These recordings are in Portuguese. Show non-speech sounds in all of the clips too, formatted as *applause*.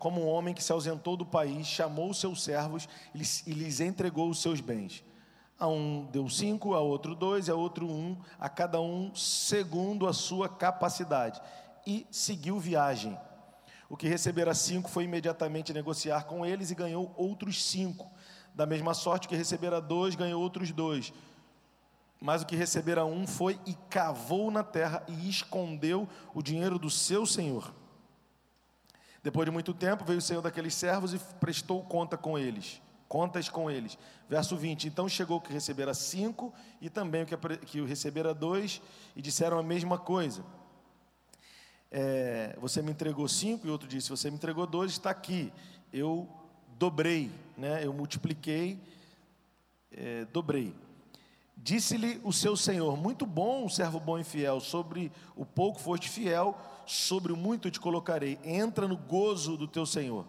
como um homem que se ausentou do país, chamou seus servos e lhes entregou os seus bens. A um deu cinco, a outro dois, a outro um, a cada um segundo a sua capacidade. E seguiu viagem. O que recebera cinco foi imediatamente negociar com eles e ganhou outros cinco. Da mesma sorte que recebera dois, ganhou outros dois. Mas o que recebera um foi e cavou na terra e escondeu o dinheiro do seu senhor. Depois de muito tempo, veio o senhor daqueles servos e prestou conta com eles, contas com eles. Verso 20: Então chegou o que recebera cinco e também o que, que o recebera dois, e disseram a mesma coisa. É, você me entregou cinco, e outro disse: Você me entregou dois, está aqui. Eu dobrei, né? eu multipliquei, é, dobrei. Disse-lhe o seu senhor: Muito bom, servo bom e fiel, sobre o pouco foste fiel, sobre o muito te colocarei. Entra no gozo do teu senhor.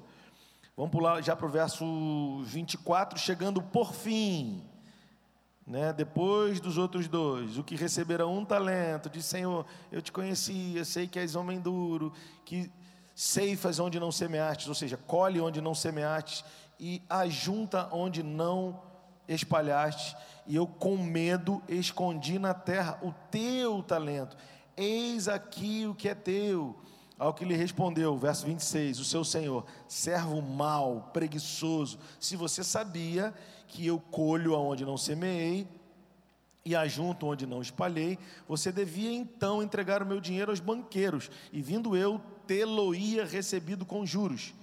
Vamos pular já para o verso 24, chegando por fim. Né? Depois dos outros dois, o que receberão um talento, diz Senhor, eu te conhecia, sei que és homem duro, que ceifas onde não semeastes, ou seja, colhe onde não semeastes e ajunta onde não espalhaste, e eu com medo escondi na terra o teu talento. Eis aqui o que é teu. Ao que lhe respondeu, verso 26, o seu senhor, servo mau, preguiçoso, se você sabia que eu colho aonde não semeei e ajunto onde não espalhei, você devia então entregar o meu dinheiro aos banqueiros, e vindo eu, tê-lo-ia recebido com juros.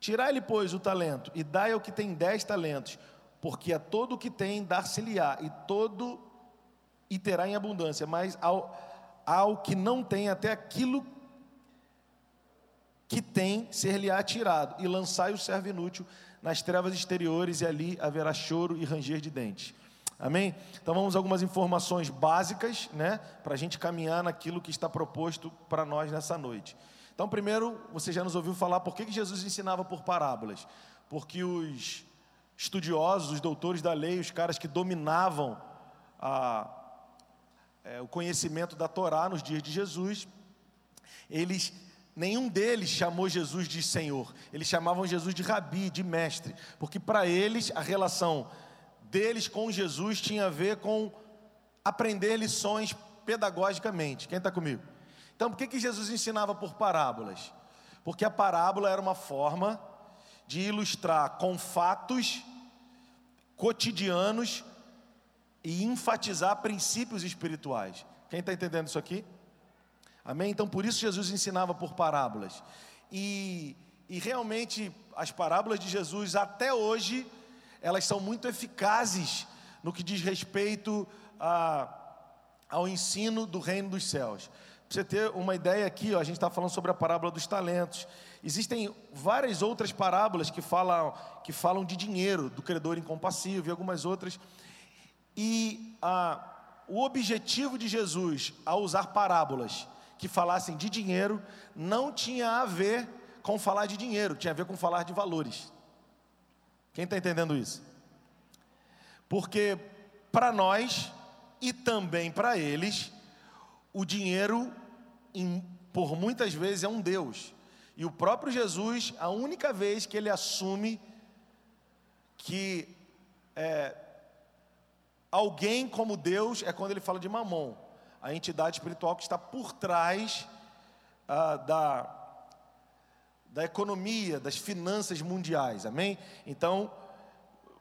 Tirai-lhe, pois, o talento, e dai ao que tem dez talentos, porque a todo o que tem dar-se-lhe-á, e todo e terá em abundância, mas ao, ao que não tem, até aquilo que tem, ser-lhe-á tirado, e lançai o servo inútil nas trevas exteriores, e ali haverá choro e ranger de dentes. Amém? Então vamos algumas informações básicas, né, para a gente caminhar naquilo que está proposto para nós nessa noite. Então, primeiro, você já nos ouviu falar por que Jesus ensinava por parábolas? Porque os estudiosos, os doutores da lei, os caras que dominavam a, é, o conhecimento da Torá nos dias de Jesus, eles nenhum deles chamou Jesus de Senhor. Eles chamavam Jesus de Rabi, de mestre, porque para eles a relação deles com Jesus tinha a ver com aprender lições pedagogicamente. Quem está comigo? Então, por que, que Jesus ensinava por parábolas? Porque a parábola era uma forma de ilustrar com fatos cotidianos e enfatizar princípios espirituais. Quem está entendendo isso aqui? Amém? Então, por isso Jesus ensinava por parábolas. E, e realmente, as parábolas de Jesus, até hoje, elas são muito eficazes no que diz respeito a, ao ensino do reino dos céus. Para você ter uma ideia aqui, ó, a gente está falando sobre a parábola dos talentos. Existem várias outras parábolas que falam, que falam de dinheiro, do credor incompassível e algumas outras. E ah, o objetivo de Jesus ao usar parábolas que falassem de dinheiro não tinha a ver com falar de dinheiro, tinha a ver com falar de valores. Quem está entendendo isso? Porque para nós e também para eles, o dinheiro, por muitas vezes, é um Deus. E o próprio Jesus, a única vez que ele assume que é, alguém como Deus é quando ele fala de Mamon, a entidade espiritual que está por trás ah, da, da economia, das finanças mundiais, amém? Então,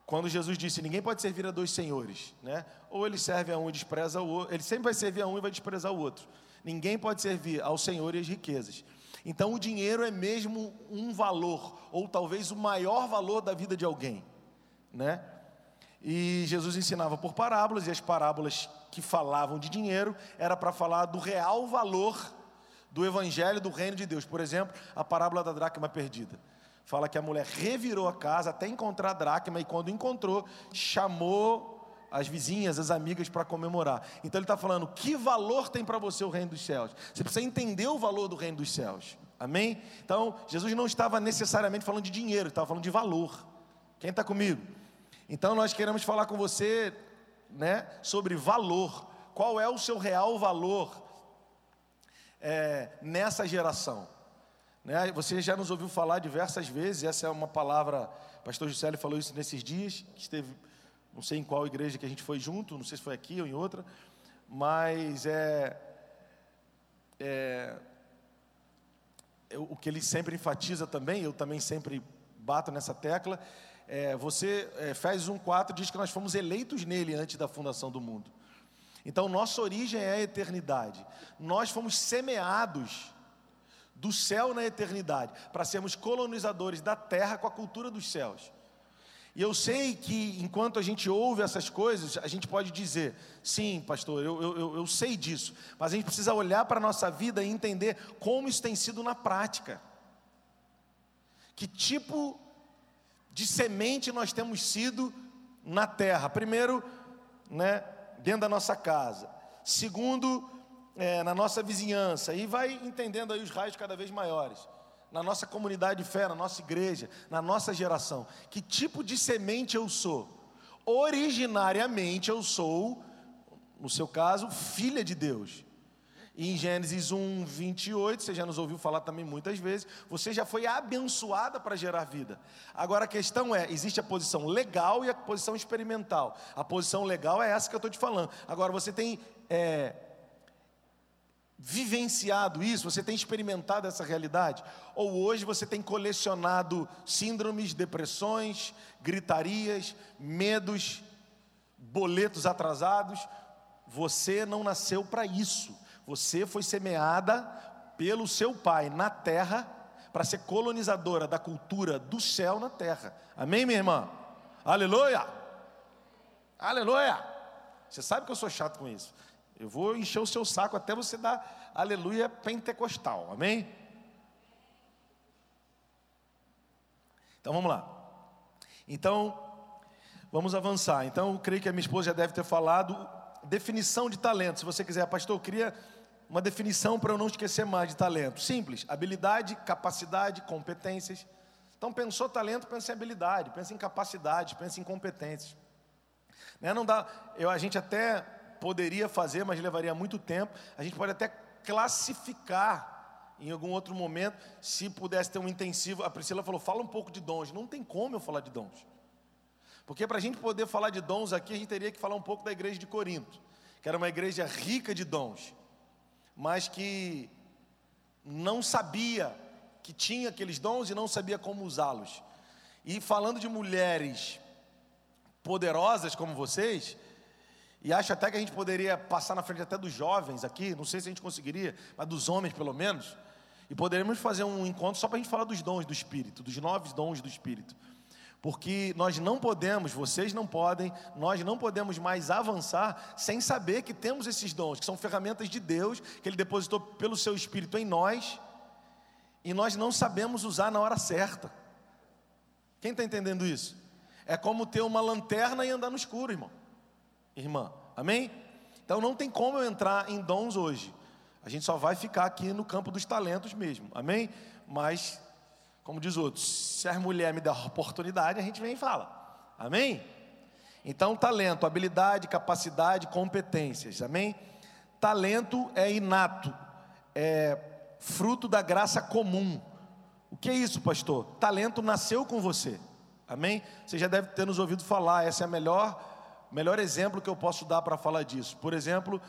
quando Jesus disse: ninguém pode servir a dois senhores, né? Ou ele serve a um e despreza o outro, ele sempre vai servir a um e vai desprezar o outro. Ninguém pode servir ao Senhor e às riquezas. Então o dinheiro é mesmo um valor, ou talvez o maior valor da vida de alguém, né? E Jesus ensinava por parábolas, e as parábolas que falavam de dinheiro era para falar do real valor do evangelho do reino de Deus. Por exemplo, a parábola da dracma perdida fala que a mulher revirou a casa até encontrar a dracma e quando encontrou, chamou as vizinhas, as amigas para comemorar. Então ele está falando: que valor tem para você o reino dos céus? Você precisa entender o valor do reino dos céus. Amém? Então, Jesus não estava necessariamente falando de dinheiro, estava falando de valor. Quem está comigo? Então, nós queremos falar com você né, sobre valor. Qual é o seu real valor é, nessa geração? Né? Você já nos ouviu falar diversas vezes, essa é uma palavra, pastor Juscelio falou isso nesses dias, que esteve, não sei em qual igreja que a gente foi junto, não sei se foi aqui ou em outra, mas é, é o que ele sempre enfatiza também, eu também sempre bato nessa tecla, é, você, é, Efésios 1,4 diz que nós fomos eleitos nele antes da fundação do mundo. Então, nossa origem é a eternidade. Nós fomos semeados do céu na eternidade, para sermos colonizadores da terra com a cultura dos céus. E eu sei que enquanto a gente ouve essas coisas, a gente pode dizer, sim, pastor, eu, eu, eu sei disso, mas a gente precisa olhar para a nossa vida e entender como isso tem sido na prática. Que tipo de semente nós temos sido na terra? Primeiro, né, dentro da nossa casa. Segundo, é, na nossa vizinhança. E vai entendendo aí os raios cada vez maiores. Na nossa comunidade de fé, na nossa igreja, na nossa geração. Que tipo de semente eu sou? Originariamente eu sou, no seu caso, filha de Deus. E em Gênesis 1, 28, você já nos ouviu falar também muitas vezes, você já foi abençoada para gerar vida. Agora a questão é: existe a posição legal e a posição experimental. A posição legal é essa que eu estou te falando. Agora você tem é, vivenciado isso, você tem experimentado essa realidade? Ou hoje você tem colecionado síndromes, depressões, gritarias, medos, boletos atrasados? Você não nasceu para isso. Você foi semeada pelo seu pai na terra para ser colonizadora da cultura do céu na terra. Amém, minha irmã? Aleluia! Aleluia! Você sabe que eu sou chato com isso. Eu vou encher o seu saco até você dar aleluia pentecostal. Amém? Então vamos lá. Então, vamos avançar. Então, eu creio que a minha esposa já deve ter falado definição de talento. Se você quiser, pastor, eu queria uma definição para eu não esquecer mais de talento. Simples: habilidade, capacidade, competências. Então, pensou talento, pensa em habilidade, pensa em capacidade, pensa em competências. Né? Não dá, eu, a gente até poderia fazer, mas levaria muito tempo. A gente pode até classificar em algum outro momento, se pudesse ter um intensivo. A Priscila falou: fala um pouco de dons. Não tem como eu falar de dons. Porque para a gente poder falar de dons aqui, a gente teria que falar um pouco da igreja de Corinto, que era uma igreja rica de dons, mas que não sabia que tinha aqueles dons e não sabia como usá-los. E falando de mulheres poderosas como vocês, e acho até que a gente poderia passar na frente até dos jovens aqui, não sei se a gente conseguiria, mas dos homens pelo menos. E poderíamos fazer um encontro só para a gente falar dos dons do Espírito, dos nove dons do Espírito. Porque nós não podemos, vocês não podem, nós não podemos mais avançar sem saber que temos esses dons, que são ferramentas de Deus, que Ele depositou pelo Seu Espírito em nós, e nós não sabemos usar na hora certa. Quem está entendendo isso? É como ter uma lanterna e andar no escuro, irmão irmã. Amém? Então não tem como eu entrar em dons hoje. A gente só vai ficar aqui no campo dos talentos mesmo. Amém? Mas, como diz outros, se a mulher me der oportunidade, a gente vem e fala. Amém? Então, talento, habilidade, capacidade, competências. Amém? Talento é inato, é fruto da graça comum. O que é isso, pastor? Talento nasceu com você. Amém? Você já deve ter nos ouvido falar, essa é a melhor melhor exemplo que eu posso dar para falar disso. Por exemplo,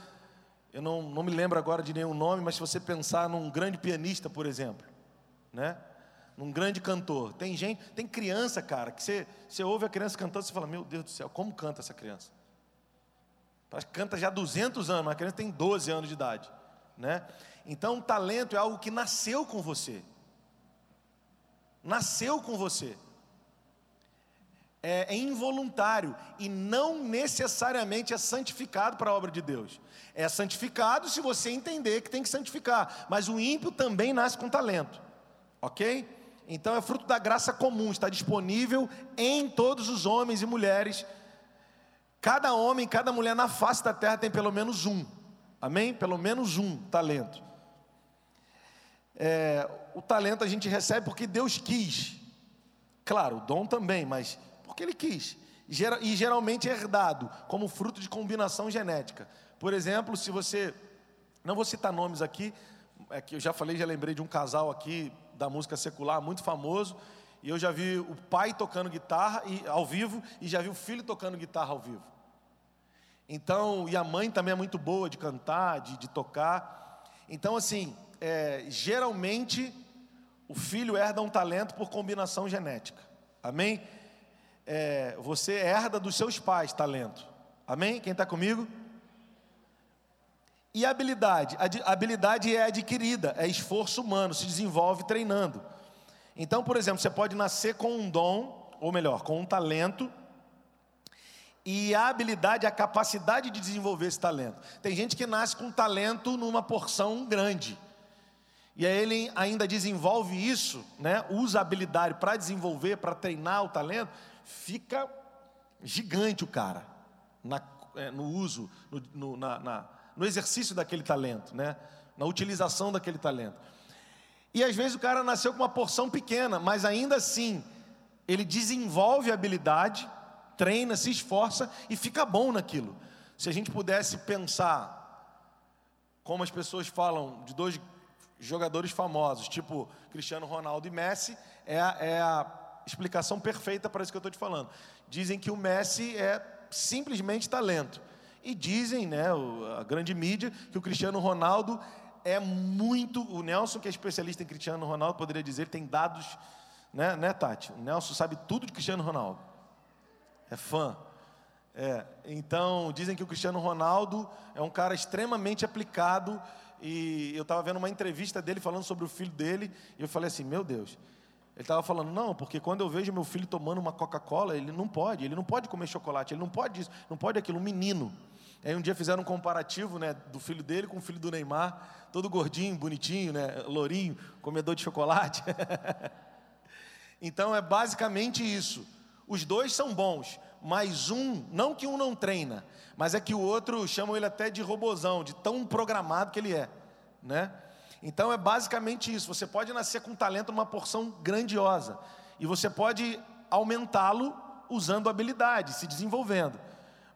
eu não, não me lembro agora de nenhum nome, mas se você pensar num grande pianista, por exemplo, né? Num grande cantor. Tem gente, tem criança, cara, que você, você ouve a criança cantando você fala: Meu Deus do céu, como canta essa criança? Parece que canta já há 200 anos, mas a criança tem 12 anos de idade, né? Então, talento é algo que nasceu com você. Nasceu com você é, é involuntário e não necessariamente é santificado para a obra de Deus. É santificado se você entender que tem que santificar, mas o ímpio também nasce com talento, ok? Então é fruto da graça comum, está disponível em todos os homens e mulheres. Cada homem, cada mulher na face da terra tem pelo menos um, amém? Pelo menos um talento. É, o talento a gente recebe porque Deus quis, claro, o dom também, mas porque ele quis. E geralmente é herdado como fruto de combinação genética. Por exemplo, se você. Não vou citar nomes aqui, é que eu já falei, já lembrei de um casal aqui da música secular, muito famoso. E eu já vi o pai tocando guitarra e, ao vivo e já vi o filho tocando guitarra ao vivo. Então, e a mãe também é muito boa de cantar, de, de tocar. Então, assim, é, geralmente o filho herda um talento por combinação genética. Amém? É, você herda dos seus pais talento. Amém? Quem está comigo? E habilidade? A habilidade é adquirida, é esforço humano, se desenvolve treinando. Então, por exemplo, você pode nascer com um dom, ou melhor, com um talento, e a habilidade, a capacidade de desenvolver esse talento. Tem gente que nasce com talento numa porção grande. E aí ele ainda desenvolve isso, né? usa a habilidade para desenvolver, para treinar o talento, fica gigante o cara na, é, no uso, no, no, na, na, no exercício daquele talento, né? na utilização daquele talento. E às vezes o cara nasceu com uma porção pequena, mas ainda assim ele desenvolve a habilidade, treina, se esforça e fica bom naquilo. Se a gente pudesse pensar como as pessoas falam de dois jogadores famosos, tipo Cristiano Ronaldo e Messi, é a, é a explicação perfeita para isso que eu estou te falando. Dizem que o Messi é simplesmente talento. E dizem, né, a grande mídia, que o Cristiano Ronaldo é muito. O Nelson, que é especialista em Cristiano Ronaldo, poderia dizer, tem dados, né, né Tati? O Nelson sabe tudo de Cristiano Ronaldo. É fã. É, então, dizem que o Cristiano Ronaldo é um cara extremamente aplicado e eu estava vendo uma entrevista dele falando sobre o filho dele, e eu falei assim: meu Deus. Ele estava falando, não, porque quando eu vejo meu filho tomando uma Coca-Cola, ele não pode, ele não pode comer chocolate, ele não pode isso, não pode aquilo, um menino. Aí um dia fizeram um comparativo né, do filho dele com o filho do Neymar, todo gordinho, bonitinho, né, lourinho, comedor de chocolate. *laughs* então é basicamente isso. Os dois são bons, mas um, não que um não treina, mas é que o outro chamam ele até de robozão, de tão programado que ele é, né? Então é basicamente isso. Você pode nascer com talento numa porção grandiosa e você pode aumentá-lo usando habilidade, se desenvolvendo.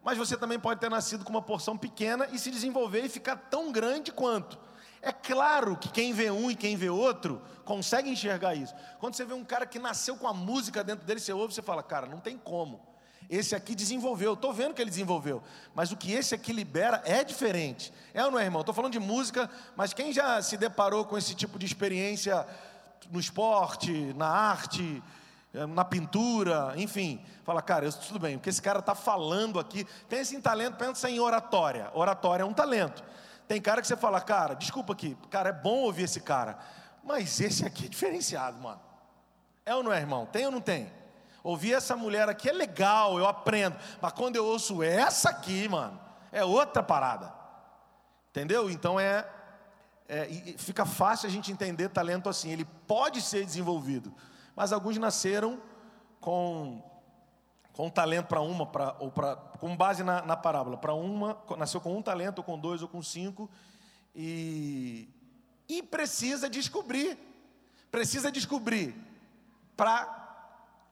Mas você também pode ter nascido com uma porção pequena e se desenvolver e ficar tão grande quanto. É claro que quem vê um e quem vê outro consegue enxergar isso. Quando você vê um cara que nasceu com a música dentro dele, você ouve, você fala, cara, não tem como. Esse aqui desenvolveu, estou vendo que ele desenvolveu, mas o que esse aqui libera é diferente. É ou não é, irmão? Estou falando de música, mas quem já se deparou com esse tipo de experiência no esporte, na arte, eh, na pintura, enfim, fala, cara, eu, tudo bem, o que esse cara está falando aqui, pensa em talento, pensa em oratória. Oratória é um talento. Tem cara que você fala, cara, desculpa aqui, cara, é bom ouvir esse cara, mas esse aqui é diferenciado, mano. É ou não é, irmão? Tem ou não tem? Ouvir essa mulher aqui é legal, eu aprendo. Mas quando eu ouço essa aqui, mano, é outra parada. Entendeu? Então é, é fica fácil a gente entender talento assim. Ele pode ser desenvolvido, mas alguns nasceram com com talento para uma, pra, ou pra, com base na, na parábola, para uma, nasceu com um talento, ou com dois, ou com cinco, e, e precisa descobrir, precisa descobrir para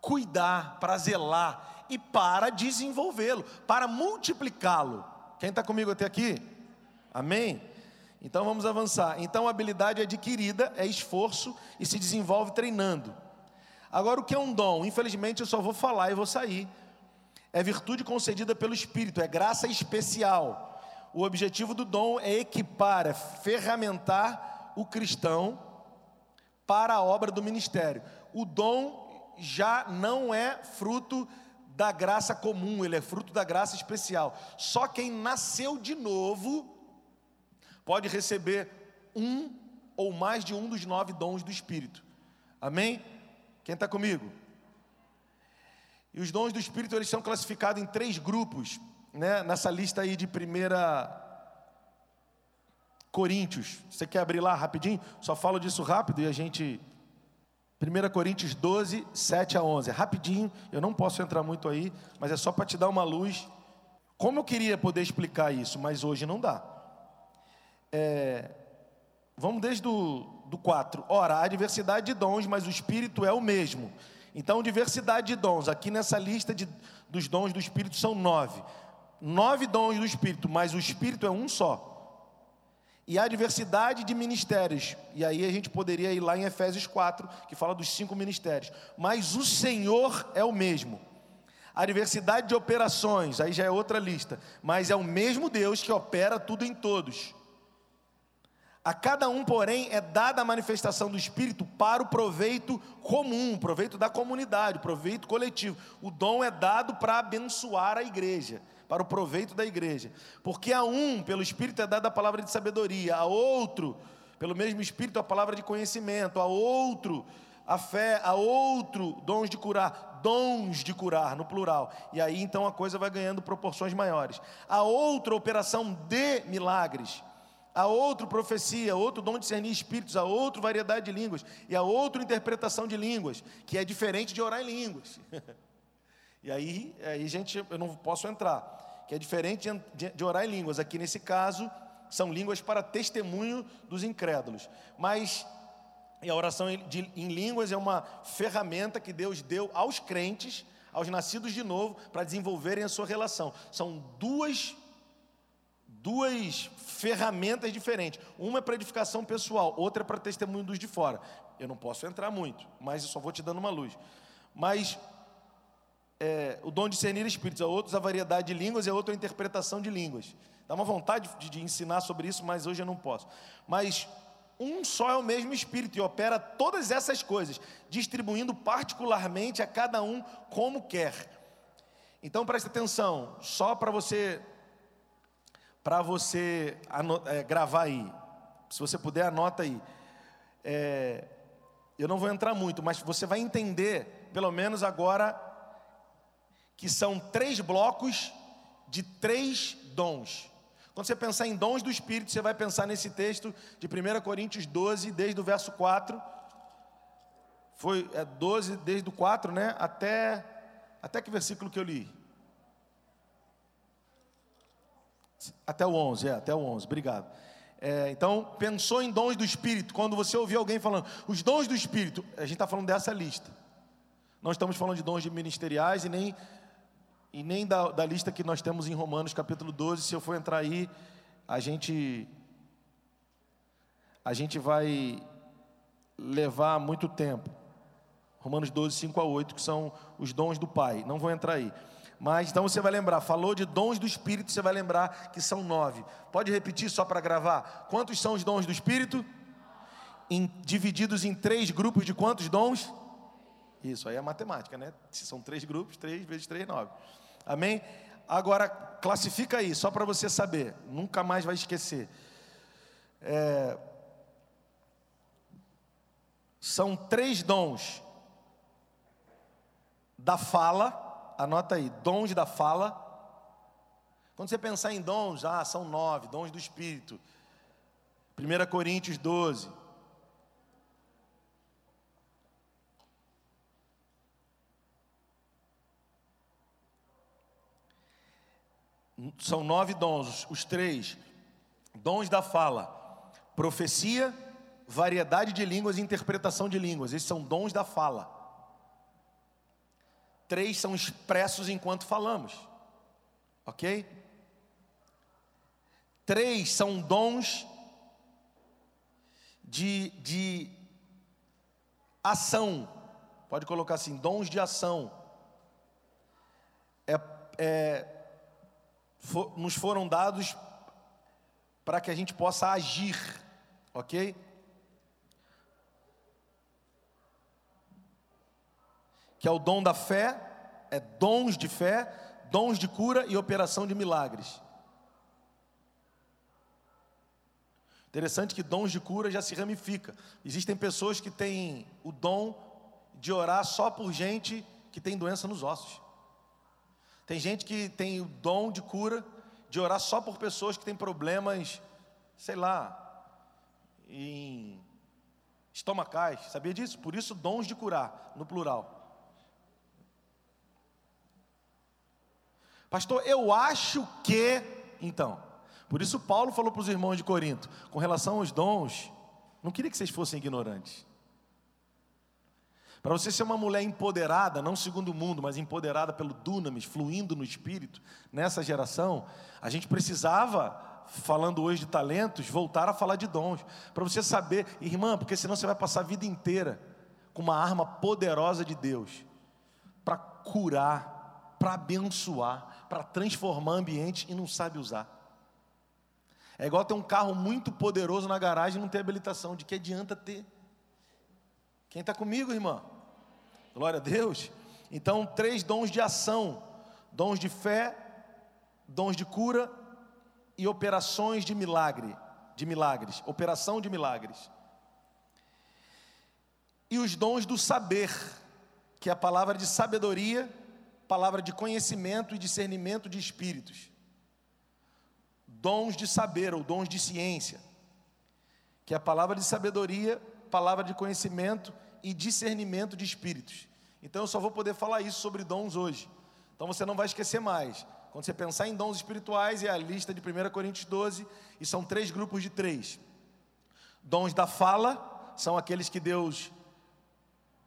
cuidar, para zelar e para desenvolvê-lo, para multiplicá-lo. Quem está comigo até aqui? Amém? Então vamos avançar. Então habilidade adquirida é esforço e se desenvolve treinando. Agora o que é um dom? Infelizmente eu só vou falar e vou sair. É virtude concedida pelo Espírito, é graça especial. O objetivo do dom é equipar, é ferramentar o cristão para a obra do ministério. O dom já não é fruto da graça comum, ele é fruto da graça especial. Só quem nasceu de novo pode receber um ou mais de um dos nove dons do Espírito. Amém? Quem está comigo? E os dons do Espírito eles são classificados em três grupos, né? Nessa lista aí de primeira Coríntios. Você quer abrir lá rapidinho? Só falo disso rápido e a gente 1 Coríntios 12, 7 a 11. É rapidinho, eu não posso entrar muito aí, mas é só para te dar uma luz. Como eu queria poder explicar isso, mas hoje não dá. É, vamos desde o do 4. Ora, há diversidade de dons, mas o Espírito é o mesmo. Então, diversidade de dons. Aqui nessa lista de, dos dons do Espírito são nove. Nove dons do Espírito, mas o Espírito é um só. E há diversidade de ministérios. E aí a gente poderia ir lá em Efésios 4, que fala dos cinco ministérios. Mas o Senhor é o mesmo. A diversidade de operações, aí já é outra lista. Mas é o mesmo Deus que opera tudo em todos. A cada um, porém, é dada a manifestação do Espírito para o proveito comum, proveito da comunidade, proveito coletivo. O dom é dado para abençoar a igreja para o proveito da igreja. Porque a um, pelo Espírito, é dada a palavra de sabedoria, a outro, pelo mesmo Espírito, a palavra de conhecimento, a outro, a fé, a outro, dons de curar, dons de curar, no plural. E aí então a coisa vai ganhando proporções maiores. A outra, operação de milagres. A outro profecia, outro dom de discernir espíritos, a outro variedade de línguas, e a outra interpretação de línguas, que é diferente de orar em línguas. *laughs* E aí, aí gente, eu não posso entrar, que é diferente de, orar em línguas. Aqui nesse caso, são línguas para testemunho dos incrédulos. Mas e a oração de, em línguas é uma ferramenta que Deus deu aos crentes, aos nascidos de novo, para desenvolverem a sua relação. São duas duas ferramentas diferentes. Uma é para edificação pessoal, outra é para testemunho dos de fora. Eu não posso entrar muito, mas eu só vou te dando uma luz. Mas é, o dom de discernir espíritos, a outros a variedade de línguas e a outra a interpretação de línguas. Dá uma vontade de, de ensinar sobre isso, mas hoje eu não posso. Mas um só é o mesmo Espírito e opera todas essas coisas, distribuindo particularmente a cada um como quer. Então preste atenção, só para você para você é, gravar aí. Se você puder, anota aí. É, eu não vou entrar muito, mas você vai entender, pelo menos agora, que são três blocos de três dons. Quando você pensar em dons do Espírito, você vai pensar nesse texto de 1 Coríntios 12, desde o verso 4. Foi é, 12, desde o 4, né? Até, até que versículo que eu li? Até o 11, é, até o 11, obrigado. É, então, pensou em dons do Espírito. Quando você ouvir alguém falando, os dons do Espírito, a gente está falando dessa lista. Não estamos falando de dons ministeriais e nem e nem da, da lista que nós temos em Romanos capítulo 12. Se eu for entrar aí, a gente, a gente vai levar muito tempo. Romanos 12, 5 a 8, que são os dons do Pai. Não vou entrar aí. Mas então você vai lembrar, falou de dons do Espírito, você vai lembrar que são nove. Pode repetir só para gravar? Quantos são os dons do Espírito? Em, divididos em três grupos de quantos dons? Isso aí é matemática, né? Se são três grupos, três vezes três, nove. Amém? Agora, classifica aí, só para você saber, nunca mais vai esquecer. É, são três dons da fala, anota aí, dons da fala. Quando você pensar em dons, ah, são nove, dons do Espírito. 1 Coríntios 12. São nove dons, os três: dons da fala, profecia, variedade de línguas e interpretação de línguas. Esses são dons da fala. Três são expressos enquanto falamos, ok? Três são dons de, de ação, pode colocar assim: dons de ação. É, é for, nos foram dados para que a gente possa agir, ok? Que é o dom da fé, é dons de fé, dons de cura e operação de milagres. Interessante que dons de cura já se ramifica. Existem pessoas que têm o dom de orar só por gente que tem doença nos ossos. Tem gente que tem o dom de cura, de orar só por pessoas que têm problemas, sei lá, em estomacais. Sabia disso? Por isso, dons de curar, no plural. Pastor, eu acho que. Então, por isso Paulo falou para os irmãos de Corinto, com relação aos dons, não queria que vocês fossem ignorantes. Para você ser uma mulher empoderada, não segundo o mundo, mas empoderada pelo dunamis, fluindo no espírito, nessa geração, a gente precisava falando hoje de talentos, voltar a falar de dons, para você saber, irmã, porque senão você vai passar a vida inteira com uma arma poderosa de Deus para curar, para abençoar, para transformar ambiente e não sabe usar. É igual ter um carro muito poderoso na garagem e não ter habilitação. De que adianta ter? Quem está comigo, irmã? Glória a Deus. Então, três dons de ação: dons de fé, dons de cura e operações de milagre, de milagres, operação de milagres. E os dons do saber, que é a palavra de sabedoria, palavra de conhecimento e discernimento de espíritos. Dons de saber ou dons de ciência, que é a palavra de sabedoria, palavra de conhecimento e discernimento de espíritos. Então eu só vou poder falar isso sobre dons hoje. Então você não vai esquecer mais. Quando você pensar em dons espirituais, é a lista de 1 Coríntios 12, e são três grupos de três. Dons da fala são aqueles que Deus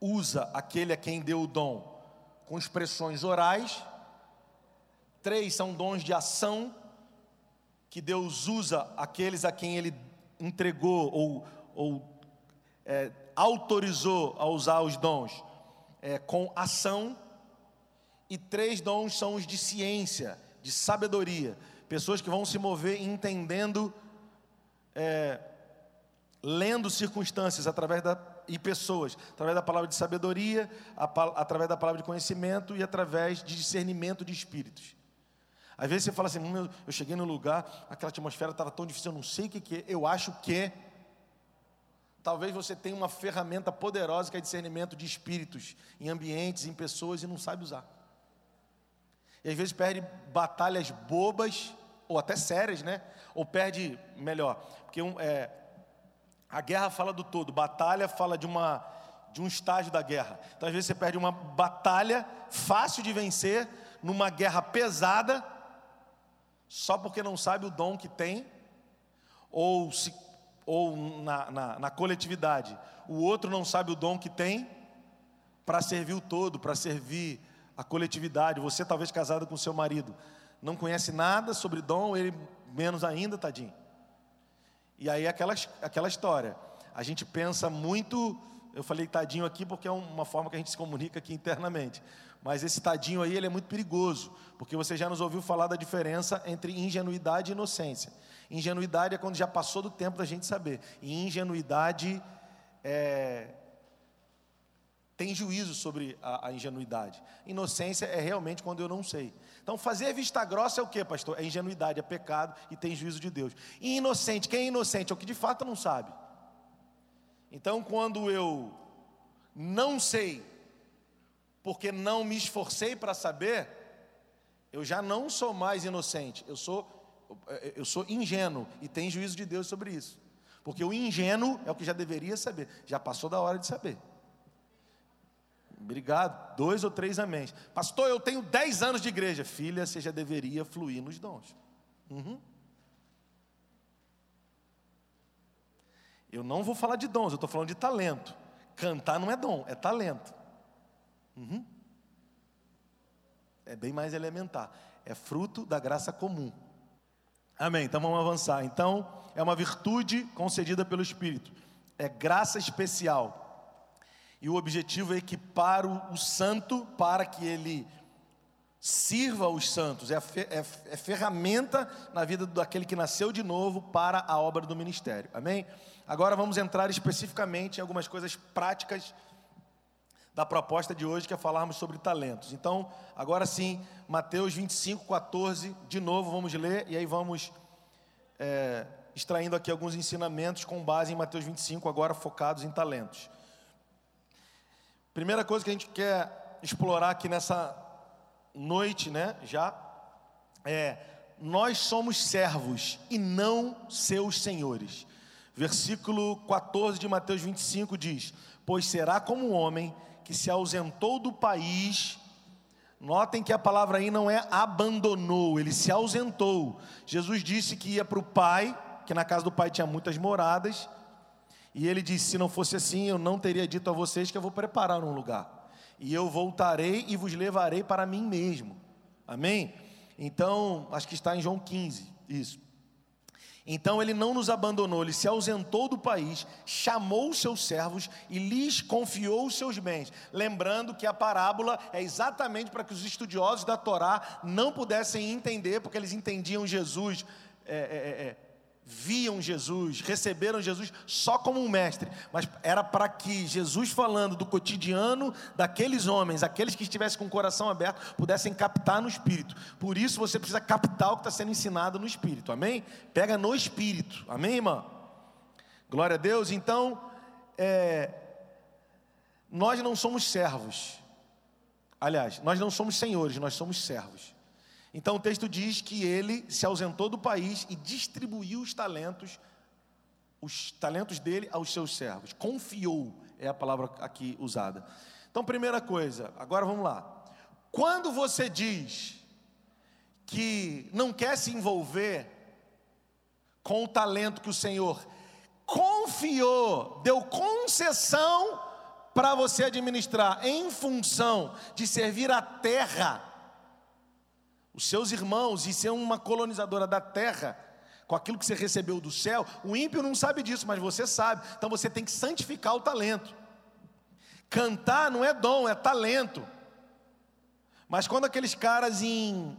usa aquele a quem deu o dom com expressões orais. Três são dons de ação, que Deus usa aqueles a quem Ele entregou ou, ou é, autorizou a usar os dons é, com ação. E três dons são os de ciência, de sabedoria. Pessoas que vão se mover entendendo, é, lendo circunstâncias através da e pessoas, através da palavra de sabedoria, a, através da palavra de conhecimento e através de discernimento de espíritos. Às vezes você fala assim, eu cheguei no lugar, aquela atmosfera estava tão difícil, eu não sei o que, que é, eu acho que. Talvez você tenha uma ferramenta poderosa que é discernimento de espíritos em ambientes, em pessoas e não sabe usar. E às vezes perde batalhas bobas, ou até sérias, né? Ou perde, melhor, porque um, é, a guerra fala do todo, batalha fala de, uma, de um estágio da guerra. Então às vezes você perde uma batalha fácil de vencer, numa guerra pesada, só porque não sabe o dom que tem, ou, se, ou na, na, na coletividade, o outro não sabe o dom que tem, para servir o todo, para servir a coletividade. Você, talvez casado com seu marido, não conhece nada sobre dom, ele menos ainda, tadinho. E aí, aquela, aquela história. A gente pensa muito. Eu falei tadinho aqui porque é uma forma que a gente se comunica aqui internamente. Mas esse tadinho aí, ele é muito perigoso, porque você já nos ouviu falar da diferença entre ingenuidade e inocência. Ingenuidade é quando já passou do tempo da gente saber. E ingenuidade é, tem juízo sobre a, a, ingenuidade. Inocência é realmente quando eu não sei. Então, fazer vista grossa é o que, pastor? É ingenuidade, é pecado e tem juízo de Deus. E inocente, quem é inocente? É o que de fato não sabe. Então, quando eu não sei, porque não me esforcei para saber, eu já não sou mais inocente, eu sou, eu sou ingênuo e tem juízo de Deus sobre isso. Porque o ingênuo é o que já deveria saber, já passou da hora de saber. Obrigado. Dois ou três amém. Pastor, eu tenho dez anos de igreja. Filha, você já deveria fluir nos dons. Uhum. Eu não vou falar de dons, eu estou falando de talento. Cantar não é dom, é talento. Uhum. É bem mais elementar. É fruto da graça comum. Amém. Então vamos avançar. Então, é uma virtude concedida pelo Espírito. É graça especial e o objetivo é equipar o, o santo para que ele sirva os santos, é, é, é, ferramenta na vida daquele que nasceu de novo para a obra do ministério, amém? Agora vamos entrar especificamente em algumas coisas práticas da proposta de hoje, que é falarmos sobre talentos. Então, agora sim, Mateus 25, 14, de novo vamos ler, e aí vamos é, extraindo aqui alguns ensinamentos com base em Mateus 25, agora focados em talentos. Primeira coisa que a gente quer explorar aqui nessa noite, né, já, é: nós somos servos e não seus senhores. Versículo 14 de Mateus 25 diz: Pois será como um homem que se ausentou do país. Notem que a palavra aí não é abandonou, ele se ausentou. Jesus disse que ia para o pai, que na casa do pai tinha muitas moradas, e ele disse: Se não fosse assim, eu não teria dito a vocês que eu vou preparar um lugar. E eu voltarei e vos levarei para mim mesmo. Amém? Então, acho que está em João 15, isso. Então ele não nos abandonou, ele se ausentou do país, chamou os seus servos e lhes confiou os seus bens. Lembrando que a parábola é exatamente para que os estudiosos da Torá não pudessem entender, porque eles entendiam Jesus. É, é, é, viam Jesus, receberam Jesus só como um mestre, mas era para que Jesus, falando do cotidiano daqueles homens, aqueles que estivessem com o coração aberto, pudessem captar no espírito. Por isso você precisa captar o que está sendo ensinado no espírito, amém? Pega no espírito, amém, irmã? Glória a Deus. Então, é, nós não somos servos, aliás, nós não somos senhores, nós somos servos. Então o texto diz que ele se ausentou do país e distribuiu os talentos, os talentos dele aos seus servos. Confiou é a palavra aqui usada. Então, primeira coisa, agora vamos lá. Quando você diz que não quer se envolver com o talento que o Senhor confiou, deu concessão para você administrar em função de servir a terra os seus irmãos e ser uma colonizadora da terra, com aquilo que você recebeu do céu, o ímpio não sabe disso, mas você sabe. Então você tem que santificar o talento. Cantar não é dom, é talento. Mas quando aqueles caras em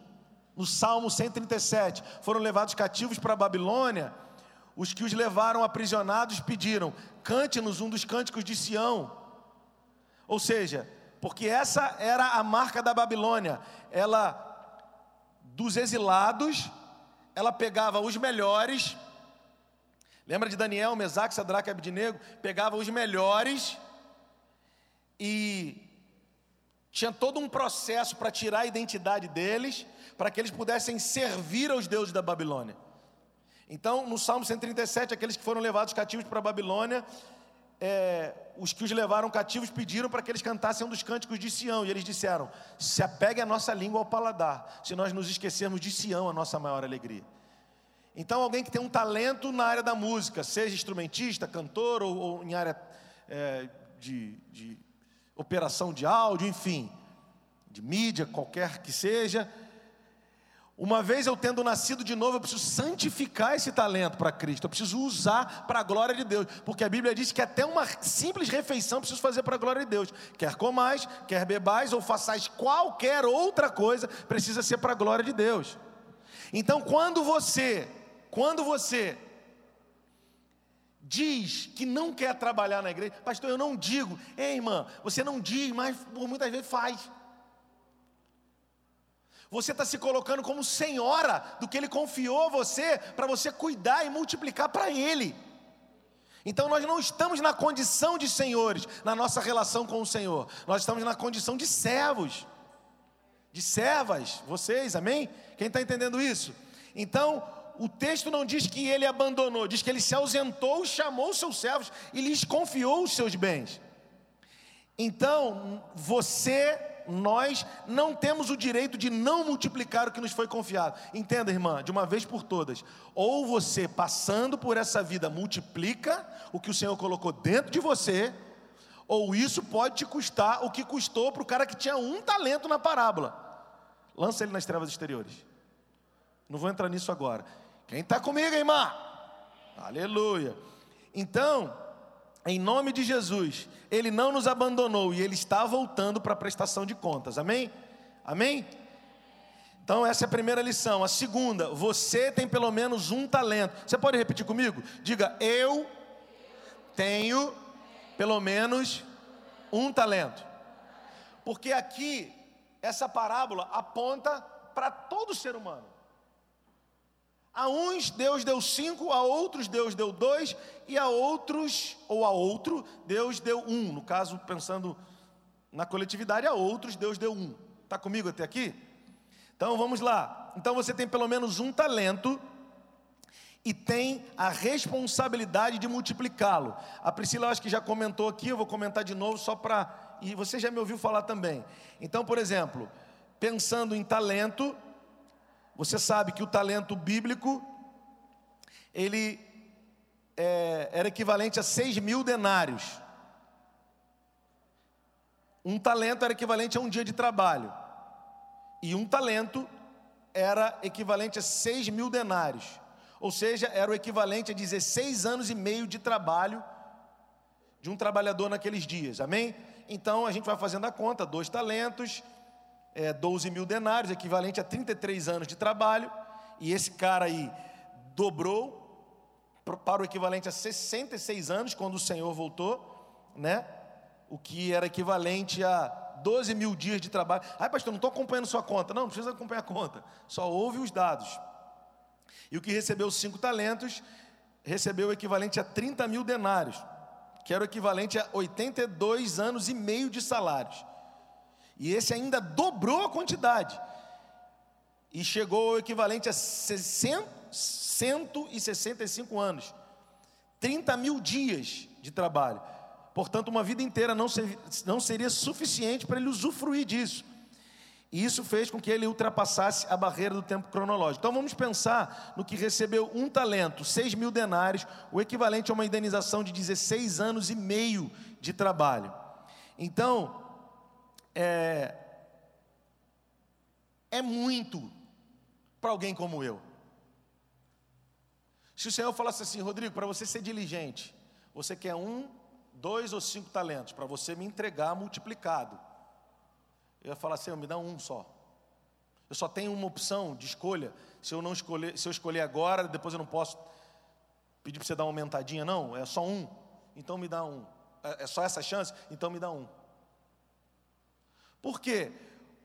no Salmo 137 foram levados cativos para a Babilônia, os que os levaram aprisionados pediram: "Cante-nos um dos cânticos de Sião". Ou seja, porque essa era a marca da Babilônia. Ela dos exilados, ela pegava os melhores. Lembra de Daniel, Mesaque, Sadraque e Abednego? Pegava os melhores e tinha todo um processo para tirar a identidade deles, para que eles pudessem servir aos deuses da Babilônia. Então, no Salmo 137, aqueles que foram levados cativos para a Babilônia, é, os que os levaram cativos pediram para que eles cantassem um dos cânticos de Sião, e eles disseram: Se apegue a nossa língua ao paladar, se nós nos esquecermos de Sião, a nossa maior alegria. Então, alguém que tem um talento na área da música, seja instrumentista, cantor ou, ou em área é, de, de operação de áudio, enfim, de mídia, qualquer que seja, uma vez eu tendo nascido de novo, eu preciso santificar esse talento para Cristo, eu preciso usar para a glória de Deus, porque a Bíblia diz que até uma simples refeição eu preciso fazer para a glória de Deus. Quer comais, quer bebais ou façais qualquer outra coisa, precisa ser para a glória de Deus. Então, quando você, quando você diz que não quer trabalhar na igreja, pastor, eu não digo, ei irmã, você não diz, mas muitas vezes faz. Você está se colocando como senhora do que Ele confiou a você, para você cuidar e multiplicar para Ele. Então nós não estamos na condição de senhores na nossa relação com o Senhor, nós estamos na condição de servos, de servas, vocês, amém? Quem está entendendo isso? Então, o texto não diz que ele abandonou, diz que ele se ausentou, chamou seus servos e lhes confiou os seus bens. Então, você nós não temos o direito de não multiplicar o que nos foi confiado. Entenda, irmã, de uma vez por todas. Ou você, passando por essa vida, multiplica o que o Senhor colocou dentro de você, ou isso pode te custar o que custou para o cara que tinha um talento na parábola. Lança ele nas trevas exteriores. Não vou entrar nisso agora. Quem está comigo, irmã? Aleluia. Então, em nome de Jesus, Ele não nos abandonou e Ele está voltando para a prestação de contas, amém? Amém? Então, essa é a primeira lição. A segunda, você tem pelo menos um talento. Você pode repetir comigo? Diga, eu tenho pelo menos um talento. Porque aqui, essa parábola aponta para todo ser humano. A uns Deus deu cinco, a outros Deus deu dois, e a outros, ou a outro, Deus deu um. No caso, pensando na coletividade, a outros Deus deu um. Está comigo até aqui? Então vamos lá. Então você tem pelo menos um talento e tem a responsabilidade de multiplicá-lo. A Priscila, acho que já comentou aqui, eu vou comentar de novo só para. E você já me ouviu falar também. Então, por exemplo, pensando em talento, você sabe que o talento bíblico, ele é, era equivalente a 6 mil denários. Um talento era equivalente a um dia de trabalho. E um talento era equivalente a 6 mil denários. Ou seja, era o equivalente a 16 anos e meio de trabalho de um trabalhador naqueles dias, amém? Então a gente vai fazendo a conta: dois talentos, é, 12 mil denários, equivalente a 33 anos de trabalho, e esse cara aí dobrou para o equivalente a 66 anos, quando o Senhor voltou, né? O que era equivalente a 12 mil dias de trabalho. Ai, pastor, não estou acompanhando sua conta. Não, não precisa acompanhar a conta. Só ouve os dados. E o que recebeu cinco talentos, recebeu o equivalente a 30 mil denários, que era o equivalente a 82 anos e meio de salários. E esse ainda dobrou a quantidade. E chegou ao equivalente a 60, 165 anos. 30 mil dias de trabalho. Portanto, uma vida inteira não, ser, não seria suficiente para ele usufruir disso. E isso fez com que ele ultrapassasse a barreira do tempo cronológico. Então vamos pensar no que recebeu um talento, 6 mil denários, o equivalente a uma indenização de 16 anos e meio de trabalho. Então, é, é muito para alguém como eu. Se o Senhor falasse assim, Rodrigo, para você ser diligente, você quer um, dois ou cinco talentos, para você me entregar multiplicado. Eu ia falar assim, me dá um só. Eu só tenho uma opção de escolha. Se eu não escolher, se eu escolher agora, depois eu não posso pedir para você dar uma aumentadinha, não. É só um. Então me dá um. É, é só essa chance? Então me dá um. Por quê?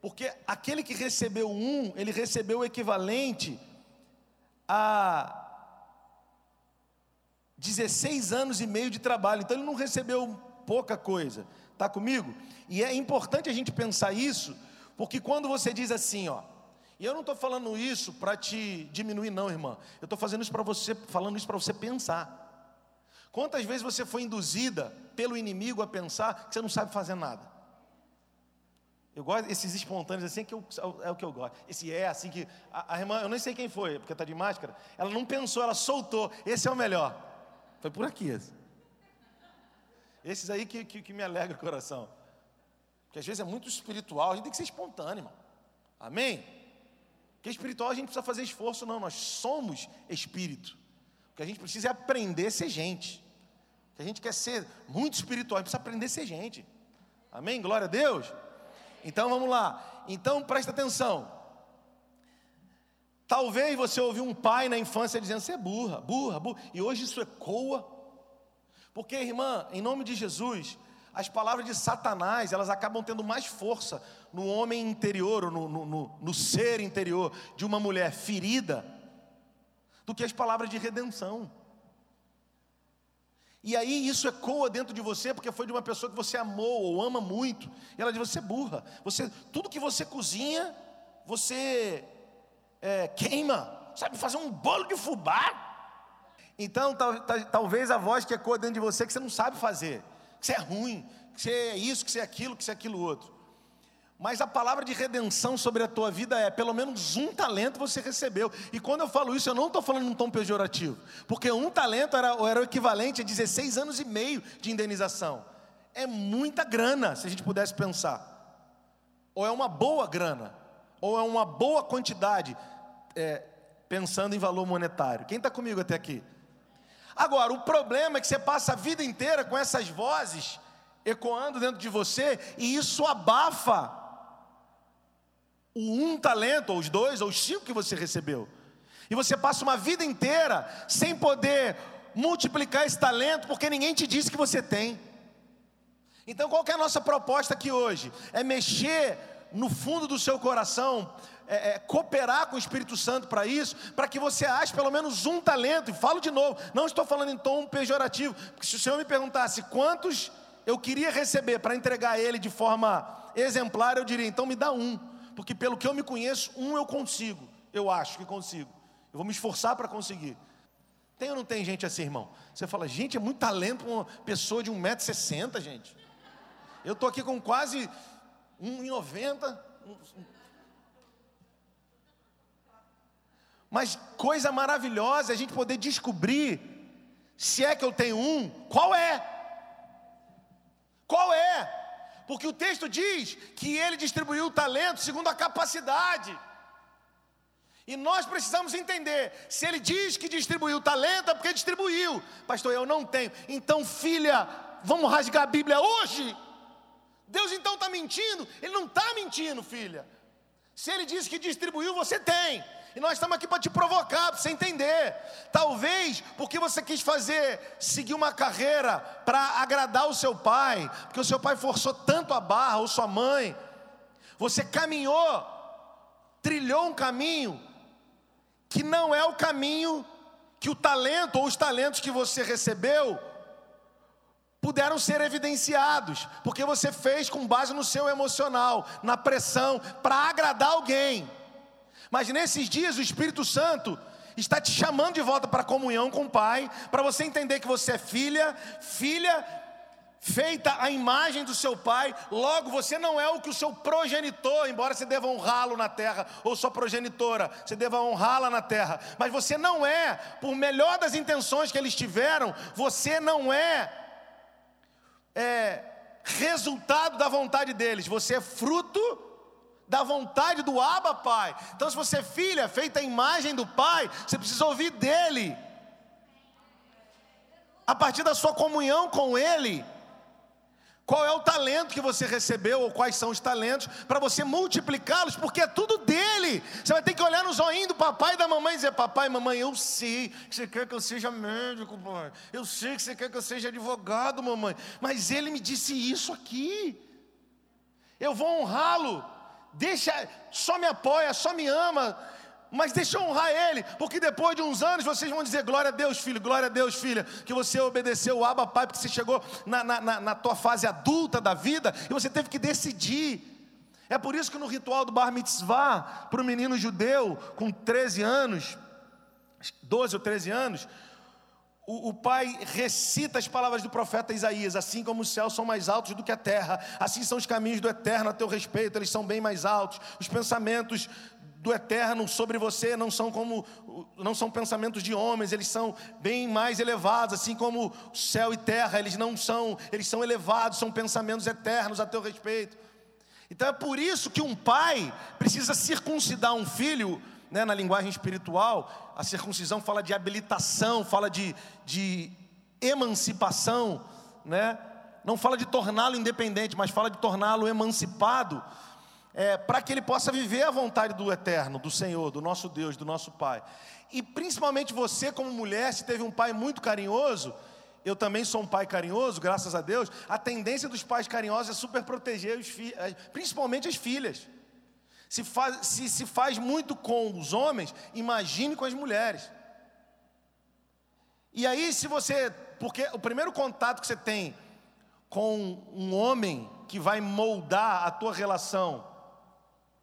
Porque aquele que recebeu um, ele recebeu o equivalente a 16 anos e meio de trabalho. Então ele não recebeu pouca coisa. Está comigo? E é importante a gente pensar isso, porque quando você diz assim, ó, e eu não estou falando isso para te diminuir, não, irmã. Eu estou fazendo isso para você, falando isso para você pensar. Quantas vezes você foi induzida pelo inimigo a pensar que você não sabe fazer nada? Eu gosto desses espontâneos assim, que eu, é o que eu gosto. Esse é assim que. A, a irmã, eu nem sei quem foi, porque está de máscara. Ela não pensou, ela soltou. Esse é o melhor. Foi por aqui esse. Esses aí que, que, que me alegra o coração. Porque às vezes é muito espiritual, a gente tem que ser espontâneo, irmão. Amém? Porque espiritual a gente precisa fazer esforço, não. Nós somos espírito. O que a gente precisa é aprender a ser gente. O que a gente quer ser muito espiritual, a gente precisa aprender a ser gente. Amém? Glória a Deus. Então vamos lá. Então presta atenção. Talvez você ouviu um pai na infância dizendo: você é burra, burra, burra. E hoje isso ecoa porque, irmã, em nome de Jesus, as palavras de Satanás, elas acabam tendo mais força no homem interior, no, no, no, no ser interior de uma mulher ferida, do que as palavras de redenção. E aí isso ecoa dentro de você, porque foi de uma pessoa que você amou ou ama muito. E ela diz: você é burra. Você, tudo que você cozinha, você é, queima. Sabe fazer um bolo de fubá? Então, tal, tal, talvez a voz que ecoa dentro de você que você não sabe fazer, que você é ruim, que você é isso, que você é aquilo, que você é aquilo outro. Mas a palavra de redenção sobre a tua vida é: pelo menos um talento você recebeu. E quando eu falo isso, eu não estou falando num tom pejorativo, porque um talento era, era o equivalente a 16 anos e meio de indenização. É muita grana, se a gente pudesse pensar. Ou é uma boa grana, ou é uma boa quantidade, é, pensando em valor monetário. Quem está comigo até aqui? Agora, o problema é que você passa a vida inteira com essas vozes ecoando dentro de você e isso abafa o um talento, ou os dois, ou os cinco que você recebeu. E você passa uma vida inteira sem poder multiplicar esse talento porque ninguém te disse que você tem. Então, qual é a nossa proposta aqui hoje? É mexer no fundo do seu coração é, é, cooperar com o Espírito Santo para isso, para que você ache pelo menos um talento. E falo de novo, não estou falando em tom pejorativo, porque se o Senhor me perguntasse quantos eu queria receber para entregar Ele de forma exemplar, eu diria, então me dá um, porque pelo que eu me conheço, um eu consigo, eu acho que consigo. Eu vou me esforçar para conseguir. Tem ou não tem gente assim, irmão? Você fala, gente, é muito talento uma pessoa de 1,60m, gente. Eu estou aqui com quase 1,90m. Mas coisa maravilhosa é a gente poder descobrir se é que eu tenho um, qual é? Qual é? Porque o texto diz que ele distribuiu o talento segundo a capacidade. E nós precisamos entender: se ele diz que distribuiu talento, é porque distribuiu. Pastor, eu não tenho. Então, filha, vamos rasgar a Bíblia hoje? Deus então está mentindo? Ele não está mentindo, filha. Se ele diz que distribuiu, você tem. E nós estamos aqui para te provocar, para você entender. Talvez porque você quis fazer, seguir uma carreira para agradar o seu pai, porque o seu pai forçou tanto a barra, ou sua mãe. Você caminhou, trilhou um caminho que não é o caminho que o talento ou os talentos que você recebeu puderam ser evidenciados, porque você fez com base no seu emocional, na pressão, para agradar alguém. Mas nesses dias o Espírito Santo está te chamando de volta para a comunhão com o Pai, para você entender que você é filha, filha feita a imagem do seu pai, logo você não é o que o seu progenitor, embora você deva honrá-lo na terra, ou sua progenitora, você deva honrá-la na terra, mas você não é, por melhor das intenções que eles tiveram, você não é, é resultado da vontade deles, você é fruto da vontade do Abba Pai. Então, se você é filha, feita a imagem do Pai, você precisa ouvir dele. A partir da sua comunhão com Ele, qual é o talento que você recebeu, ou quais são os talentos, para você multiplicá-los, porque é tudo dele. Você vai ter que olhar nos olhinhos do papai e da mamãe e dizer: Papai, mamãe, eu sei que você quer que eu seja médico, pai. Eu sei que você quer que eu seja advogado, mamãe. Mas ele me disse isso aqui. Eu vou honrá-lo. Deixa, só me apoia, só me ama mas deixa eu honrar Ele, porque depois de uns anos vocês vão dizer: glória a Deus, filho, glória a Deus, filha, que você obedeceu o Abba Pai, porque você chegou na, na, na tua fase adulta da vida e você teve que decidir. É por isso que no ritual do Bar Mitzvah, para o menino judeu com 13 anos, 12 ou 13 anos, o, o, pai recita as palavras do profeta Isaías: assim como os céus são mais altos do que a terra, assim são os caminhos do eterno a teu respeito, eles são bem mais altos. Os pensamentos do eterno sobre você não são como não são pensamentos de homens, eles são bem mais elevados, assim como céu e terra, eles não são, eles são elevados, são pensamentos eternos a teu respeito. Então é por isso que um pai precisa circuncidar um filho, né, na linguagem espiritual, a circuncisão fala de habilitação, fala de, de emancipação, né? Não fala de torná-lo independente, mas fala de torná-lo emancipado é, para que ele possa viver a vontade do eterno, do Senhor, do nosso Deus, do nosso Pai. E principalmente você, como mulher, se teve um pai muito carinhoso, eu também sou um pai carinhoso, graças a Deus. A tendência dos pais carinhosos é super proteger os filhos, principalmente as filhas. Se faz, se, se faz muito com os homens, imagine com as mulheres. E aí, se você. Porque o primeiro contato que você tem com um homem que vai moldar a tua relação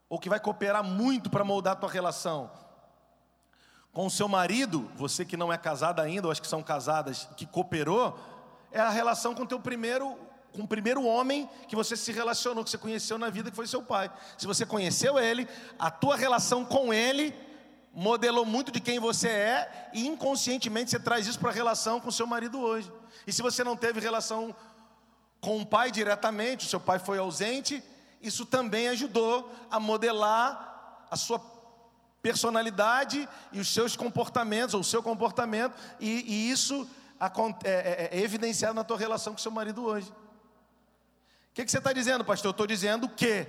ou que vai cooperar muito para moldar a tua relação com o seu marido, você que não é casada ainda, ou acho que são casadas, que cooperou, é a relação com o teu primeiro, com o primeiro homem que você se relacionou, que você conheceu na vida, que foi seu pai. Se você conheceu ele, a tua relação com ele modelou muito de quem você é e inconscientemente você traz isso para a relação com seu marido hoje. E se você não teve relação com o pai diretamente, o seu pai foi ausente, isso também ajudou a modelar a sua personalidade e os seus comportamentos, ou o seu comportamento, e, e isso é, é, é, evidenciado na tua relação com seu marido hoje. Que, que você está dizendo, pastor? Eu estou dizendo que,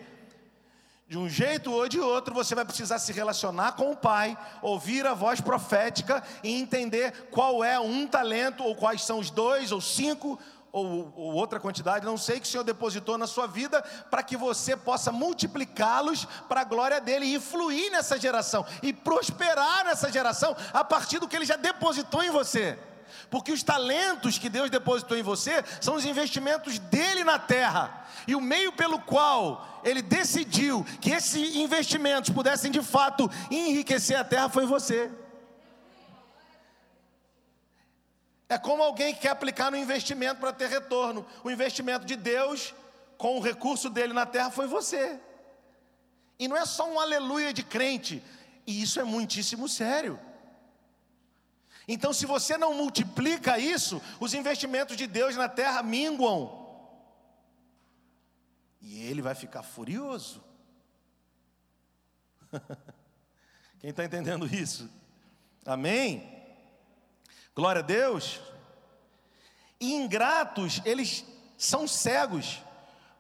de um jeito ou de outro, você vai precisar se relacionar com o Pai, ouvir a voz profética e entender qual é um talento, ou quais são os dois ou cinco ou, ou outra quantidade, não sei, que o Senhor depositou na sua vida, para que você possa multiplicá-los para a glória dele e fluir nessa geração e prosperar nessa geração a partir do que ele já depositou em você. Porque os talentos que Deus depositou em você são os investimentos dele na terra. E o meio pelo qual ele decidiu que esses investimentos pudessem de fato enriquecer a terra foi você. É como alguém que quer aplicar no investimento para ter retorno. O investimento de Deus com o recurso dele na terra foi você. E não é só um aleluia de crente, e isso é muitíssimo sério. Então, se você não multiplica isso, os investimentos de Deus na terra minguam. E ele vai ficar furioso. *laughs* Quem está entendendo isso? Amém? Glória a Deus. Ingratos, eles são cegos.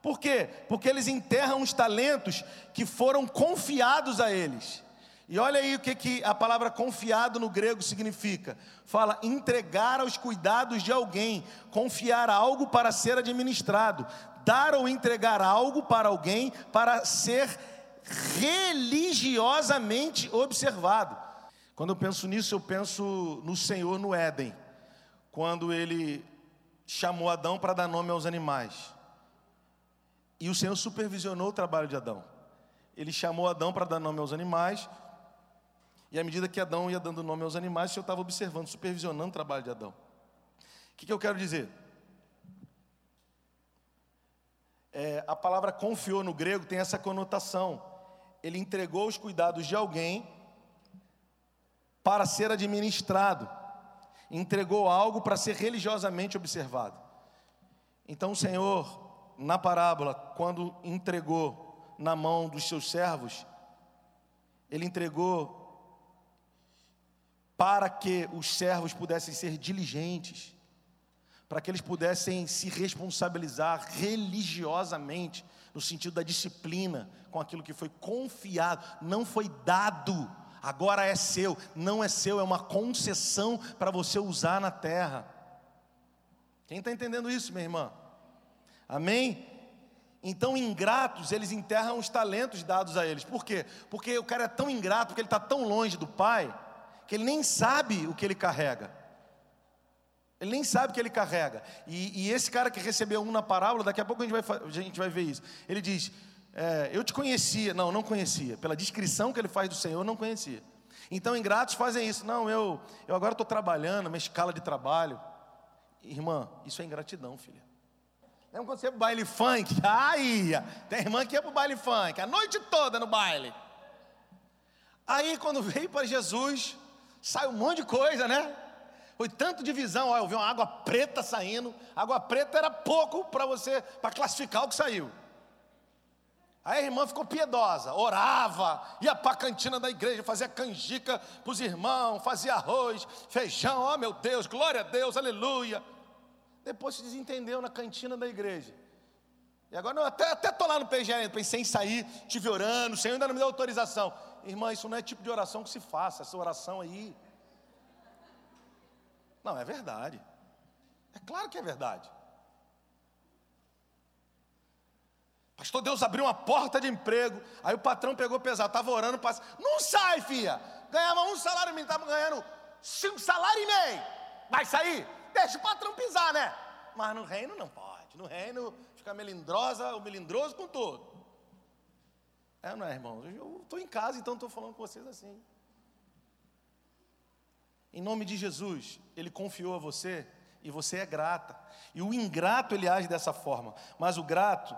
Por quê? Porque eles enterram os talentos que foram confiados a eles. E olha aí o que, que a palavra confiado no grego significa. Fala entregar aos cuidados de alguém, confiar algo para ser administrado, dar ou entregar algo para alguém para ser religiosamente observado. Quando eu penso nisso, eu penso no Senhor no Éden, quando ele chamou Adão para dar nome aos animais. E o Senhor supervisionou o trabalho de Adão. Ele chamou Adão para dar nome aos animais, e à medida que Adão ia dando nome aos animais, o Senhor estava observando, supervisionando o trabalho de Adão. O que, que eu quero dizer? É, a palavra confiou no grego tem essa conotação. Ele entregou os cuidados de alguém para ser administrado, entregou algo para ser religiosamente observado. Então o Senhor, na parábola, quando entregou na mão dos seus servos, ele entregou para que os servos pudessem ser diligentes, para que eles pudessem se responsabilizar religiosamente, no sentido da disciplina, com aquilo que foi confiado, não foi dado, agora é seu, não é seu, é uma concessão para você usar na terra. Quem está entendendo isso, minha irmã? Amém? Então, ingratos, eles enterram os talentos dados a eles. Por quê? Porque o cara é tão ingrato, porque ele está tão longe do pai, que ele nem sabe o que ele carrega. Ele nem sabe o que ele carrega. E, e esse cara que recebeu um na parábola, daqui a pouco a gente vai, a gente vai ver isso. Ele diz: é, Eu te conhecia. Não, não conhecia. Pela descrição que ele faz do Senhor, não conhecia. Então, ingratos fazem isso. Não, eu, eu agora estou trabalhando, minha escala de trabalho. Irmã, isso é ingratidão, filha. Lembra quando você ia para o baile funk? Ai, tem irmã que para o baile funk, a noite toda no baile. Aí, quando veio para Jesus, sai um monte de coisa, né? Foi tanto de visão, ó, eu vi uma água preta saindo, água preta era pouco para você, para classificar o que saiu. Aí a irmã ficou piedosa, orava, ia para a cantina da igreja, fazia canjica para os irmãos, fazia arroz, feijão, ó meu Deus, glória a Deus, aleluia. Depois se desentendeu na cantina da igreja. E agora, eu até estou lá no PGR, pensei em sair, tive orando, o Senhor ainda não me deu autorização. Irmã, isso não é tipo de oração que se faça, essa oração aí. Não, é verdade. É claro que é verdade. Pastor, Deus abriu uma porta de emprego. Aí o patrão pegou pesado, estava orando, passa. Não sai, filha. Ganhava um salário mínimo, estava ganhando cinco salários e meio. Vai sair? Deixa o patrão pisar, né? Mas no reino não pode. No reino fica melindrosa, o melindroso com tudo. É, não é, irmão? Eu estou em casa, então estou falando com vocês assim. Em nome de Jesus, Ele confiou a você e você é grata. E o ingrato, ele age dessa forma. Mas o grato,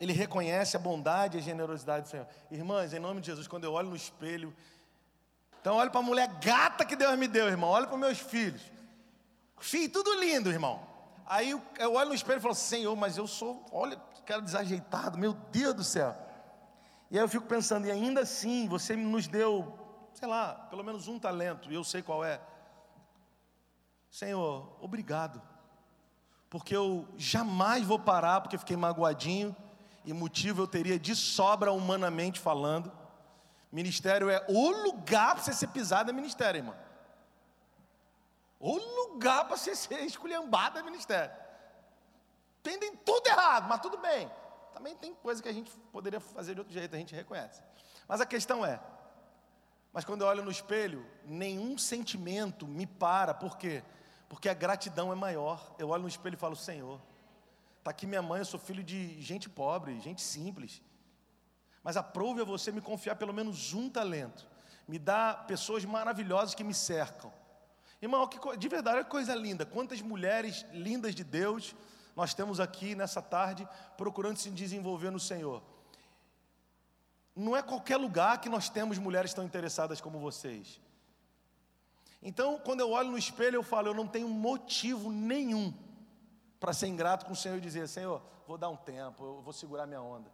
ele reconhece a bondade e a generosidade do Senhor. Irmãs, em nome de Jesus, quando eu olho no espelho, então olho para a mulher gata que Deus me deu, irmão. Olho para meus filhos. Filho, tudo lindo, irmão. Aí eu olho no espelho e falo, Senhor, mas eu sou, olha, quero desajeitado, meu Deus do céu. E aí eu fico pensando, e ainda assim, você nos deu, sei lá, pelo menos um talento, e eu sei qual é. Senhor, obrigado, porque eu jamais vou parar, porque fiquei magoadinho, e motivo eu teria de sobra humanamente falando. Ministério é o lugar para você ser pisado é ministério, irmão. O lugar para você ser esculhambado é ministério. Entendem tudo errado, mas tudo bem. Também tem coisa que a gente poderia fazer de outro jeito, a gente reconhece. Mas a questão é, mas quando eu olho no espelho, nenhum sentimento me para, por quê? Porque a gratidão é maior. Eu olho no espelho e falo, Senhor, está aqui minha mãe, eu sou filho de gente pobre, gente simples. Mas aprove a você me confiar pelo menos um talento. Me dá pessoas maravilhosas que me cercam. Irmão, que, de verdade, é coisa linda. Quantas mulheres lindas de Deus nós temos aqui nessa tarde procurando se desenvolver no Senhor. Não é qualquer lugar que nós temos mulheres tão interessadas como vocês. Então, quando eu olho no espelho, eu falo, eu não tenho motivo nenhum para ser ingrato com o Senhor e dizer, Senhor, vou dar um tempo, eu vou segurar minha onda.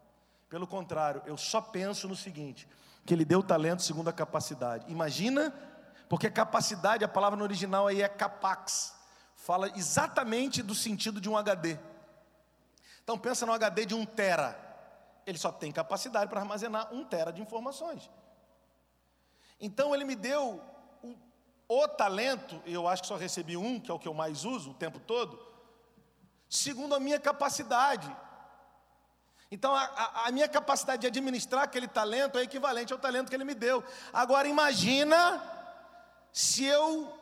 Pelo contrário, eu só penso no seguinte: que ele deu talento segundo a capacidade. Imagina, porque capacidade, a palavra no original aí é capax, fala exatamente do sentido de um HD. Então pensa no HD de um tera. Ele só tem capacidade para armazenar um tera de informações. Então ele me deu o, o talento, e eu acho que só recebi um, que é o que eu mais uso o tempo todo, segundo a minha capacidade. Então, a, a, a, minha capacidade de administrar aquele talento é equivalente ao talento que ele me deu. Agora, imagina se eu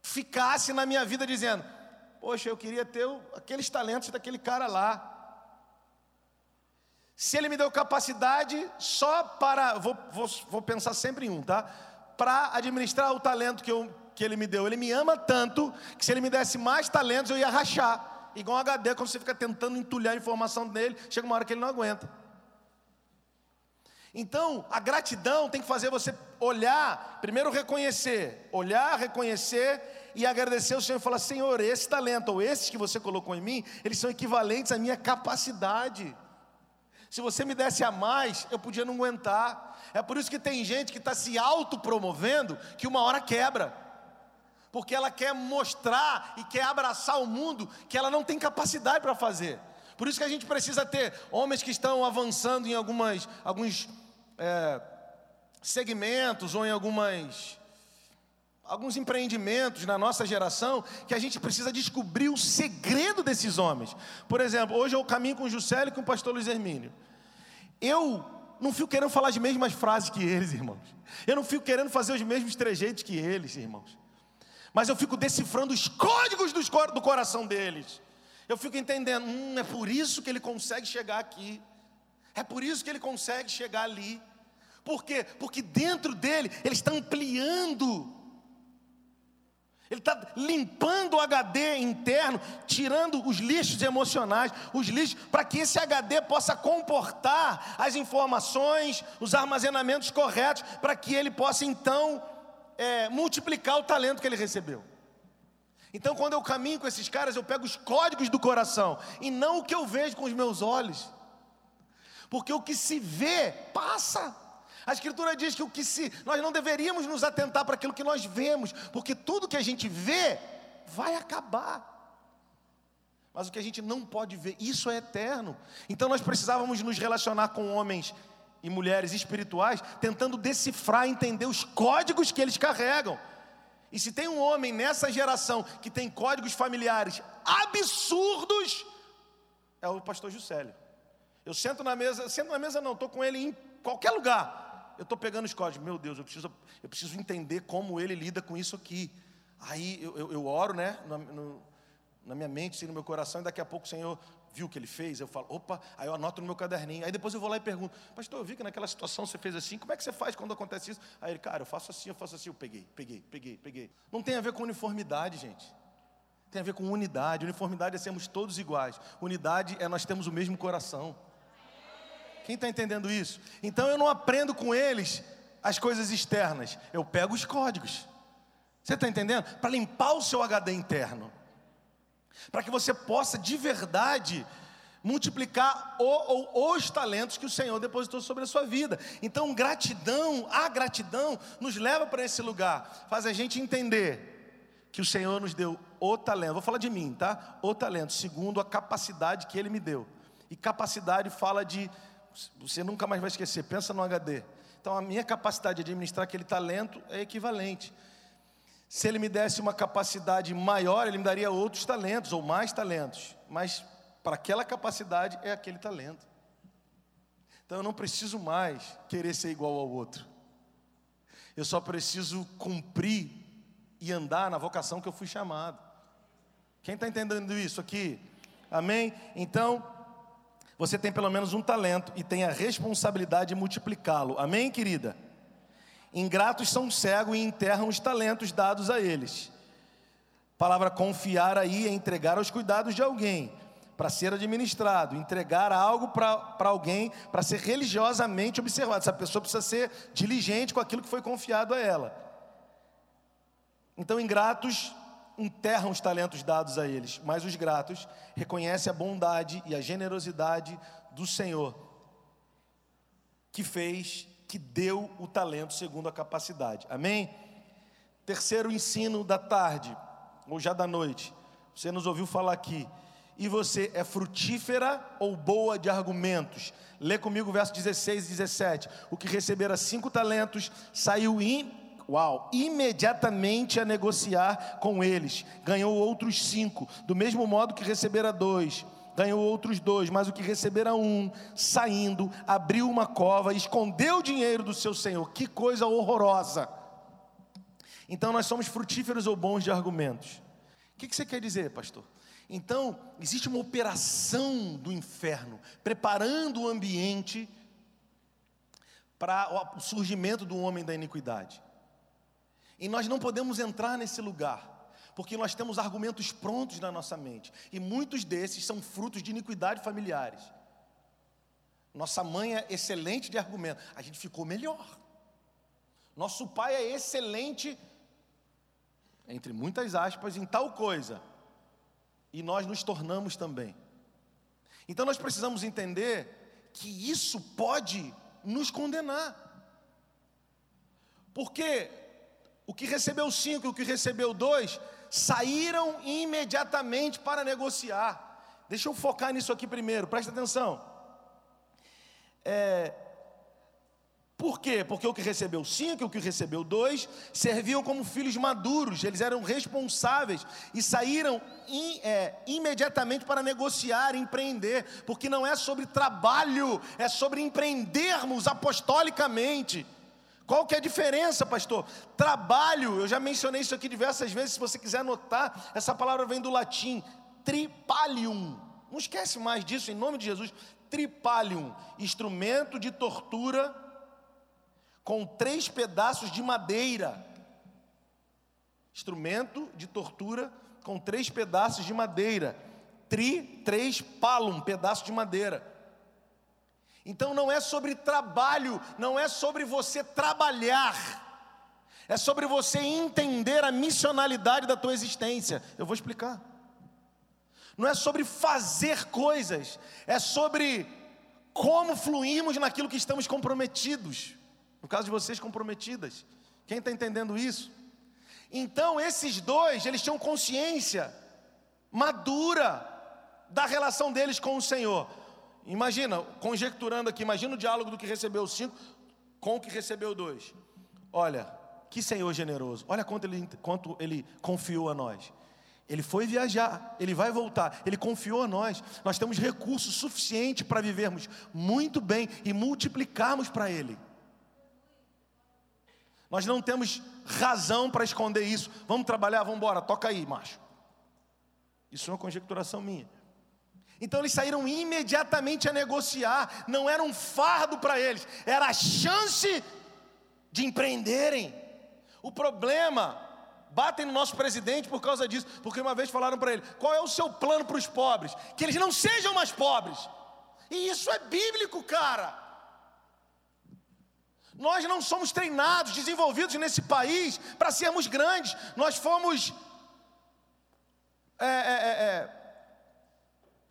ficasse na minha vida dizendo: Poxa, eu queria ter aqueles talentos daquele cara lá. Se ele me deu capacidade só para, vou, vou, vou pensar sempre em um, tá? Para administrar o talento que, eu, que ele me deu. Ele me ama tanto que se ele me desse mais talentos eu ia rachar. Igual um HD, quando você fica tentando entulhar a informação dele, chega uma hora que ele não aguenta. Então, a gratidão tem que fazer você olhar, primeiro reconhecer, olhar, reconhecer e agradecer ao Senhor e falar: Senhor, esse talento ou esses que você colocou em mim, eles são equivalentes à minha capacidade. Se você me desse a mais, eu podia não aguentar. É por isso que tem gente que está se autopromovendo que uma hora quebra porque ela quer mostrar e quer abraçar o mundo que ela não tem capacidade para fazer. Por isso que a gente precisa ter homens que estão avançando em algumas, alguns é, segmentos ou em algumas, alguns empreendimentos na nossa geração que a gente precisa descobrir o segredo desses homens. Por exemplo, hoje eu caminho com o Juscelio e com o pastor Luiz Hermínio. Eu não fico querendo falar as mesmas frases que eles, irmãos. Eu não fico querendo fazer os mesmos trejeitos que eles, irmãos mas eu fico decifrando os códigos do coração deles. Eu fico entendendo, hum, é por isso que ele consegue chegar aqui, é por isso que ele consegue chegar ali. Por quê? Porque dentro dele ele está ampliando, ele está limpando o HD interno, tirando os lixos emocionais, os lixos, para que esse HD possa comportar as informações, os armazenamentos corretos, para que ele possa então é, multiplicar o talento que ele recebeu. Então, quando eu caminho com esses caras, eu pego os códigos do coração e não o que eu vejo com os meus olhos, porque o que se vê passa. A Escritura diz que o que se nós não deveríamos nos atentar para aquilo que nós vemos, porque tudo que a gente vê vai acabar. Mas o que a gente não pode ver, isso é eterno. Então nós precisávamos nos relacionar com homens e mulheres espirituais tentando decifrar, entender os códigos que eles carregam. E se tem um homem nessa geração que tem códigos familiares absurdos, é o pastor Juscelio. Eu sento na mesa, sento na mesa não, estou com ele em qualquer lugar. Eu estou pegando os códigos. Meu Deus, eu preciso, eu preciso entender como ele lida com isso aqui. Aí eu, eu, eu oro, né, no, no, na minha mente, assim, no meu coração, e daqui a pouco o Senhor viu o que ele fez, eu falo, opa, aí eu anoto no meu caderninho. Aí depois eu vou lá e pergunto, pastor, eu vi que naquela situação você fez assim, como é que você faz quando acontece isso? Aí ele, cara, eu faço assim, eu faço assim, eu peguei, peguei, peguei, peguei. Não tem a ver com uniformidade, gente. Tem a ver com unidade. Uniformidade é sermos todos iguais. Unidade é nós temos o mesmo coração. Quem está entendendo isso? Então eu não aprendo com eles as coisas externas, eu pego os códigos. Você está entendendo? Para limpar o seu HD interno para que você possa de verdade multiplicar o, ou os talentos que o Senhor depositou sobre a sua vida. Então, gratidão, a gratidão nos leva para esse lugar, faz a gente entender que o Senhor nos deu o talento. Vou falar de mim, tá? O talento, segundo a capacidade que Ele me deu. E capacidade fala de, você nunca mais vai esquecer, pensa no HD. Então, a minha capacidade de administrar aquele talento é equivalente. Se ele me desse uma capacidade maior, ele me daria outros talentos ou mais talentos. Mas para aquela capacidade é aquele talento. Então eu não preciso mais querer ser igual ao outro. Eu só preciso cumprir e andar na vocação que eu fui chamado. Quem está entendendo isso aqui? Amém? Então, você tem pelo menos um talento e tem a responsabilidade de multiplicá-lo. Amém, querida? Ingratos são cegos e enterram os talentos dados a eles. Palavra confiar aí é entregar aos cuidados de alguém, para ser administrado, entregar algo para alguém, para ser religiosamente observado. Essa pessoa precisa ser diligente com aquilo que foi confiado a ela. Então, ingratos enterram os talentos dados a eles, mas os gratos reconhecem a bondade e a generosidade do Senhor que fez, que deu o talento segundo a capacidade. Amém? Terceiro ensino da tarde, ou já da noite. Você nos ouviu falar aqui. E você é frutífera ou boa de argumentos? Lê comigo o verso 16 e 17. O que recebera cinco talentos saiu in, uau, imediatamente a negociar com eles. Ganhou outros cinco. Do mesmo modo que recebera dois ganhou outros dois, mas o que recebera um, saindo, abriu uma cova, escondeu o dinheiro do seu senhor. Que coisa horrorosa! Então nós somos frutíferos ou bons de argumentos. O que você quer dizer, pastor? Então, existe uma operação do inferno, preparando o ambiente para o surgimento do homem da iniquidade. E nós não podemos entrar nesse lugar porque nós temos argumentos prontos na nossa mente, e muitos desses são frutos de iniquidade familiares. Nossa mãe é excelente de argumento, a gente ficou melhor. Nosso pai é excelente, entre muitas aspas, em tal coisa, e nós nos tornamos também. Então nós precisamos entender que isso pode nos condenar, porque o que recebeu cinco e o que recebeu dois saíram imediatamente para negociar. Deixa eu focar nisso aqui primeiro, presta atenção. É, por quê? Porque o que recebeu cinco e o que recebeu dois serviam como filhos maduros, eles eram responsáveis e saíram in, é, imediatamente para negociar, empreender, porque não é sobre trabalho, é sobre empreendermos apostolicamente. Qual que é a diferença, pastor? Trabalho, eu já mencionei isso aqui diversas vezes, se você quiser anotar, essa palavra vem do latim, tripalium. Não esquece mais disso, em nome de Jesus. Tripalium, instrumento de tortura com três pedaços de madeira. Instrumento de tortura com três pedaços de madeira. Tri, três palum, pedaço de madeira. Então não é sobre trabalho, não é sobre você trabalhar, é sobre você entender a missionalidade da tua existência. Eu vou explicar. Não é sobre fazer coisas, é sobre como fluirmos naquilo que estamos comprometidos. No caso de vocês, comprometidas. Quem está entendendo isso? Então, esses dois, eles tinham consciência madura da relação deles com o Senhor. Imagina, conjecturando aqui, imagina o diálogo do que recebeu cinco com o que recebeu dois. Olha, que Senhor generoso, olha quanto ele, quanto ele confiou a nós. Ele foi viajar, ele vai voltar, ele confiou a nós. Nós temos recurso suficiente para vivermos muito bem e multiplicarmos para Ele. Nós não temos razão para esconder isso. Vamos trabalhar, vamos embora, toca aí, macho. Isso é uma conjecturação minha. Então eles saíram imediatamente a negociar, não era um fardo para eles, era a chance de empreenderem. O problema, batem no nosso presidente por causa disso, porque uma vez falaram para ele: qual é o seu plano para os pobres? Que eles não sejam mais pobres. E isso é bíblico, cara. Nós não somos treinados, desenvolvidos nesse país para sermos grandes, nós fomos. É, é, é,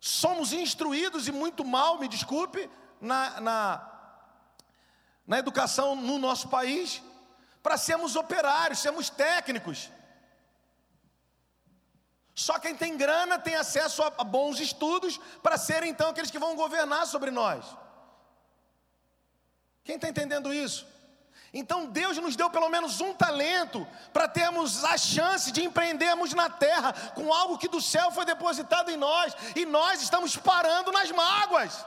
somos instruídos e muito mal, me desculpe, na, na, na educação no nosso país, para sermos operários, sermos técnicos. Só quem tem grana tem acesso a, bons estudos para serem então aqueles que vão governar sobre nós. Quem está entendendo isso? Então Deus nos deu pelo menos um talento para termos a chance de empreendermos na terra com algo que do céu foi depositado em nós e nós estamos parando nas mágoas.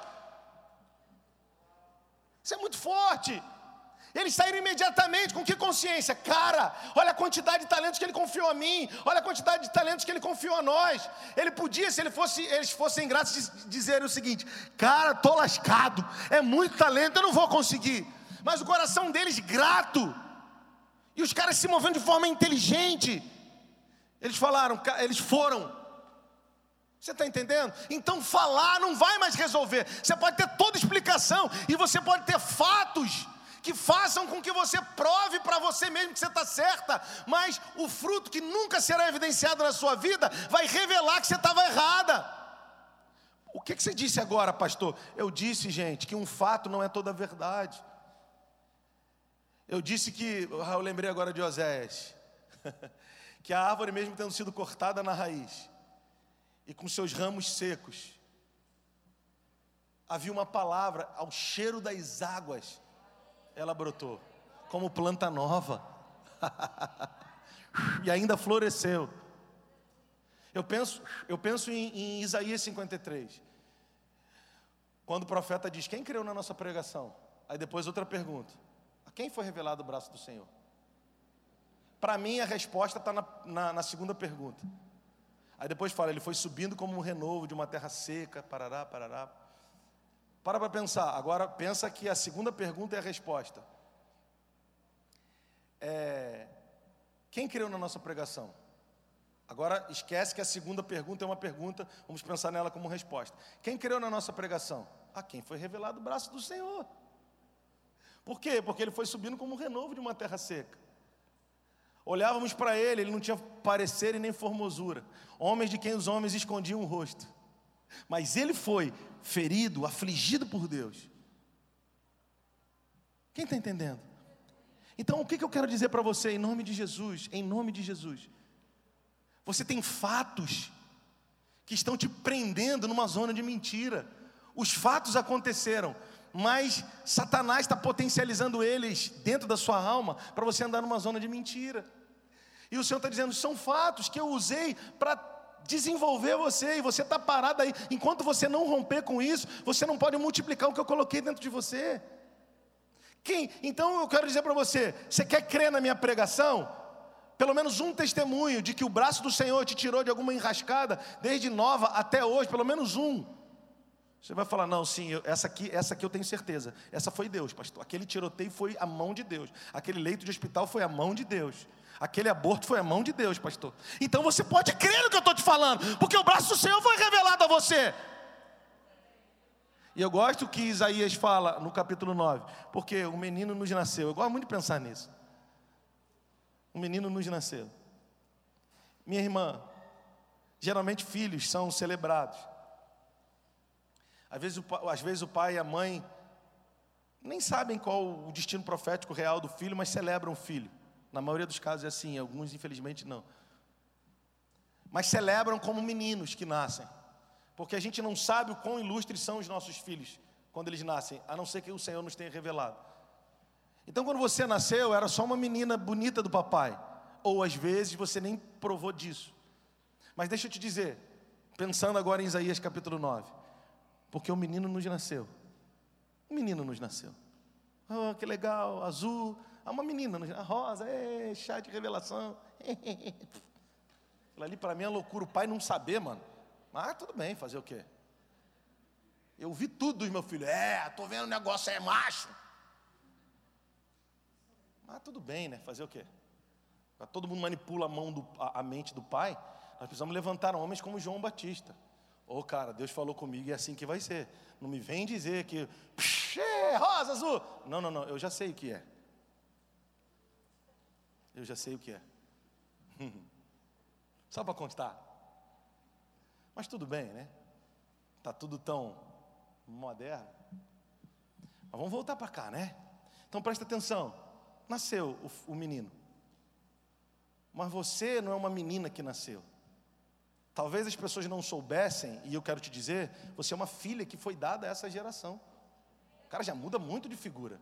Isso é muito forte. Eles saíram imediatamente com que consciência? Cara, olha a quantidade de talentos que ele confiou a mim, olha a quantidade de talentos que ele confiou a nós. Ele podia, se ele fosse, eles fossem gratos, dizer o seguinte: Cara, tô lascado, é muito talento, eu não vou conseguir mas o coração deles grato. E os caras se movendo de forma inteligente. Eles falaram, eles foram. Você está entendendo? Então falar não vai mais resolver. Você pode ter toda explicação e você pode ter fatos que façam com que você prove para você mesmo que você está certa, mas o fruto que nunca será evidenciado na sua vida vai revelar que você estava errada. O que, que você disse agora, pastor? Eu disse, gente, que um fato não é toda a verdade. Eu disse que, eu lembrei agora de Oséias, *laughs* que a árvore, mesmo tendo sido cortada na raiz e com seus ramos secos, havia uma palavra, ao cheiro das águas, ela brotou, como planta nova, *laughs* e ainda floresceu. Eu penso, eu penso em, em Isaías 53. Quando o profeta diz: Quem creu na nossa pregação? Aí depois outra pergunta: Quem foi revelado o braço do Senhor? Para mim, a resposta está na, na, na, segunda pergunta. Aí depois fala: Ele foi subindo como um renovo de uma terra seca, parará, parará. Para para pensar. Agora, pensa que a segunda pergunta é a resposta. É, quem creu na nossa pregação? Agora esquece que a segunda pergunta é uma pergunta, vamos pensar nela como resposta. Quem creu na nossa pregação? A quem foi revelado o braço do Senhor. Por quê? Porque ele foi subindo como um renovo de uma terra seca. Olhávamos para ele, ele não tinha parecer e nem formosura. Homens de quem os homens escondiam o rosto. Mas ele foi ferido, afligido por Deus. Quem está entendendo? Então, o que, que eu quero dizer para você, em nome de Jesus? Em nome de Jesus. Você tem fatos que estão te prendendo numa zona de mentira. Os fatos aconteceram, mas Satanás está potencializando eles dentro da sua alma para você andar numa zona de mentira. E o Senhor está dizendo: são fatos que eu usei para desenvolver você, e você está parado aí. Enquanto você não romper com isso, você não pode multiplicar o que eu coloquei dentro de você. Quem? Então eu quero dizer para você: você quer crer na minha pregação? pelo menos um testemunho de que o braço do Senhor te tirou de alguma enrascada, desde nova até hoje, pelo menos um. Você vai falar, não, sim, eu, essa, aqui, essa aqui eu tenho certeza. Essa foi Deus, pastor. Aquele tiroteio foi a mão de Deus. Aquele leito de hospital foi a mão de Deus. Aquele aborto foi a mão de Deus, pastor. Então você pode crer no que eu estou te falando, porque o braço do Senhor foi revelado a você. E eu gosto que Isaías fala no capítulo 9, porque o menino nos nasceu. Eu gosto muito de pensar nisso um menino nos nasceu. Minha irmã, geralmente filhos são celebrados. Às vezes, o, às vezes o pai e a mãe nem sabem qual o destino profético real do filho, mas celebram o filho. Na maioria dos casos é assim, alguns infelizmente não. Mas celebram como meninos que nascem. Porque a gente não sabe o quão ilustres são os nossos filhos quando eles nascem, a não ser que o Senhor nos tenha revelado. Então, quando você nasceu, era só uma menina bonita do papai. Ou às vezes você nem provou disso. Mas deixa eu te dizer, pensando agora em Isaías capítulo 9, porque o menino nos nasceu. Um menino nos nasceu. Oh, que legal, azul. Ah, uma menina, a rosa, é, chá de revelação. *laughs* Aquilo ali para mim é loucura, o pai não saber, mano. Mas tudo bem, fazer o quê? Eu vi tudo dos meus filhos. É, tô vendo o negócio é macho. Ah, tudo bem, né? Fazer o quê? Todo mundo manipula a, mão do, a, a mente do pai. Nós precisamos levantar homens como João Batista. Ô oh, cara, Deus falou comigo e é assim que vai ser. Não me vem dizer que. Pxê, rosa azul. Não, não, não. Eu já sei o que é. Eu já sei o que é. *laughs* Só para constar. Mas tudo bem, né? Tá tudo tão moderno. Mas vamos voltar para cá, né? Então presta atenção nasceu o, o menino. Mas você não é uma menina que nasceu. Talvez as pessoas não soubessem, e eu quero te dizer, você é uma filha que foi dada a essa geração. O cara já muda muito de figura.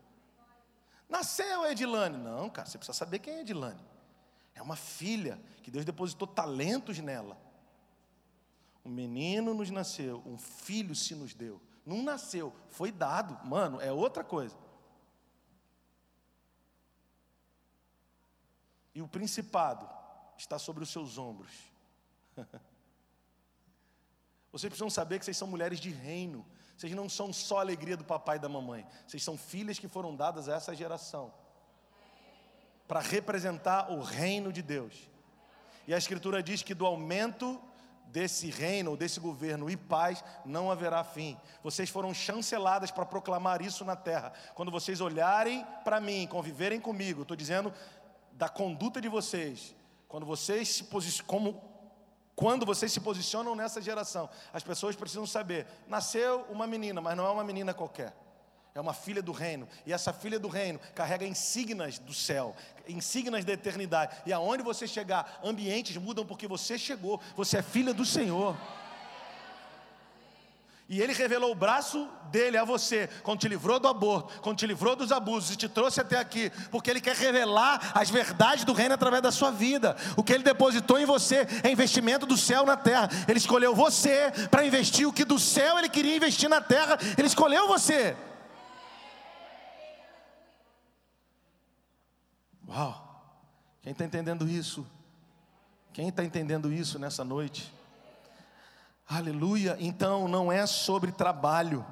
Nasceu Edilane. Não, cara, você precisa saber quem é Edilane. É uma filha que Deus depositou talentos nela. Um menino nos nasceu, um filho se nos deu. Não nasceu, foi dado. Mano, é outra coisa. e o principado está sobre os seus ombros. *laughs* Vocês precisam saber que vocês são mulheres de reino. Vocês não são só a alegria do papai e da mamãe. Vocês são filhas que foram dadas a essa geração para representar o reino de Deus. E a Escritura diz que do aumento desse reino, desse governo e paz, não haverá fim. Vocês foram chanceladas para proclamar isso na terra. Quando vocês olharem para mim, conviverem comigo, estou dizendo da conduta de vocês, quando vocês se posicionam, como, Quando vocês se posicionam nessa geração, as pessoas precisam saber: nasceu uma menina, mas não é uma menina qualquer. É uma filha do reino. E essa filha do reino carrega insígnias do céu, insígnias da eternidade. E aonde você chegar, ambientes mudam porque você chegou. Você é filha do Senhor. E ele revelou o braço dele a você, quando te livrou do aborto, quando te livrou dos abusos e te trouxe até aqui, porque ele quer revelar as verdades do reino através da sua vida. O que ele depositou em você é investimento do céu na terra. Ele escolheu você para investir o que do céu ele queria investir na terra. Ele escolheu você. Uau! Quem está entendendo isso? Quem está entendendo isso nessa noite? Aleluia. Então não é sobre trabalho,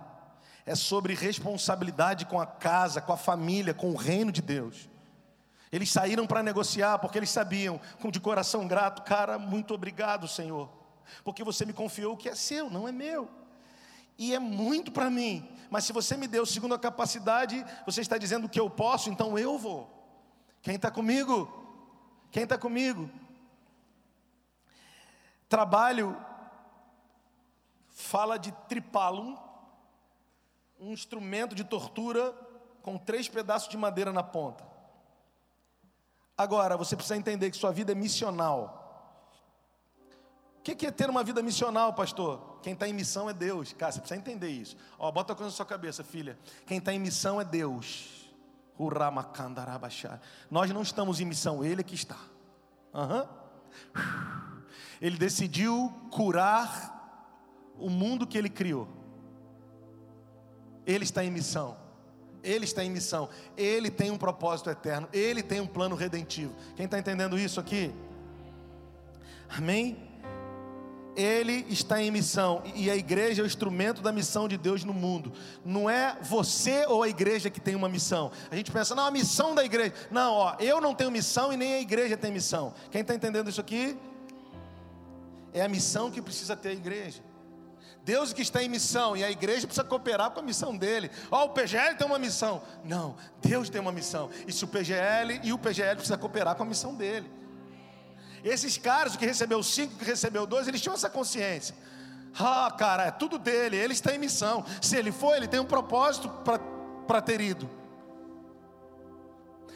é sobre responsabilidade com a casa, com a família, com o reino de Deus. Eles saíram para negociar porque eles sabiam, com de coração grato, cara, muito obrigado, Senhor, porque você me confiou o que é seu, não é meu. E é muito para mim, mas se você me deu segundo a capacidade, você está dizendo que eu posso, então eu vou. Quem está comigo? Quem está comigo? Trabalho fala de tripalum, um instrumento de tortura com três pedaços de madeira na ponta. Agora, você precisa entender que sua vida é missional. O que é ter uma vida missional, pastor? Quem está em missão é Deus. Cara, você precisa entender isso. Ó, bota a coisa na sua cabeça, filha. Quem está em missão é Deus. Nós não estamos em missão, Ele é que está. Uhum. Ele decidiu curar o mundo que ele criou. Ele está em missão. Ele está em missão. Ele tem um propósito eterno. Ele tem um plano redentivo. Quem está entendendo isso aqui? Amém? Ele está em missão e a igreja é o instrumento da missão de Deus no mundo. Não é você ou a igreja que tem uma missão. A gente pensa, não, a missão da igreja. Não, ó, eu não tenho missão e nem a igreja tem missão. Quem está entendendo isso aqui? É a missão que precisa ter a igreja. Deus que está em missão e a igreja precisa cooperar com a missão dele. Ó, oh, o PGL tem uma missão. Não, Deus tem uma missão. E se o PGL e o PGL precisa cooperar com a missão dele. Esses caras, o que recebeu cinco, o que recebeu dois, eles tinham essa consciência. Ah, cara, é tudo dele, ele está em missão. Se ele for, ele tem um propósito para ter ido.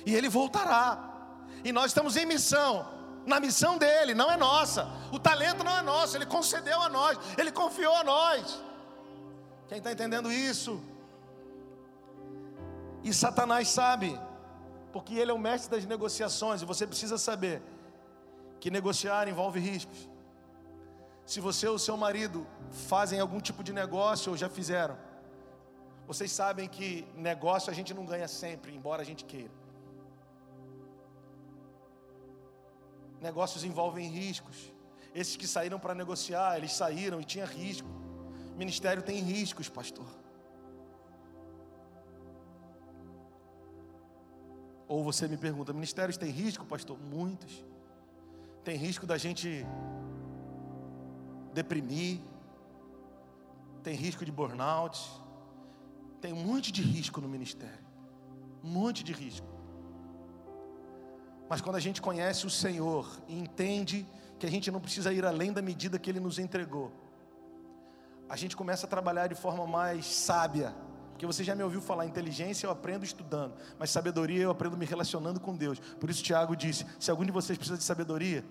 E ele voltará. E nós estamos em missão na missão dele, não é nossa. O talento não é nosso, ele concedeu a nós, ele confiou a nós. Quem está entendendo isso? E Satanás sabe, porque ele é o mestre das negociações, e você precisa saber que negociar envolve riscos. Se você ou seu marido fazem algum tipo de negócio ou já fizeram, vocês sabem que negócio a gente não ganha sempre, embora a gente queira. Negócios envolvem riscos. Esses que saíram para negociar, eles saíram e tinha risco. Ministério tem riscos, pastor. Ou você me pergunta: ministérios tem risco, pastor? Muitos. Tem risco da gente deprimir, tem risco de burnout, tem um monte de risco no ministério, um monte de risco. Mas quando a gente conhece o Senhor e entende que a gente não precisa ir além da medida que Ele nos entregou, a gente começa a trabalhar de forma mais sábia. Porque você já me ouviu falar, inteligência eu aprendo estudando, mas sabedoria eu aprendo me relacionando com Deus. Por isso Tiago disse: se algum de vocês precisa de sabedoria,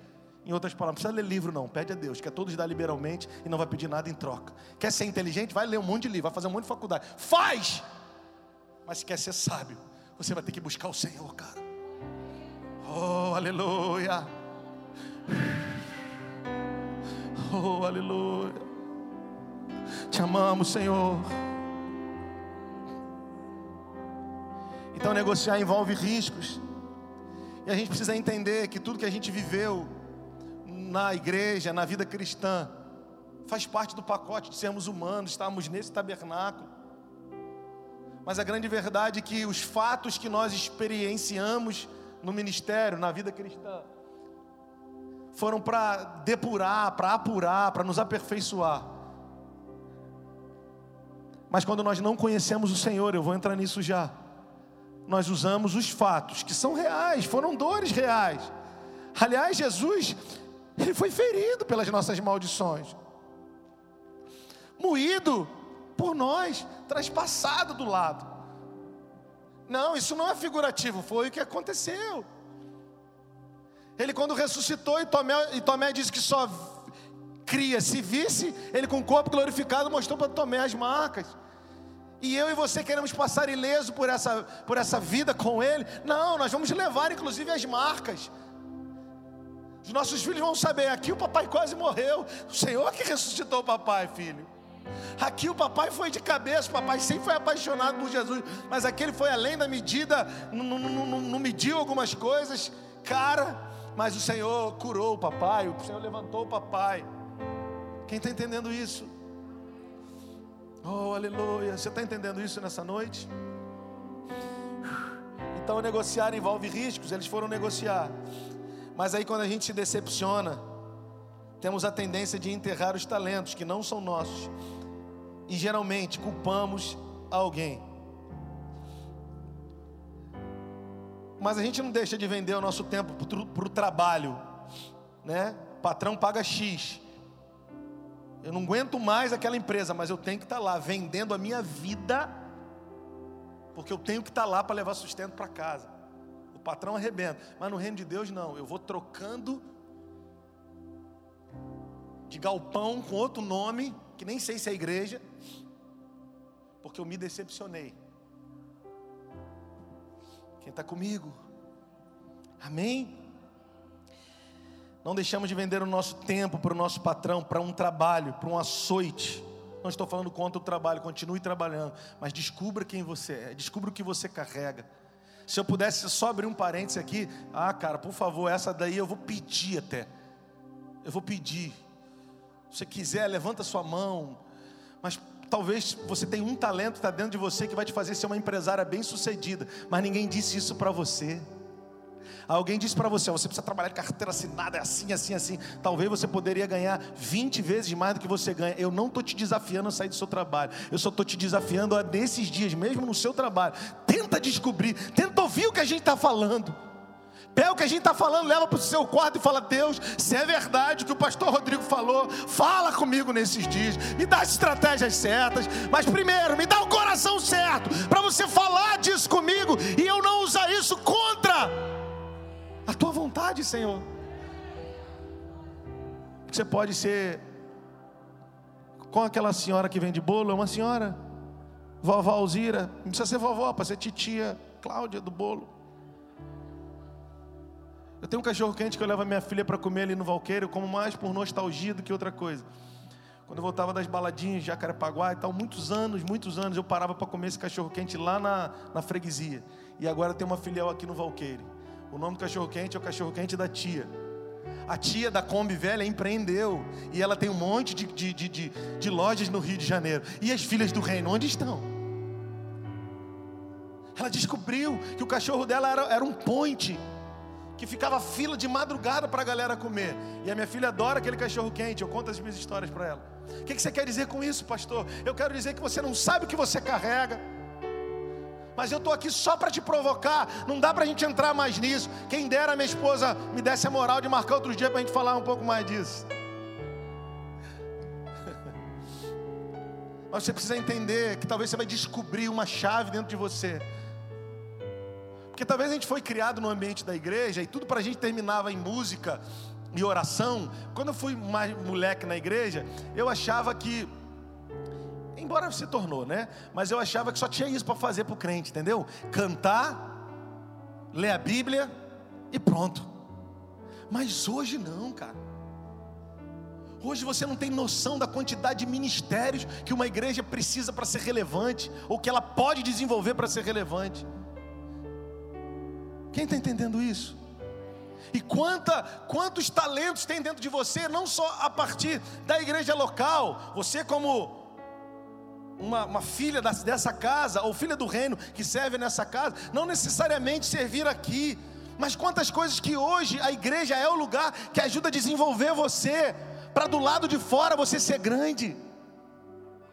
em outras palavras, não precisa ler livro, não. Pede a Deus, quer todos dar liberalmente e não vai pedir nada em troca. Quer ser inteligente? Vai ler um monte de livro, vai fazer um monte de faculdade. Faz! Mas se quer ser sábio, você vai ter que buscar o Senhor, cara. Oh, aleluia. Oh, aleluia. Te amamos, Senhor. Então, negociar envolve riscos. E a gente precisa entender que tudo que a gente viveu na igreja, na vida cristã, faz parte do pacote de sermos humanos, estarmos nesse tabernáculo. Mas a grande verdade é que os fatos que nós experienciamos no ministério, na vida cristã, foram para depurar, para apurar, para nos aperfeiçoar. Mas quando nós não conhecemos o Senhor, eu vou entrar nisso já. Nós usamos os fatos que são reais, foram dores reais. Aliás, Jesus Ele foi ferido pelas nossas maldições, moído por nós, traspassado do lado. Não, isso não é figurativo, foi o que aconteceu. Ele, quando ressuscitou, e Tomé, e Tomé disse que só cria se visse, ele com o corpo glorificado mostrou para Tomé as marcas. E eu e você queremos passar ileso por essa, por essa vida com Ele? Não, nós vamos levar inclusive as marcas. Os nossos filhos vão saber: aqui o papai quase morreu. O Senhor que ressuscitou o papai, filho. Aqui o papai foi de cabeça, o papai sempre foi apaixonado por Jesus, mas aquele foi além da medida, não, não, não, não mediu algumas coisas, cara, mas o Senhor curou o papai, o Senhor levantou o papai. Quem está entendendo isso? Oh, aleluia. Você está entendendo isso nessa noite? Então, negociar envolve riscos. Eles foram negociar. Mas aí, quando a gente se decepciona, temos a tendência de enterrar os talentos que não são nossos. E geralmente culpamos alguém. Mas a gente não deixa de vender o nosso tempo para o trabalho, né? O patrão paga X. Eu não aguento mais aquela empresa, mas eu tenho que estar lá vendendo a minha vida, porque eu tenho que estar lá para levar sustento para casa. O patrão arrebenta, mas no reino de Deus não. Eu vou trocando de galpão com outro nome, que nem sei se é igreja, porque eu me decepcionei. Quem está comigo? Amém? Não deixamos de vender o nosso tempo para o nosso patrão, para um trabalho, para um açoite. Não estou falando contra o trabalho, continue trabalhando, mas descubra quem você é, descubra o que você carrega. Se eu pudesse só abrir um parênteses aqui, ah, cara, por favor, essa daí eu vou pedir até. Eu vou pedir. Se você quiser, levanta sua mão. Mas talvez você tenha um talento está dentro de você que vai te fazer ser uma empresária bem sucedida, mas ninguém disse isso para você. Alguém disse para você, você precisa trabalhar de carteira assinada, é assim, assim, assim. Talvez você poderia ganhar 20 vezes mais do que você ganha. Eu não estou te desafiando a sair do seu trabalho. Eu só estou te desafiando a, nesses dias, mesmo no seu trabalho. Tenta descobrir, tenta ouvir o que a gente está falando. Pega o que a gente está falando, leva para o seu quarto e fala: Deus, se é verdade o que o pastor Rodrigo falou, fala comigo nesses dias, me dá as estratégias certas, mas primeiro, me dá o coração certo para você falar disso comigo e eu não usar isso contra a tua vontade, Senhor. Você pode ser com aquela senhora que vende bolo, é uma senhora, vovó Alzira, não precisa ser vovó, pode ser titia Cláudia do bolo. Eu tenho um cachorro quente que eu levo a minha filha para comer ali no Valqueiro, como mais por nostalgia do que outra coisa. Quando eu voltava das baladinhas Jacarepaguá e tal, muitos anos, muitos anos, eu parava para comer esse cachorro quente lá na, na freguesia. E agora tem uma filial aqui no Valqueiro. O nome do cachorro quente é o cachorro quente da tia. A tia da Kombi velha empreendeu. E ela tem um monte de, de, de, de, de lojas no Rio de Janeiro. E as filhas do reino, onde estão? Ela descobriu que o cachorro dela era, era um ponte que ficava fila de madrugada para a galera comer. E a minha filha adora aquele cachorro quente. Eu conto as minhas histórias para ela. O que, que você quer dizer com isso, pastor? Eu quero dizer que você não sabe o que você carrega. Mas eu estou aqui só para te provocar. Não dá para a gente entrar mais nisso. Quem dera a minha esposa me desse a moral de marcar outro dia para a gente falar um pouco mais disso. *laughs* Mas você precisa entender que talvez você vai descobrir uma chave dentro de você porque talvez a gente foi criado no ambiente da igreja e tudo para a gente terminava em música e oração. Quando eu fui mais moleque na igreja, eu achava que embora se tornou, né? Mas eu achava que só tinha isso para fazer para o crente, entendeu? Cantar, ler a Bíblia e pronto. Mas hoje não, cara. Hoje você não tem noção da quantidade de ministérios que uma igreja precisa para ser relevante, ou que ela pode desenvolver para ser relevante. Quem está entendendo isso? E quanta, quantos talentos tem dentro de você, não só a partir da igreja local, você como uma, uma filha dessa casa, ou filha do reino que serve nessa casa, não necessariamente servir aqui, mas quantas coisas que hoje a igreja é o lugar que ajuda a desenvolver você, para do lado de fora você ser grande,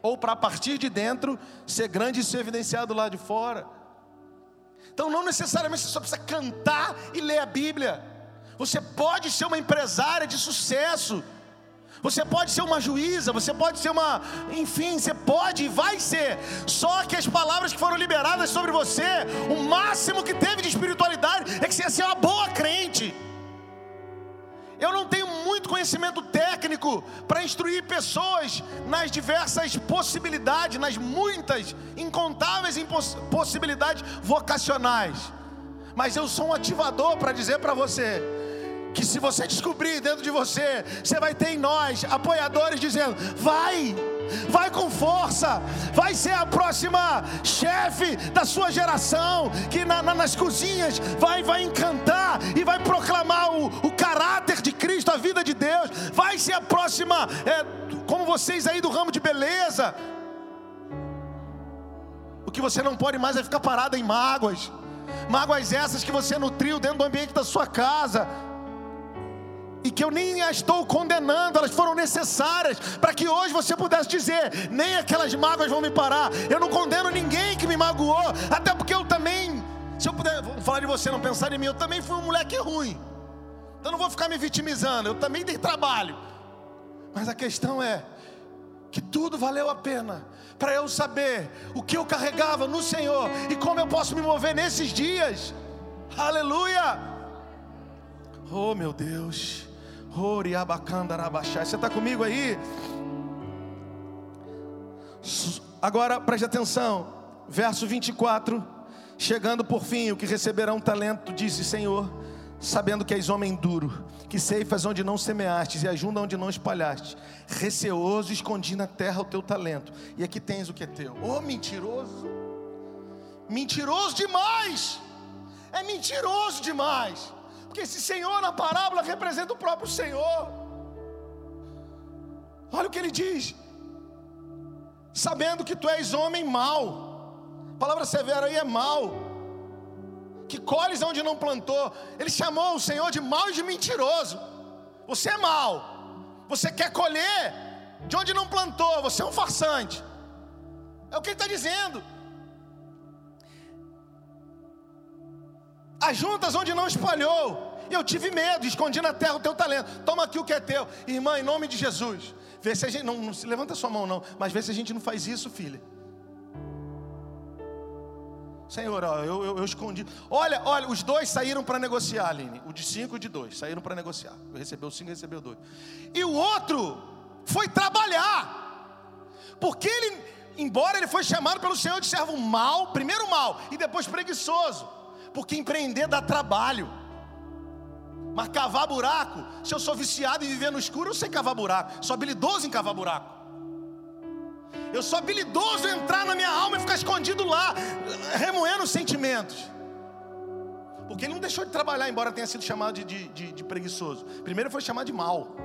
ou para a partir de dentro ser grande e ser evidenciado lá de fora. Então não necessariamente você só precisa cantar e ler a Bíblia. Você pode ser uma empresária de sucesso. Você pode ser uma juíza, você pode ser uma. Enfim, você pode e vai ser. Só que as palavras que foram liberadas sobre você, o máximo que teve de espiritualidade é que você ia ser uma boa crente. Eu não tenho muito conhecimento técnico para instruir pessoas nas diversas possibilidades, nas muitas, incontáveis possibilidades vocacionais. Mas eu sou um ativador para dizer para você que se você descobrir dentro de você, você vai ter em nós apoiadores dizendo: vai, vai com força, vai ser a próxima chefe da sua geração, que na, na, nas cozinhas vai, vai encantar e vai proclamar o, o caráter de Cristo, a vida de Deus, vai ser a próxima, é, como vocês aí do ramo de beleza. O que você não pode mais é ficar parado em mágoas. Mágoas essas que você nutriu dentro do ambiente da sua casa e que eu nem as estou condenando, elas foram necessárias para que hoje você pudesse dizer: nem aquelas mágoas vão me parar. Eu não condeno ninguém que me magoou, até porque eu também, se eu puder falar de você, não pensar em mim, eu também fui um moleque ruim. Então não vou ficar me vitimizando, eu também dei trabalho. Mas a questão é que tudo valeu a pena para eu saber o que eu carregava no Senhor e como eu posso me mover nesses dias. Aleluia! Oh meu Deus. Você está comigo aí? Agora preste atenção, verso 24. Chegando por fim, o que receberá um talento, disse Senhor, sabendo que és homem duro, que ceifas onde não semeastes e ajunta onde não espalhaste. Receoso, escondi na terra o teu talento, e aqui tens o que é teu. Oh, mentiroso! Mentiroso demais! É mentiroso demais! Porque esse Senhor na parábola representa o próprio Senhor. Olha o que ele diz: sabendo que tu és homem mau, a palavra severa aí é mau, que colhes onde não plantou. Ele chamou o Senhor de mau e de mentiroso. Você é mau, você quer colher de onde não plantou, você é um farsante. É o que ele está dizendo. As juntas onde não espalhou. Eu tive medo, escondi na terra o teu talento. Toma aqui o que é teu. Irmã, em nome de Jesus. Vê se a gente. Não, não se levanta sua mão, não. Mas vê se a gente não faz isso, filha. Senhor, ó, eu, eu, eu, escondi. Olha, olha, os dois saíram para negociar, Aline. O de cinco e o de dois. Saíram para negociar. Recebeu cinco e recebeu dois. E o outro foi trabalhar. Porque ele, embora ele foi chamado pelo Senhor de servo mal, primeiro mal e depois preguiçoso porque empreender dá trabalho. Mas cavar buraco, se eu sou viciado em viver no escuro, eu sei cavar buraco. Sou habilidoso em cavar buraco. Eu sou habilidoso em entrar na minha alma e ficar escondido lá, remoendo sentimentos. Porque ele não deixou de trabalhar, embora tenha sido chamado de, de, de, de preguiçoso. Primeiro foi chamado de mal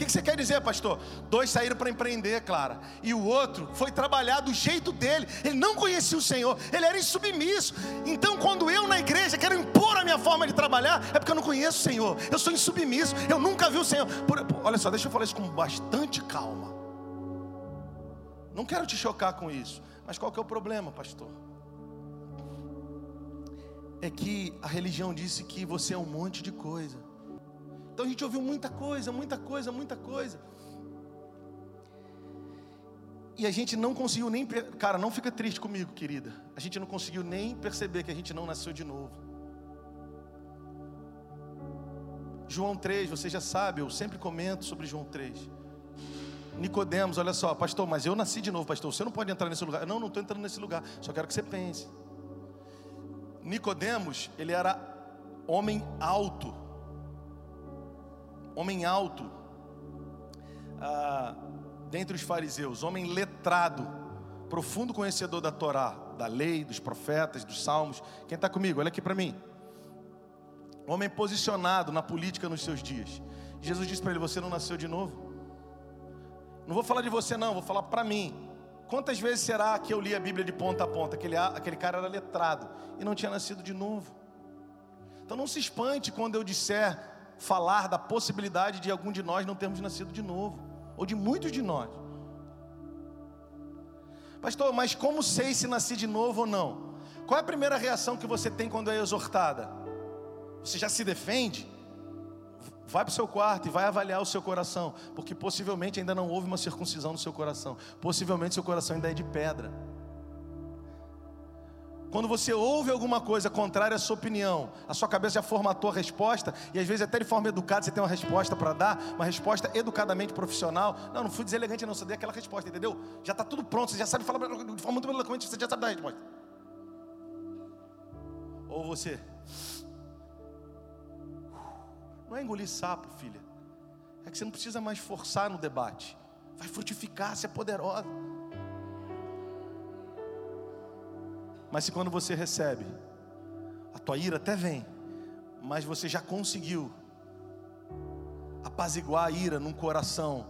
que, que você quer dizer, pastor? Dois saíram para empreender, Clara, e o outro foi trabalhar do jeito dele. Ele não conhecia o Senhor, ele era insubmisso. Então, quando eu na igreja quero impor a minha forma de trabalhar, é porque eu não conheço o Senhor. Eu sou insubmisso, eu nunca vi o Senhor. Por, olha só, deixa eu falar isso com bastante calma. Não quero te chocar com isso, mas qual que é o problema, pastor? É que a religião disse que você é um monte de coisa. Então a gente ouviu muita coisa, muita coisa, muita coisa. E a gente não conseguiu nem. Cara, não fica triste comigo, querida. A gente não conseguiu nem perceber que a gente não nasceu de novo. João 3, você já sabe, eu sempre comento sobre João 3. Nicodemos, olha só, pastor, mas eu nasci de novo, pastor. Você não pode entrar nesse lugar. Não, não estou entrando nesse lugar. Só quero que você pense. Nicodemos, ele era homem alto homem alto, ah, dentre os fariseus, homem letrado, profundo conhecedor da Torá, da lei, dos profetas, dos salmos. Quem está comigo? Olha aqui para mim. Homem posicionado na política nos seus dias. Jesus disse para ele: Você não nasceu de novo? Não vou falar de você, não, vou falar para mim. Quantas vezes será que eu li a Bíblia de ponta a ponta? Aquele, aquele cara era letrado e não tinha nascido de novo. Então não se espante quando eu disser falar da possibilidade de algum de nós não termos nascido de novo, ou de muitos de nós. Pastor, mas como sei se nasci de novo ou não? Qual é a primeira reação que você tem quando é exortada? Você já se defende? Vai para o seu quarto e vai avaliar o seu coração, porque possivelmente ainda não houve uma circuncisão no seu coração. Possivelmente seu coração ainda é de pedra. Quando você ouve alguma coisa contrária à sua opinião, a sua cabeça já formatou a resposta, e às vezes até de forma educada você tem uma resposta para dar, uma resposta educadamente profissional. Não, não fui deselegante, não, só dei aquela resposta, entendeu? Já está tudo pronto, você já sabe falar de forma muito eloquente, você já sabe dar a resposta. Ou você. Não é engolir sapo, filha. É que você não precisa mais forçar no debate. Vai frutificar, você é poderosa. Mas se quando você recebe, a tua ira até vem, mas você já conseguiu apaziguar a ira num coração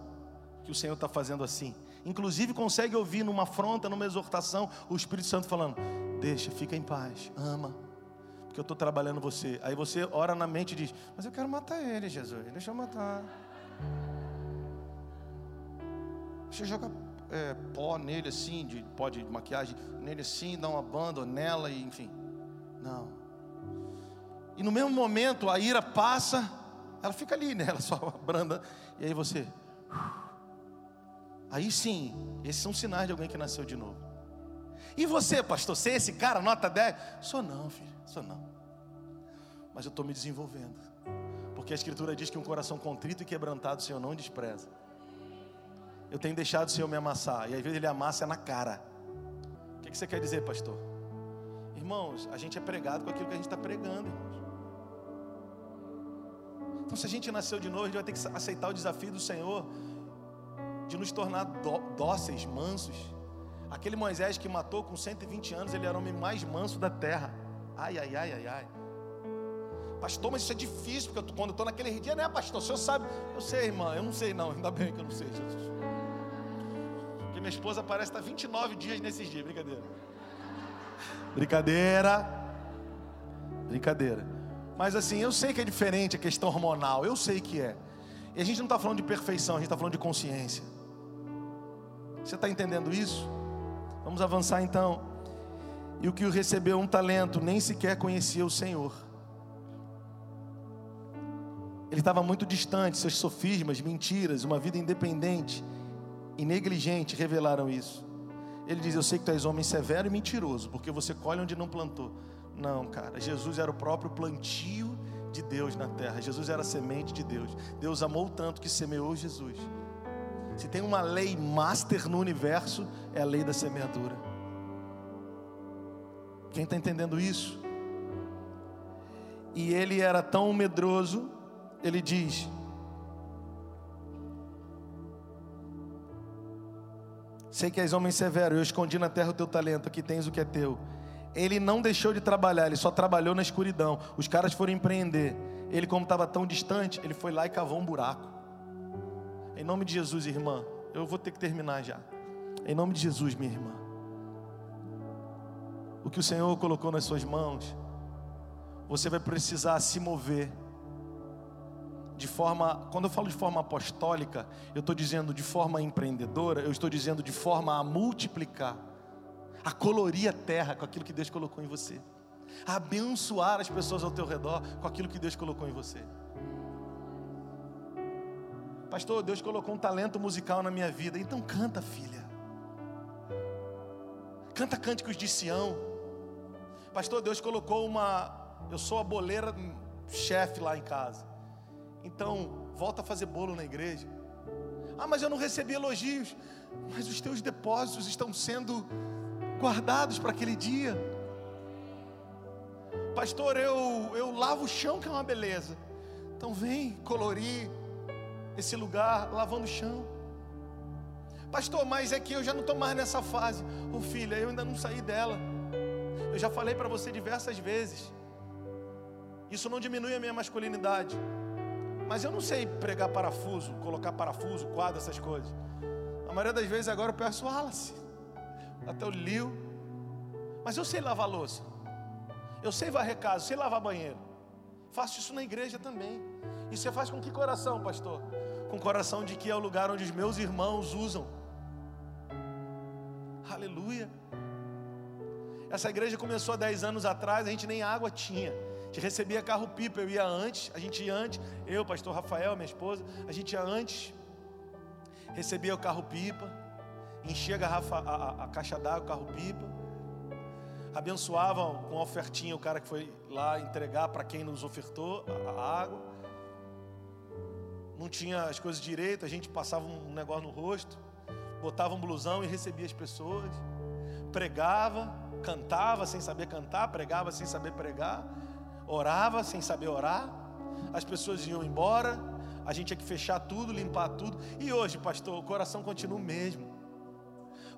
que o Senhor está fazendo assim. Inclusive consegue ouvir numa afronta, numa exortação, o Espírito Santo falando: Deixa, fica em paz, ama, porque eu estou trabalhando você. Aí você ora na mente e diz: Mas eu quero matar ele, Jesus, deixa eu matar. Deixa eu jogar é, pó nele assim, de pó de maquiagem nele assim, dá uma banda nela e enfim. Não. E no mesmo momento a ira passa, ela fica ali, né? *laughs* Ela só branda. E aí você. Aí sim, esses são sinais de alguém que nasceu de novo. E você, pastor, você é esse cara, nota 10? Sou não, filho, sou não. Mas eu estou me desenvolvendo. Porque a Escritura diz que um coração contrito e quebrantado o Senhor não despreza eu tenho deixado o Senhor me amassar. E às vezes Ele amassa na cara. O que você quer dizer, pastor? Irmãos, a gente é pregado com aquilo que a gente está pregando, irmãos. Então, se a gente nasceu de novo, a gente vai ter que aceitar o desafio do Senhor de nos tornar dóceis, mansos. Aquele Moisés que matou com 120 anos, ele era o homem mais manso da terra. Ai, ai, ai, ai, ai. Pastor, mas isso é difícil, porque eu, quando eu estou naquele dia, né, pastor? O senhor sabe? Eu sei, irmã, eu não sei, não. Ainda bem que eu não sei, Jesus. Minha esposa parece estar 29 dias nesses dias, brincadeira. Brincadeira. Brincadeira. Mas assim, eu sei que é diferente a questão hormonal, eu sei que é. E a gente não está falando de perfeição, a gente está falando de consciência. Você está entendendo isso? Vamos avançar então. E o que recebeu um talento nem sequer conhecia o Senhor. Ele estava muito distante, seus sofismas, mentiras, uma vida independente e negligente revelaram isso. Ele diz: Eu sei que tu és homem severo e mentiroso, porque você colhe onde não plantou. Não, cara, Jesus era o próprio plantio de Deus na terra. Jesus era a semente de Deus. Deus amou tanto que semeou Jesus. Se tem uma lei master no universo, é a lei da semeadura. Quem está entendendo isso? E ele era tão medroso, ele diz: Sei que és homem severo, eu escondi na terra o teu talento, aqui tens o que é teu. Ele não deixou de trabalhar, ele só trabalhou na escuridão. Os caras foram empreender. Ele, como estava tão distante, ele foi lá e cavou um buraco. Em nome de Jesus, irmã, eu vou ter que terminar já. Em nome de Jesus, minha irmã. O que o Senhor colocou nas suas mãos, você vai precisar se mover de forma, quando eu falo de forma apostólica, eu estou dizendo de forma empreendedora, eu estou dizendo de forma a multiplicar, a colorir a terra com aquilo que Deus colocou em você, a abençoar as pessoas ao teu redor com aquilo que Deus colocou em você. Pastor, Deus colocou um talento musical na minha vida, então canta, filha. Canta cânticos de Sião. Pastor, Deus colocou uma. Eu sou a boleira chefe lá em casa. Então, volta a fazer bolo na igreja. Ah, mas eu não recebi elogios. Mas os teus depósitos estão sendo guardados para aquele dia. Pastor, eu, eu lavo o chão, que é uma beleza. Então vem colorir esse lugar lavando o chão. Pastor, mas é que eu já não estou mais nessa fase. Ô oh, filha, eu ainda não saí dela. Eu já falei para você diversas vezes. Isso não diminui a minha masculinidade. Mas eu não sei pregar parafuso, colocar parafuso, quadro, essas coisas. A maioria das vezes agora eu peço Wallace. Até o Liu. Mas eu sei lavar louça. Eu sei varrer casa, eu sei lavar banheiro. Faço isso na igreja também. E você faz com que coração, pastor? Com coração de que é o lugar onde os meus irmãos usam. Aleluia. Essa igreja começou há 10 anos atrás, a gente nem água tinha. Gente recebia carro-pipa, eu ia antes, a gente ia antes, eu, pastor Rafael, minha esposa, a gente ia antes, recebia o carro-pipa, enchia a, garrafa, a, a, a caixa d'água, o carro-pipa, abençoavam com ofertinha o cara que foi lá entregar para quem nos ofertou a água. Não tinha as coisas direito, a gente passava um negócio no rosto, botava um blusão e recebia as pessoas, pregava, cantava sem saber cantar, pregava sem saber pregar, orava sem saber orar, as pessoas iam embora, a gente tinha que fechar tudo, limpar tudo. E hoje, pastor, o coração continua o mesmo.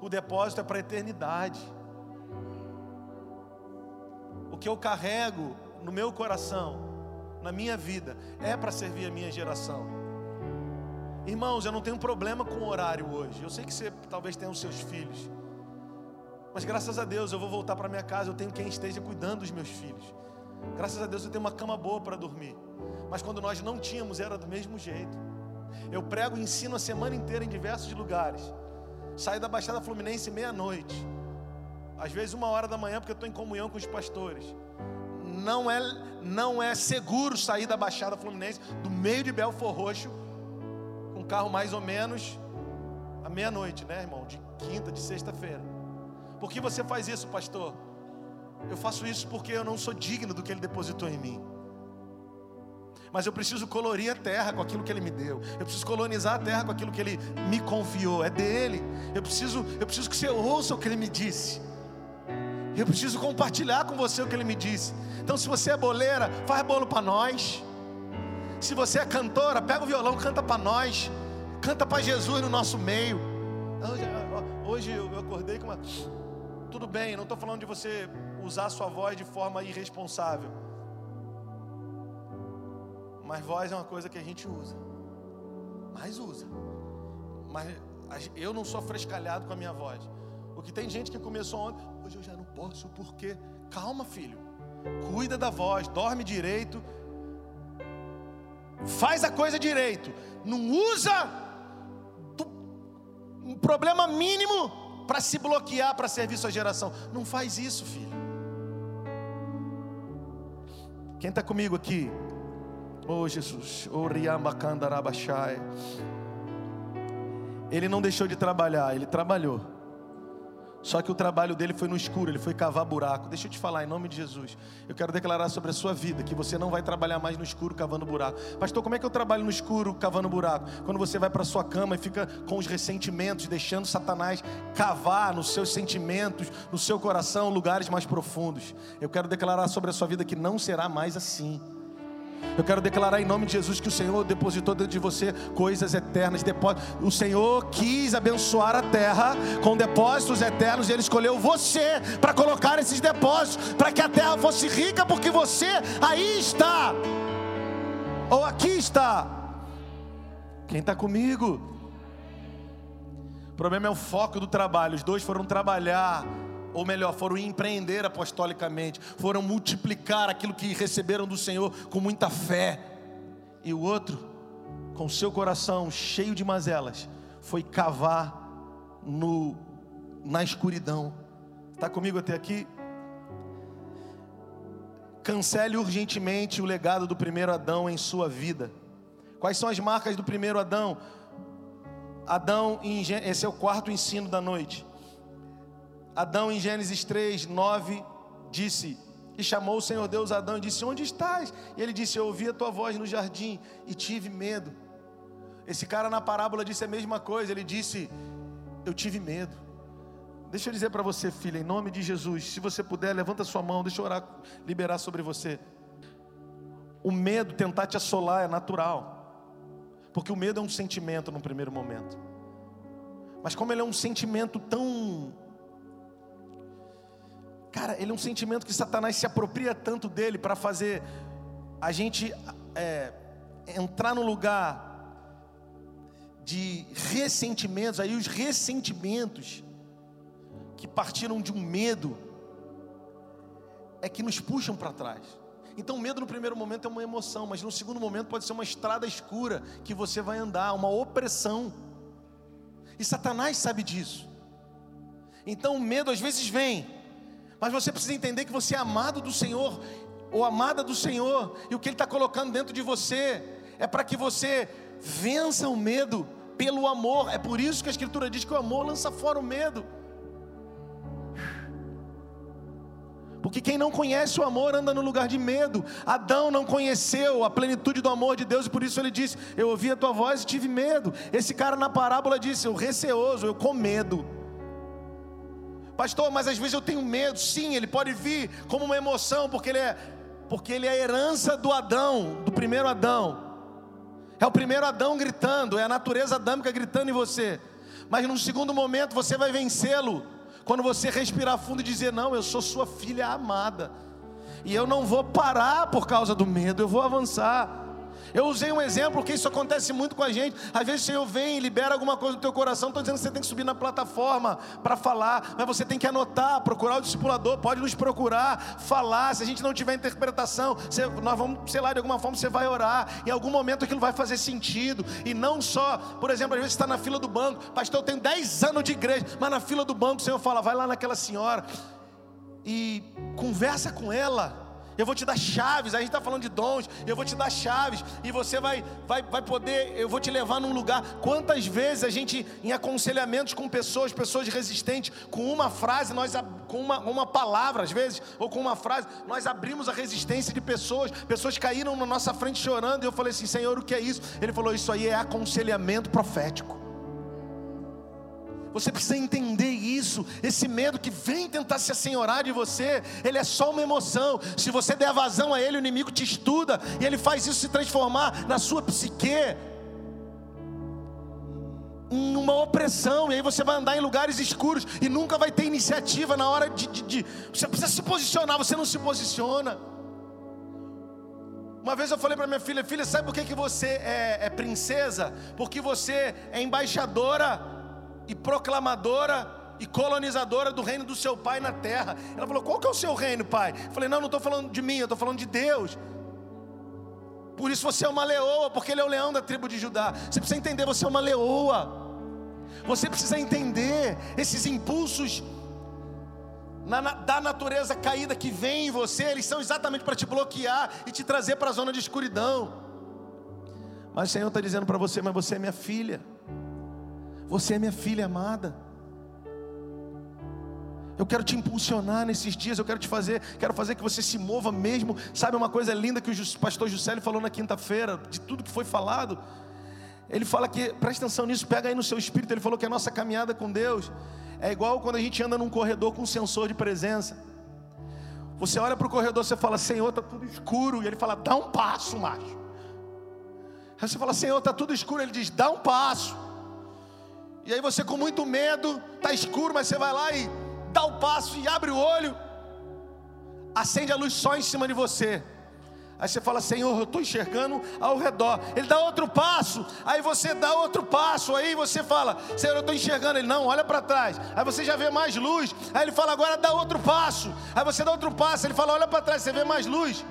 O depósito é para a eternidade. O que eu carrego no meu coração, na minha vida, é para servir a minha geração. Irmãos, eu não tenho problema com o horário hoje. Eu sei que você talvez tenha os seus filhos. Mas graças a Deus eu vou voltar para minha casa, eu tenho quem esteja cuidando dos meus filhos. Graças a Deus eu tenho uma cama boa para dormir. Mas quando nós não tínhamos, era do mesmo jeito. Eu prego e ensino a semana inteira em diversos lugares. Saio da Baixada Fluminense meia-noite. Às vezes uma hora da manhã, porque eu estou em comunhão com os pastores. Não é, não é seguro sair da Baixada Fluminense, do meio de Belfor Roxo, com um carro mais ou menos à meia-noite, né, irmão? De quinta, de sexta-feira. Por que você faz isso, pastor? Eu faço isso porque eu não sou digno do que Ele depositou em mim. Mas eu preciso colorir a terra com aquilo que Ele me deu. Eu preciso colonizar a terra com aquilo que Ele me confiou. É dele. Eu preciso, eu preciso que você ouça o que Ele me disse. Eu preciso compartilhar com você o que Ele me disse. Então, se você é boleira, faz bolo para nós. Se você é cantora, pega o violão, canta para nós. Canta para Jesus no nosso meio. Hoje eu acordei com uma. Tudo bem, não estou falando de você usar sua voz de forma irresponsável. Mas voz é uma coisa que a gente usa. Mas usa. Mas eu não sou frescalhado com a minha voz. O que tem gente que começou ontem, hoje eu já não posso, porque calma, filho. Cuida da voz, dorme direito. Faz a coisa direito. Não usa um problema mínimo para se bloquear para servir sua geração. Não faz isso, filho. Quem está comigo aqui? Oh Jesus. Ele não deixou de trabalhar, ele trabalhou. Só que o trabalho dele foi no escuro, ele foi cavar buraco. Deixa eu te falar, em nome de Jesus. Eu quero declarar sobre a sua vida que você não vai trabalhar mais no escuro cavando buraco. Pastor, como é que eu trabalho no escuro cavando buraco? Quando você vai para sua cama e fica com os ressentimentos, deixando Satanás cavar nos seus sentimentos, no seu coração, lugares mais profundos. Eu quero declarar sobre a sua vida que não será mais assim. Eu quero declarar em nome de Jesus que o Senhor depositou dentro de você coisas eternas. O Senhor quis abençoar a terra com depósitos eternos e Ele escolheu você para colocar esses depósitos, para que a terra fosse rica, porque você aí está, ou aqui está. Quem está comigo? O problema é o foco do trabalho. Os dois foram trabalhar ou melhor, foram empreender apostolicamente, foram multiplicar aquilo que receberam do Senhor com muita fé. E o outro, com seu coração cheio de mazelas, foi cavar no na escuridão. Está comigo até aqui? Cancele urgentemente o legado do primeiro Adão em sua vida. Quais são as marcas do primeiro Adão? Adão, esse é o quarto ensino da noite. Adão, em Gênesis 3, 9, disse: E chamou o Senhor Deus Adão e disse: Onde estás? E ele disse: Eu ouvi a tua voz no jardim e tive medo. Esse cara na parábola disse a mesma coisa. Ele disse: Eu tive medo. Deixa eu dizer para você, filha, em nome de Jesus, se você puder, levanta sua mão, deixa eu orar, liberar sobre você. O medo tentar te assolar é natural, porque o medo é um sentimento no primeiro momento, mas como ele é um sentimento tão Cara, ele é um sentimento que Satanás se apropria tanto dele para fazer a gente é, entrar no lugar de ressentimentos, aí os ressentimentos que partiram de um medo é que nos puxam para trás. Então, medo no primeiro momento é uma emoção, mas no segundo momento pode ser uma estrada escura que você vai andar, uma opressão. E Satanás sabe disso. Então, o medo às vezes vem mas você precisa entender que você é amado do Senhor. ou amada do Senhor, e o que Ele está colocando dentro de você é para que você vença o medo pelo amor. É por isso que a Escritura diz que o amor lança fora o medo. Porque quem não conhece o amor anda no lugar de medo. Adão não conheceu a plenitude do amor de Deus e por isso ele disse: Eu ouvi a tua voz e tive medo. Esse cara na parábola disse: Eu receoso, eu com medo. Pastor, mas às vezes eu tenho medo. Sim, ele pode vir como uma emoção, porque ele é, porque ele é a herança do Adão, do primeiro Adão. É o primeiro Adão gritando, é a natureza adâmica gritando em você. Mas num segundo momento você vai vencê-lo quando você respirar fundo e dizer: Não, eu sou sua filha amada. E eu não vou parar por causa do medo, eu vou avançar. Eu usei um exemplo, porque isso acontece muito com a gente. Às vezes o Senhor vem e libera alguma coisa no teu coração. Estou dizendo que você tem que subir na plataforma para falar, mas você tem que anotar, procurar o discipulador, pode nos procurar, falar. Se a gente não tiver interpretação, você, nós vamos, sei lá, de alguma forma você vai orar. Em algum momento aquilo vai fazer sentido. E não só, por exemplo, às vezes está na fila do banco, pastor, eu tenho 10 anos de igreja, mas na fila do banco o Senhor fala, vai lá naquela senhora e conversa com ela eu vou te dar chaves, a gente está falando de dons, eu vou te dar chaves, e você vai, vai, vai poder, eu vou te levar num lugar. Quantas vezes a gente, em aconselhamentos com pessoas, pessoas resistentes, com uma frase, nós com uma, uma palavra, às vezes, ou com uma frase, nós abrimos a resistência de pessoas, pessoas caíram na nossa frente chorando, e eu falei assim, Senhor, o que é isso? Ele falou, isso aí é aconselhamento profético. Você precisa entender isso. Esse medo que vem tentar se assenhorar de você, ele é só uma emoção. Se você der vazão a ele, o inimigo te estuda e ele faz isso se transformar na sua psique uma opressão, e aí você vai andar em lugares escuros e nunca vai ter iniciativa na hora de, de, de, Você precisa se posicionar, você não se posiciona. Uma vez eu falei para minha filha: Filha, sabe por que, que você é, é princesa? Porque você é embaixadora e proclamadora e colonizadora do reino do seu pai na terra. Ela falou: Qual que é o seu reino, pai? Eu falei: Não, não estou falando de mim, eu estou falando de Deus. Por isso você é uma leoa, porque ele é o leão da tribo de Judá. Você precisa entender, você é uma leoa. Você precisa entender esses impulsos na, na, da natureza caída que vem em você, eles são exatamente para te bloquear e te trazer para a zona de escuridão. Mas o Senhor está dizendo para você: Mas você é minha filha. Você é minha filha amada. Eu quero te impulsionar nesses dias, eu quero te fazer, quero fazer que você se mova mesmo. Sabe uma coisa linda que o pastor Juscelio falou na quinta-feira, de tudo que foi falado? Ele fala que, presta atenção nisso, pega aí no seu espírito. Ele falou que a nossa caminhada com Deus é igual quando a gente anda num corredor com um sensor de presença. Você olha para o corredor, você fala, Senhor, está tudo escuro. E ele fala, dá um passo, macho. Aí você fala, Senhor, está tudo escuro. Ele diz, dá um passo. E aí você com muito medo, está escuro, mas você vai lá e dá o passo e abre o olho, acende a luz só em cima de você. Aí você fala, Senhor, eu estou enxergando ao redor. Ele dá outro passo, aí você dá outro passo, aí você fala, Senhor, eu estou enxergando. Ele, não, olha para trás. Aí você já vê mais luz. Aí ele fala, agora dá outro passo. Aí você dá outro passo. Ele fala, olha para trás, você vê mais luz.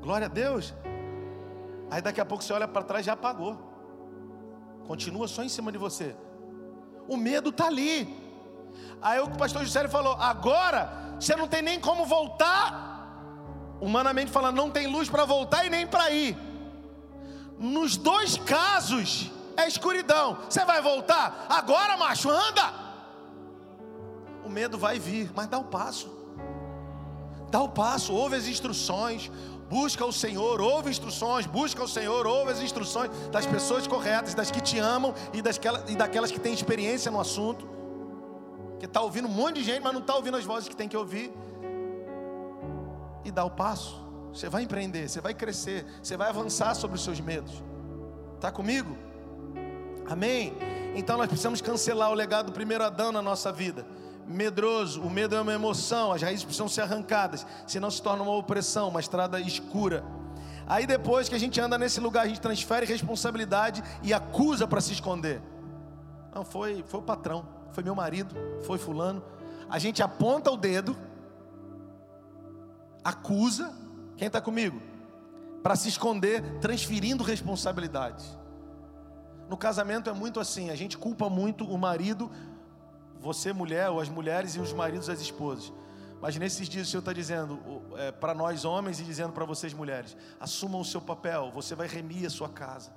Glória a Deus. Aí daqui a pouco você olha para trás e já apagou. Continua só em cima de você. O medo está ali. Aí o pastor José falou: agora você não tem nem como voltar. Humanamente falando, não tem luz para voltar e nem para ir. Nos dois casos é escuridão. Você vai voltar? Agora, macho, anda. O medo vai vir, mas dá o passo. Dá o passo, ouve as instruções, Busca o Senhor, ouve instruções, busca o Senhor, ouve as instruções das pessoas corretas, das que te amam e, das, e daquelas que têm experiência no assunto. Que está ouvindo um monte de gente, mas não está ouvindo as vozes que tem que ouvir. E dá o passo. Você vai empreender, você vai crescer, você vai avançar sobre os seus medos. Está comigo? Amém? Então nós precisamos cancelar o legado do primeiro Adão na nossa vida medroso. O medo é uma emoção, as raízes precisam ser arrancadas, senão se torna uma opressão, uma estrada escura. Aí depois que a gente anda nesse lugar, a gente transfere responsabilidade e acusa para se esconder. Não, foi, foi o patrão, foi meu marido, foi fulano. A gente aponta o dedo, acusa, quem está comigo? Para se esconder, transferindo responsabilidade. No casamento é muito assim, a gente culpa muito o marido você mulher, ou as mulheres e os maridos as esposas. Mas nesses dias o Senhor está dizendo é, para nós homens e dizendo para vocês mulheres: assumam o seu papel, você vai remir a sua casa.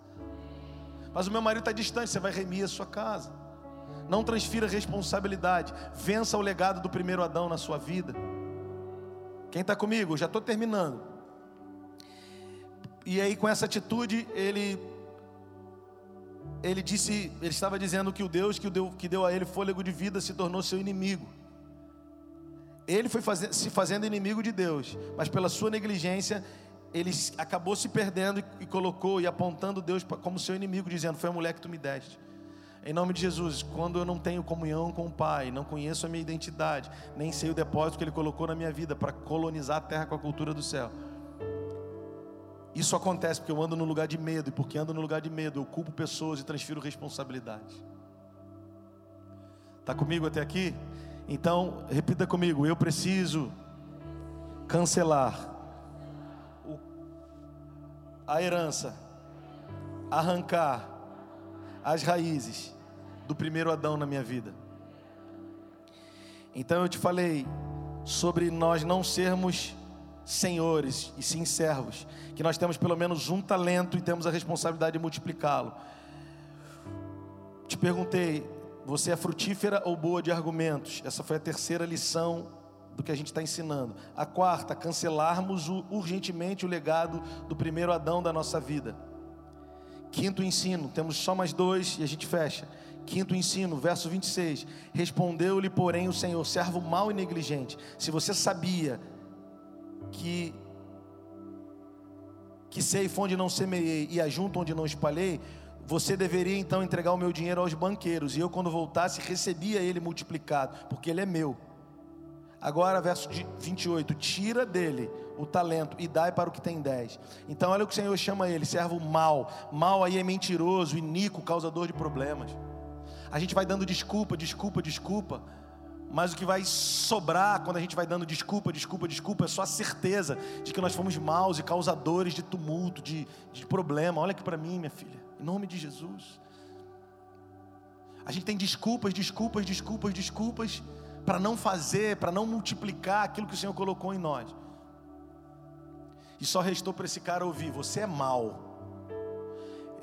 Mas o meu marido está distante, você vai remir a sua casa. Não transfira responsabilidade, vença o legado do primeiro Adão na sua vida. Quem está comigo? já estou terminando. E aí, com essa atitude, ele ele disse, ele estava dizendo que o Deus que deu, que deu a ele fôlego de vida se tornou seu inimigo. Ele foi se fazendo inimigo de Deus, mas pela sua negligência, ele acabou se perdendo e colocou e apontando Deus como seu inimigo, dizendo: Foi a mulher que tu me deste. Em nome de Jesus, quando eu não tenho comunhão com o Pai, não conheço a minha identidade, nem sei o depósito que Ele colocou na minha vida para colonizar a terra com a cultura do céu. Isso acontece porque eu ando no lugar de medo, e porque ando no lugar de medo, eu culpo pessoas e transfiro responsabilidade. Está comigo até aqui? Então, repita comigo: eu preciso cancelar a herança, arrancar as raízes do primeiro Adão na minha vida. Então eu te falei sobre nós não sermos senhores e sim servos, que nós temos pelo menos um talento e temos a responsabilidade de multiplicá-lo. Te perguntei, você é frutífera ou boa de argumentos? Essa foi a terceira lição do que a gente está ensinando. A quarta, cancelarmos urgentemente o legado do primeiro Adão da nossa vida. Quinto ensino, temos só mais dois e a gente fecha. Quinto ensino, verso 26. Respondeu-lhe, porém, o Senhor, servo mau e negligente. Se você sabia que que ceifo onde não semeei e ajunto onde não espalhei, você deveria então entregar o meu dinheiro aos banqueiros, e eu, quando voltasse, recebia ele multiplicado, porque ele é meu. Agora, verso 28, tira dele o talento e dai para o que tem dez. Então, olha o que o Senhor chama ele, servo mal. Mal aí é mentiroso, iníquo, causador de problemas. A gente vai dando desculpa, desculpa, desculpa. Mas o que vai sobrar quando a gente vai dando desculpa, desculpa, desculpa, é só a certeza de que nós fomos maus e causadores de tumulto, de, de problema. Olha aqui para mim, minha filha, em nome de Jesus. A gente tem desculpas, desculpas, desculpas, desculpas, para não fazer, para não multiplicar aquilo que o Senhor colocou em nós. E só restou para esse cara ouvir: você é mau.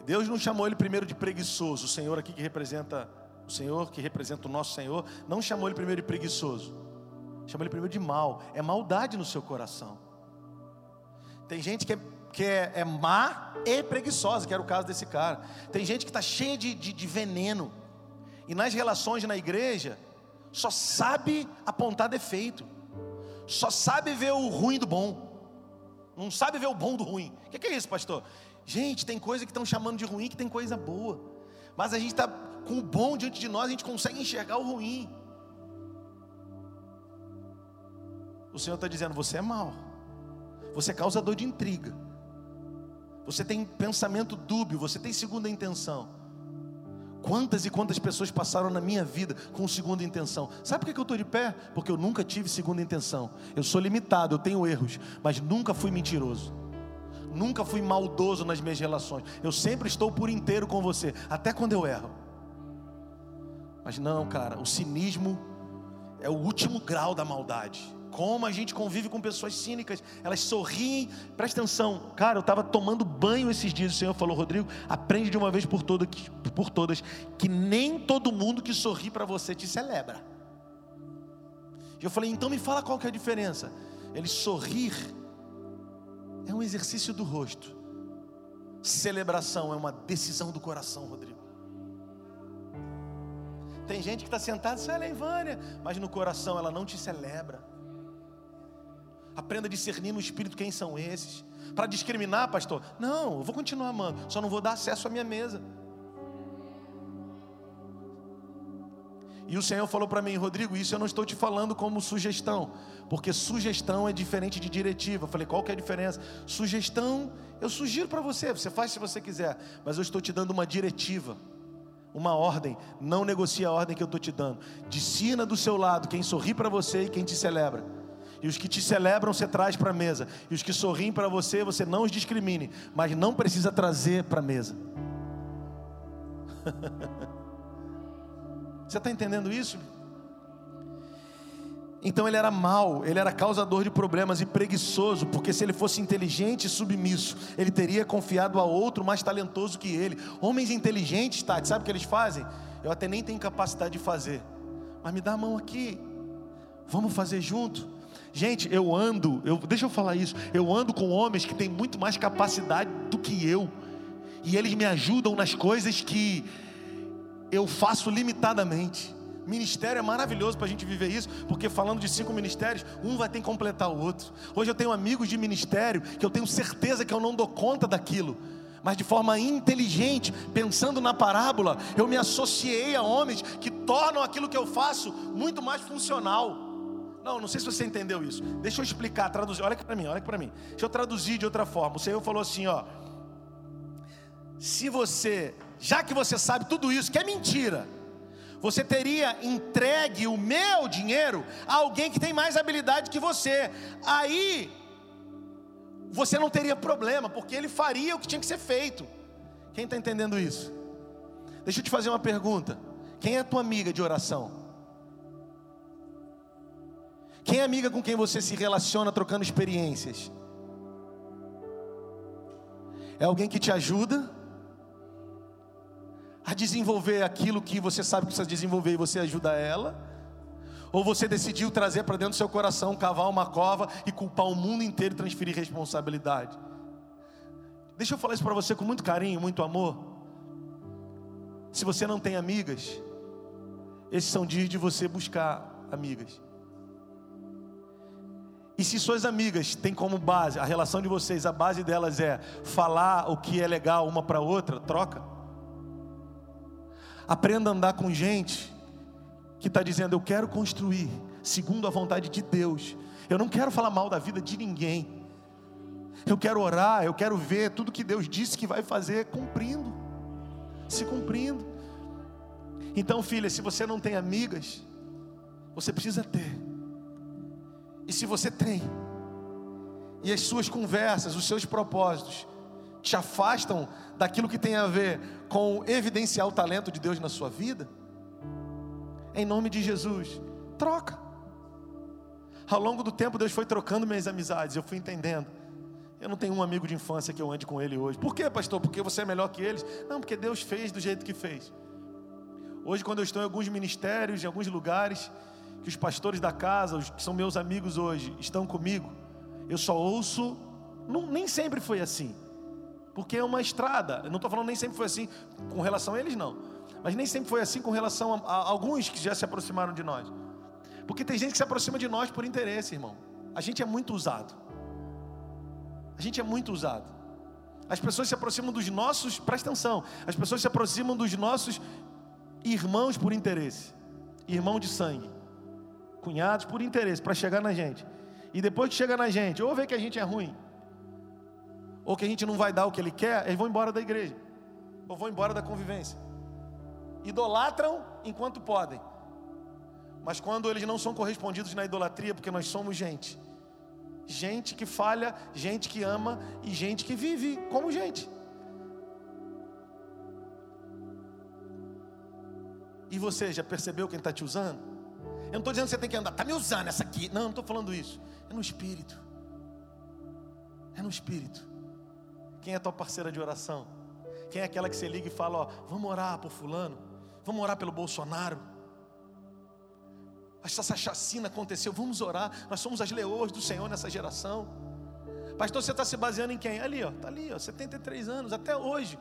Deus não chamou ele primeiro de preguiçoso, o Senhor aqui que representa o Senhor, que representa o nosso Senhor, não chamou ele primeiro de preguiçoso, chamou ele primeiro de mal. É maldade no seu coração. Tem gente que é, que é, é má e preguiçosa, que era o caso desse cara. Tem gente que está cheia de, de, de veneno, e nas relações na igreja, só sabe apontar defeito, só sabe ver o ruim do bom, não sabe ver o bom do ruim. O que, que é isso, pastor? Gente, tem coisa que estão chamando de ruim que tem coisa boa, mas a gente está com o bom diante de nós, a gente consegue enxergar o ruim. O Senhor está dizendo: você é mau, você é causador de intriga, você tem pensamento dúbio, você tem segunda intenção. Quantas e quantas pessoas passaram na minha vida com segunda intenção? Sabe por que eu estou de pé? Porque eu nunca tive segunda intenção. Eu sou limitado, eu tenho erros, mas nunca fui mentiroso. Nunca fui maldoso nas minhas relações. Eu sempre estou por inteiro com você, até quando eu erro. Mas não, cara, o cinismo é o último grau da maldade. Como a gente convive com pessoas cínicas, elas sorriem. Presta atenção, cara, eu estava tomando banho esses dias. O Senhor falou, Rodrigo, aprende de uma vez por, todo, por todas que nem todo mundo que sorri para você te celebra. E eu falei, então me fala qual que é a diferença. Ele sorrir é um exercício do rosto. Celebração é uma decisão do coração, Rodrigo. Tem gente que está sentada, isso é Ivânia, mas no coração ela não te celebra. Aprenda a discernir no espírito quem são esses. Para discriminar, pastor? Não, eu vou continuar amando, só não vou dar acesso à minha mesa. E o Senhor falou para mim, Rodrigo, isso eu não estou te falando como sugestão, porque sugestão é diferente de diretiva. Eu falei, qual que é a diferença? Sugestão, eu sugiro para você, você faz se você quiser, mas eu estou te dando uma diretiva, uma ordem. Não negocie a ordem que eu estou te dando. Discina do seu lado quem sorri para você e quem te celebra. E os que te celebram, você traz para a mesa. E os que sorriem para você, você não os discrimine, mas não precisa trazer para a mesa. *laughs* Você está entendendo isso? Então ele era mau, ele era causador de problemas e preguiçoso, porque se ele fosse inteligente e submisso, ele teria confiado a outro mais talentoso que ele. Homens inteligentes, Tati, sabe o que eles fazem? Eu até nem tenho capacidade de fazer, mas me dá a mão aqui, vamos fazer junto. Gente, eu ando, eu, deixa eu falar isso, eu ando com homens que têm muito mais capacidade do que eu, e eles me ajudam nas coisas que eu faço limitadamente. Ministério é maravilhoso para a gente viver isso, porque falando de cinco ministérios, um vai ter que completar o outro. Hoje eu tenho amigos de ministério que eu tenho certeza que eu não dou conta daquilo, mas de forma inteligente, pensando na parábola, eu me associei a homens que tornam aquilo que eu faço muito mais funcional. Não, não sei se você entendeu isso. Deixa eu explicar, traduzir. Olha aqui para mim, olha aqui para mim. Deixa eu traduzir de outra forma. O Senhor falou assim, ó: Se você, já que você sabe tudo isso, que é mentira, você teria entregue o meu dinheiro a alguém que tem mais habilidade que você. Aí você não teria problema, porque ele faria o que tinha que ser feito. Quem está entendendo isso? Deixa eu te fazer uma pergunta. Quem é a tua amiga de oração? Quem é amiga com quem você se relaciona trocando experiências? É alguém que te ajuda? A desenvolver aquilo que você sabe que precisa desenvolver e você ajuda ela? Ou você decidiu trazer para dentro do seu coração, cavar uma cova e culpar o mundo inteiro e transferir responsabilidade? Deixa eu falar isso para você com muito carinho, muito amor. Se você não tem amigas, esses são dias de você buscar amigas. E se suas amigas têm como base, a relação de vocês, a base delas é falar o que é legal uma para outra, troca. Aprenda a andar com gente que está dizendo: Eu quero construir segundo a vontade de Deus. Eu não quero falar mal da vida de ninguém. Eu quero orar, eu quero ver tudo que Deus disse que vai fazer cumprindo, se cumprindo. Então, filha, se você não tem amigas, você precisa ter. E se você tem, e as suas conversas, os seus propósitos te afastam daquilo que tem a ver com evidenciar o talento de Deus na sua vida, em nome de Jesus, troca. Ao longo do tempo, Deus foi trocando minhas amizades, eu fui entendendo. Eu não tenho um amigo de infância que eu ande com ele hoje. Por quê, pastor? Porque você é melhor que eles? Não, porque Deus fez do jeito que fez. Hoje, quando eu estou em alguns ministérios, em alguns lugares, que os pastores da casa, os que são meus amigos hoje, estão comigo, eu só ouço. Não, nem sempre foi assim. Porque é uma estrada. Eu não estou falando nem sempre foi assim com relação a eles, não. Mas nem sempre foi assim com relação a, a, alguns que já se aproximaram de nós. Porque tem gente que se aproxima de nós por interesse, irmão. A gente é muito usado. A gente é muito usado. As pessoas se aproximam dos nossos, presta atenção, as pessoas se aproximam dos nossos irmãos por interesse. Irmão de sangue. Cunhados por interesse, para chegar na gente. E depois que chega na gente, ou vê que a gente é ruim, ou que a gente não vai dar o que ele quer, eles vão embora da igreja, ou vão embora da convivência. Idolatram enquanto podem, mas quando eles não são correspondidos na idolatria, porque nós somos gente, gente que falha, gente que ama e gente que vive como gente. E você já percebeu quem está te usando? Eu não estou dizendo que você tem que andar, está me usando essa aqui. Não, não estou falando isso. É no espírito. É no espírito. Quem é tua parceira de oração? Quem é aquela que você liga e fala, ó, vamos orar por fulano? Vamos orar pelo Bolsonaro? Essa chacina aconteceu, vamos orar. Nós somos as leoas do Senhor nessa geração. Pastor, você está se baseando em quem? Ali, ó, está ali, ó, 73 anos, até hoje.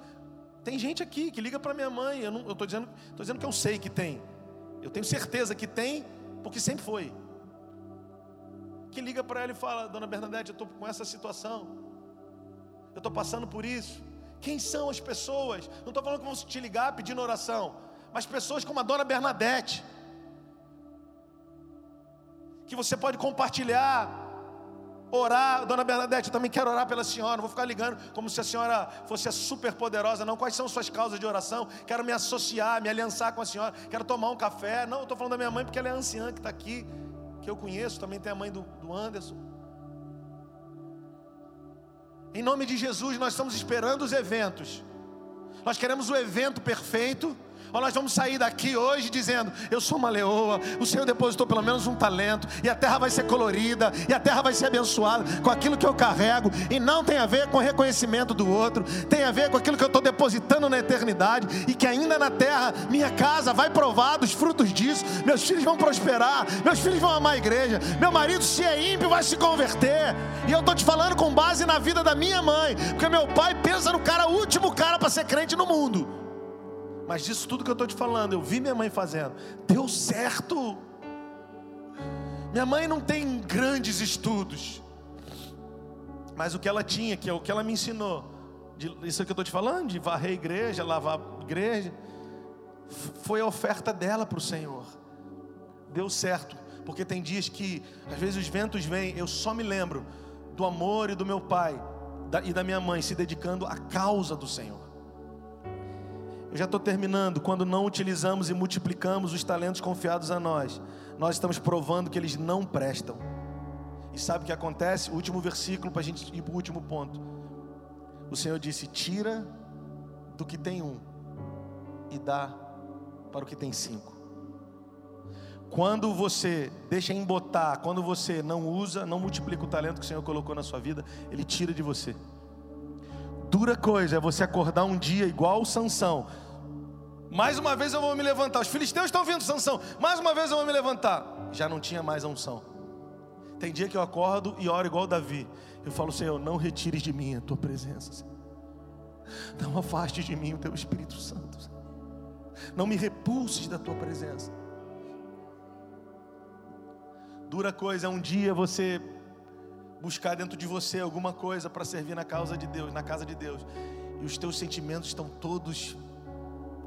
Tem gente aqui que liga para minha mãe. Eu estou dizendo, tô dizendo que eu sei que tem. Eu tenho certeza que tem, porque sempre foi. Que liga para ela e fala, Dona Bernadette, eu estou com essa situação eu estou passando por isso. Quem são as pessoas? Não estou falando que vão te ligar pedindo oração, mas pessoas como a dona Bernadette, que você pode compartilhar, orar. Dona Bernadette, eu também quero orar pela senhora. Não vou ficar ligando como se a senhora fosse super poderosa, não. Quais são suas causas de oração? Quero me associar, me aliançar com a senhora. Quero tomar um café. Não, eu estou falando da minha mãe porque ela é anciã que está aqui, que eu conheço. Também tem a mãe do, do Anderson. Em nome de Jesus, nós estamos esperando os eventos. Nós queremos o evento perfeito, Ou nós vamos sair daqui hoje dizendo: Eu sou uma leoa, o Senhor depositou pelo menos um talento, e a terra vai ser colorida, e a terra vai ser abençoada com aquilo que eu carrego, e não tem a ver com reconhecimento do outro, tem a ver com aquilo que eu estou depositando na eternidade, e que ainda na terra, minha casa vai provar dos frutos disso, meus filhos vão prosperar, meus filhos vão amar a igreja, meu marido, se é ímpio, vai se converter, e eu estou te falando com base na vida da minha mãe, porque meu pai pensa no cara, último cara para ser crente no mundo. Mas disso tudo que eu estou te falando, eu vi minha mãe fazendo, deu certo. Minha mãe não tem grandes estudos, mas o que ela tinha, que é o que ela me ensinou, de, isso que eu estou te falando, de varrer a igreja, lavar a igreja, foi a oferta dela para o Senhor. Deu certo, porque tem dias que às vezes os ventos vêm, eu só me lembro do amor e do meu pai e da minha mãe se dedicando à causa do Senhor. Eu já estou terminando. Quando não utilizamos e multiplicamos os talentos confiados a nós, nós estamos provando que eles não prestam. E sabe o que acontece? O último versículo para a gente ir para o último ponto. O Senhor disse: Tira do que tem um e dá para o que tem cinco. Quando você deixa embotar, quando você não usa, não multiplica o talento que o Senhor colocou na sua vida, Ele tira de você. Dura coisa é você acordar um dia igual Sansão, mais uma vez eu vou me levantar. Os filisteus estão vindo, Sansão. Mais uma vez eu vou me levantar. Já não tinha mais a unção. Tem dia que eu acordo e oro igual Davi. Eu falo, Senhor, não retires de mim a tua presença. Não afaste de mim o teu Espírito Santo. Não me repulses da tua presença. Dura coisa é um dia você buscar dentro de você alguma coisa para servir na causa de Deus, na casa de Deus. E os teus sentimentos estão todos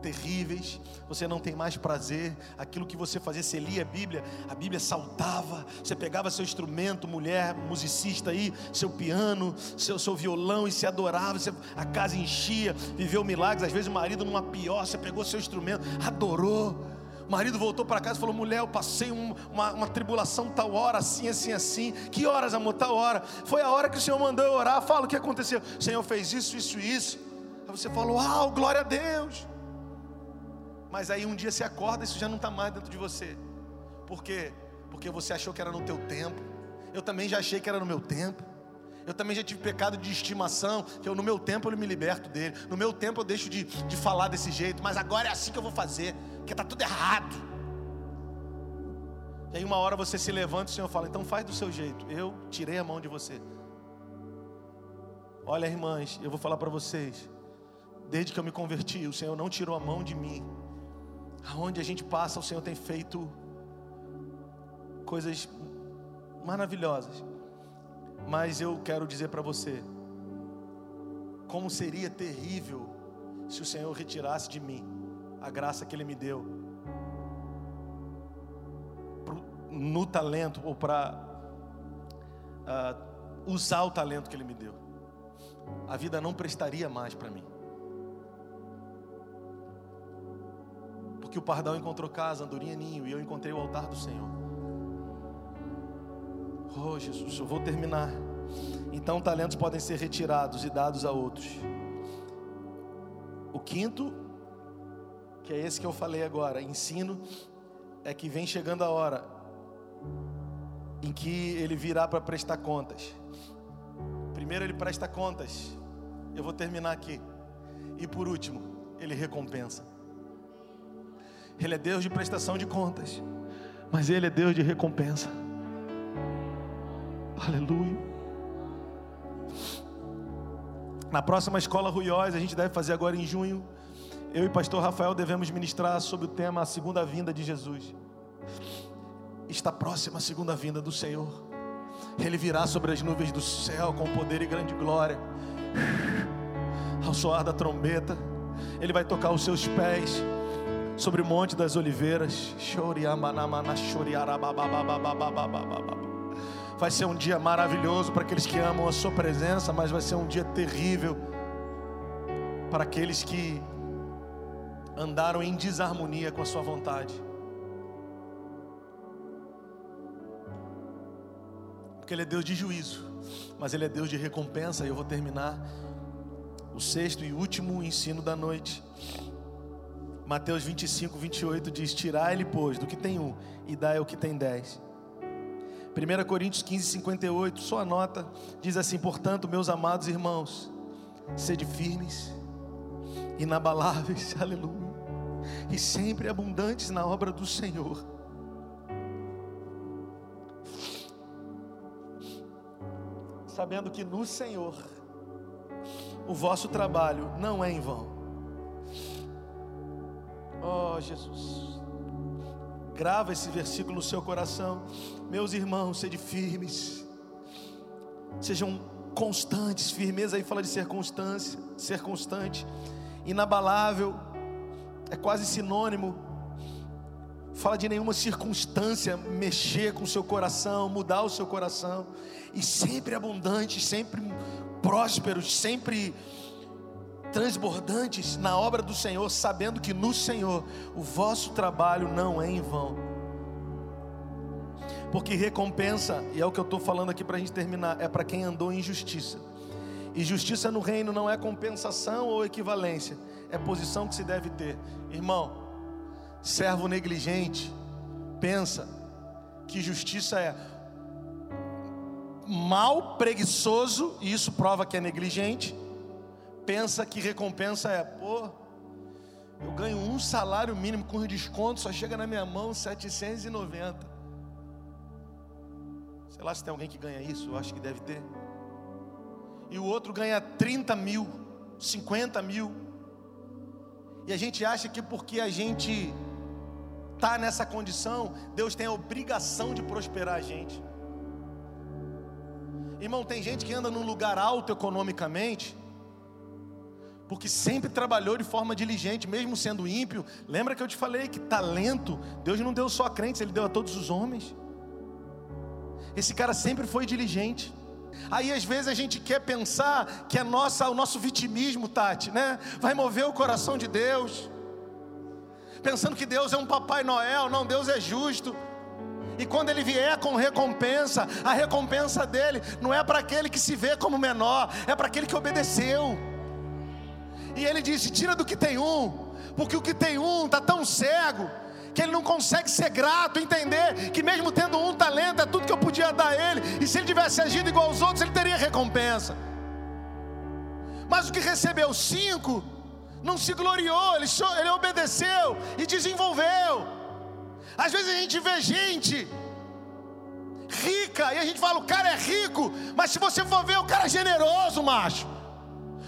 terríveis, você não tem mais prazer, aquilo que você fazia, você lia a Bíblia, a Bíblia saltava, você pegava seu instrumento, mulher, musicista aí, seu piano, seu, seu violão e se adorava, você, a casa enchia, viveu milagres, às vezes o marido numa pior, você pegou seu instrumento, adorou. O marido voltou para casa e falou: Mulher, eu passei um, uma, uma, tribulação tal hora, assim, assim, assim. Que horas, amor? Tal hora. Foi a hora que o Senhor mandou eu orar. Fala o que aconteceu. O Senhor fez isso, isso, isso. Aí você falou: Uau, glória a Deus. Mas aí um dia você acorda e isso já não está mais dentro de você. Por quê? Porque você achou que era no teu tempo. Eu também já achei que era no meu tempo. Eu também já tive pecado de estimação, que eu, no meu tempo eu me liberto dele. No meu tempo eu deixo de, de falar desse jeito, mas agora é assim que eu vou fazer, porque está tudo errado. E aí uma hora você se levanta e o Senhor fala, então faz do seu jeito. Eu tirei a mão de você. Olha, irmãs, eu vou falar para vocês. Desde que eu me converti, o Senhor não tirou a mão de mim. Aonde a gente passa, o Senhor tem feito coisas maravilhosas. Mas eu quero dizer para você, como seria terrível se o Senhor retirasse de mim a graça que Ele me deu no talento ou para uh, ah, usar o talento que Ele me deu. A vida não prestaria mais para mim. Porque o pardal encontrou casa, andorinha ninho, e eu encontrei o altar do Senhor. Oh Jesus, eu vou terminar. Então talentos podem ser retirados e dados a outros. O quinto, que é esse que eu falei agora, ensino, é que vem chegando a hora em que ele virá para prestar contas. Primeiro ele presta contas. Eu vou terminar aqui. E por último, ele recompensa. Ele é Deus de prestação de contas, mas Ele é Deus de recompensa. Aleluia. Na próxima escola Ruiós, a gente deve fazer agora em junho. Eu e pastor Rafael devemos ministrar sobre o tema a segunda vinda de Jesus. Está próxima a segunda vinda do Senhor. Ele virá sobre as nuvens do céu com poder e grande glória. Ao soar da trombeta, ele vai tocar os seus pés sobre o Monte das Oliveiras. Vai ser um dia maravilhoso para aqueles que amam a Sua presença, mas vai ser um dia terrível para aqueles que andaram em desarmonia com a Sua vontade. Porque Ele é Deus de juízo, mas Ele é Deus de recompensa. E eu vou terminar o sexto e último ensino da noite Mateus 25, 28 diz: Tirai-lhe, pois, do que tem um, e dai ao que tem dez. 1 Coríntios 15, 58, só anota, diz assim: Portanto, meus amados irmãos, sede firmes, inabaláveis, *laughs* aleluia, e sempre abundantes na obra do Senhor. Sabendo que no Senhor o vosso trabalho não é em vão. Oh, Jesus. Grava esse versículo no seu coração. Meus irmãos, sede firmes. Sejam constantes. Firmeza aí fala de ser constância, ser constante. Inabalável é quase sinônimo. Fala de nenhuma circunstância mexer com o seu coração, mudar o seu coração. E sempre abundantes, sempre prósperos, sempre transbordantes na obra do Senhor, sabendo que no Senhor o vosso trabalho não é em vão. Porque recompensa, e é o que eu estou falando aqui para a gente terminar, é para quem andou em justiça. E justiça no reino não é compensação ou equivalência, é posição que se deve ter. Irmão, servo negligente, pensa que justiça é mal preguiçoso, e isso prova que é negligente pensa que recompensa é, pô, eu ganho um salário mínimo com desconto, só chega na minha mão 790. Sei lá se tem alguém que ganha isso, eu acho que deve ter. E o outro ganha 30 mil, 50 mil. E a gente acha que porque a gente está nessa condição, Deus tem a obrigação de prosperar a gente. Irmão, tem gente que anda num lugar alto economicamente porque sempre trabalhou de forma diligente, mesmo sendo ímpio. Lembra que eu te falei que talento, Deus não deu só a crentes, Ele deu a todos os homens. Esse cara sempre foi diligente. Aí às vezes a gente quer pensar que a nossa, o nosso vitimismo, Tati, né? Vai mover o coração de Deus. Pensando que Deus é um Papai Noel, não, Deus é justo. E quando ele vier com recompensa, a recompensa dele não é para aquele que se vê como menor, é para aquele que obedeceu. E ele disse: Tira do que tem um, porque o que tem um está tão cego que ele não consegue ser grato, entender que mesmo tendo um talento é tudo que eu podia dar a ele, e se ele tivesse agido igual aos outros, ele teria recompensa. Mas o que recebeu cinco, não se gloriou, ele, ele obedeceu e desenvolveu. Às vezes a gente vê gente rica e a gente fala, o cara é rico, mas se você for ver, o cara é generoso, macho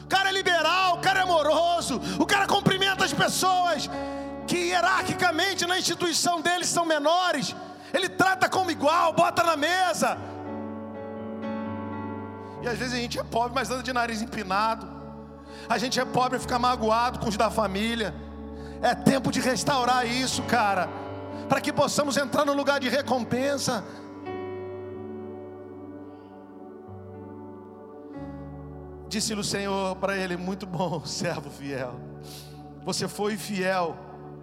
cara é liberal, o cara é amoroso, o cara cumprimenta as pessoas que hierarquicamente na instituição dele são menores. Ele trata como igual, bota na mesa. E às vezes a gente é pobre, mas anda de nariz empinado. A gente é pobre e fica magoado com os da família. É tempo de restaurar isso, cara, para que possamos entrar no lugar de recompensa. Disse-lhe o Senhor para ele: Muito bom, *laughs* servo fiel. Você foi fiel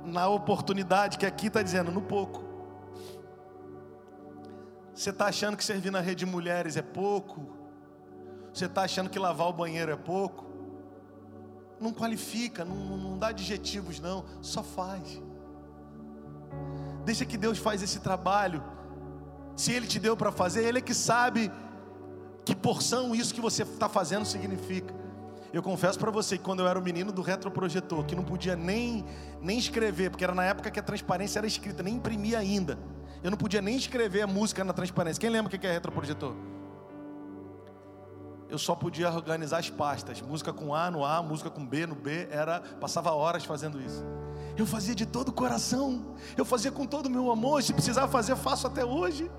na oportunidade que aqui está dizendo, no pouco. Você está achando que servir na rede de mulheres é pouco? Você está achando que lavar o banheiro é pouco? Não qualifica, não, não dá adjetivos, não, só faz. Deixa que Deus faz esse trabalho. Se Ele te deu para fazer, Ele é que sabe que porção isso que você está fazendo significa. Eu confesso para você que quando eu era o menino do retroprojetor, que não podia nem, nem escrever, porque era na época que a transparência era escrita, nem imprimia ainda. Eu não podia nem escrever a música na transparência. Quem lembra o que é retroprojetor? Eu só podia organizar as pastas, música com A no A, música com B no B, era passava horas fazendo isso. Eu fazia de todo o coração, eu fazia com todo o meu amor, se precisar fazer, faço até hoje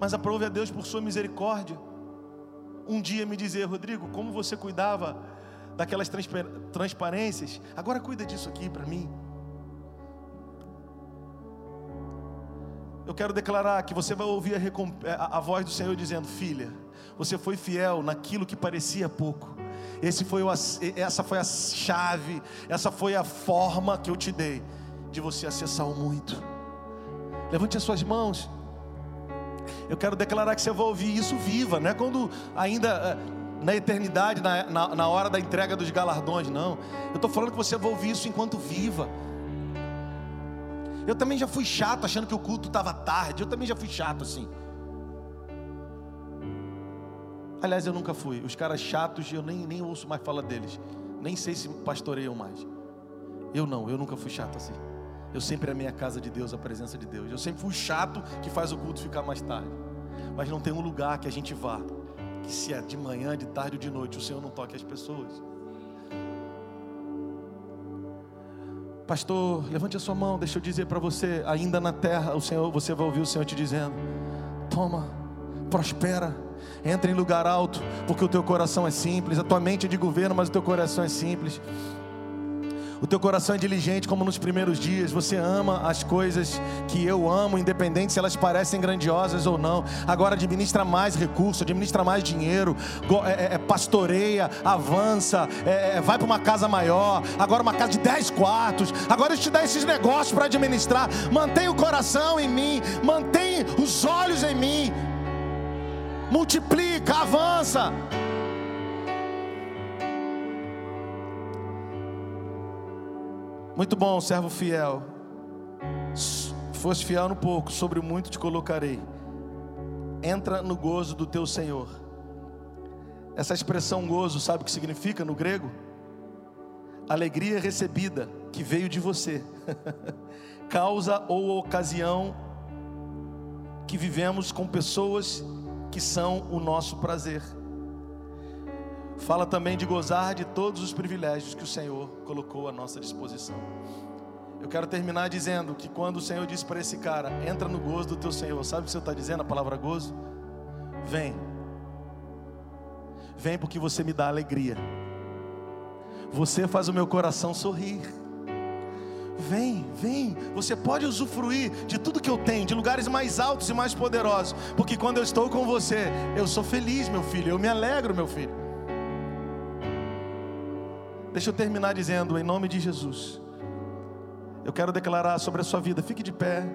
mas aprove a Deus por sua misericórdia. Um dia me dizer, Rodrigo, como você cuidava daquelas transparências, agora cuida disso aqui para mim. Eu quero declarar que você vai ouvir a, a, a, voz do Senhor dizendo: Filha, você foi fiel naquilo que parecia pouco. Esse foi o, essa foi a chave, essa foi a forma que eu te dei de você acessar o muito. Levante as suas mãos. Eu quero declarar que você vai ouvir isso viva, não é quando ainda na eternidade, na, na, na hora da entrega dos galardões, não. Eu estou falando que você vai ouvir isso enquanto viva. Eu também já fui chato achando que o culto estava tarde. Eu também já fui chato assim. Aliás, eu nunca fui. Os caras chatos, eu nem, nem ouço mais falar deles. Nem sei se pastoreiam mais. Eu não, eu nunca fui chato assim. Eu sempre amei a casa de Deus, a presença de Deus. Eu sempre fui chato que faz o culto ficar mais tarde. Mas não tem um lugar que a gente vá, que se é de manhã, de tarde ou de noite, o Senhor não toque as pessoas. Pastor, levante a sua mão, deixa eu dizer para você, ainda na terra, o Senhor, você vai ouvir o Senhor te dizendo: Toma, prospera, entra em lugar alto, porque o teu coração é simples, a tua mente é de governo, mas o teu coração é simples. O teu coração é diligente como nos primeiros dias. Você ama as coisas que eu amo, independente se elas parecem grandiosas ou não. Agora administra mais recurso, administra mais dinheiro, é, é, é, pastoreia, avança, é, é vai para uma casa maior. Agora uma casa de 10 quartos. Agora eu te dá esses negócios para administrar. Mantém o coração em mim, mantém os olhos em mim. Multiplica, avança. Muito bom, servo fiel. Fosse fiel no pouco, sobre muito te colocarei. Entra no gozo do teu Senhor. Essa expressão gozo, sabe o que significa no grego? Alegria recebida que veio de você. *laughs* Causa ou ocasião que vivemos com pessoas que são o nosso prazer. Fala também de gozar de todos os privilégios que o Senhor colocou à nossa disposição. Eu quero terminar dizendo que quando o Senhor disse para esse cara, entra no gozo do teu Senhor, sabe o que o Senhor está dizendo, a palavra gozo? Vem, vem porque você me dá alegria, você faz o meu coração sorrir. Vem, vem, você pode usufruir de tudo que eu tenho, de lugares mais altos e mais poderosos, porque quando eu estou com você, eu sou feliz, meu filho, eu me alegro, meu filho. Deixa eu terminar dizendo, em nome de Jesus, eu quero declarar sobre a sua vida, fique de pé.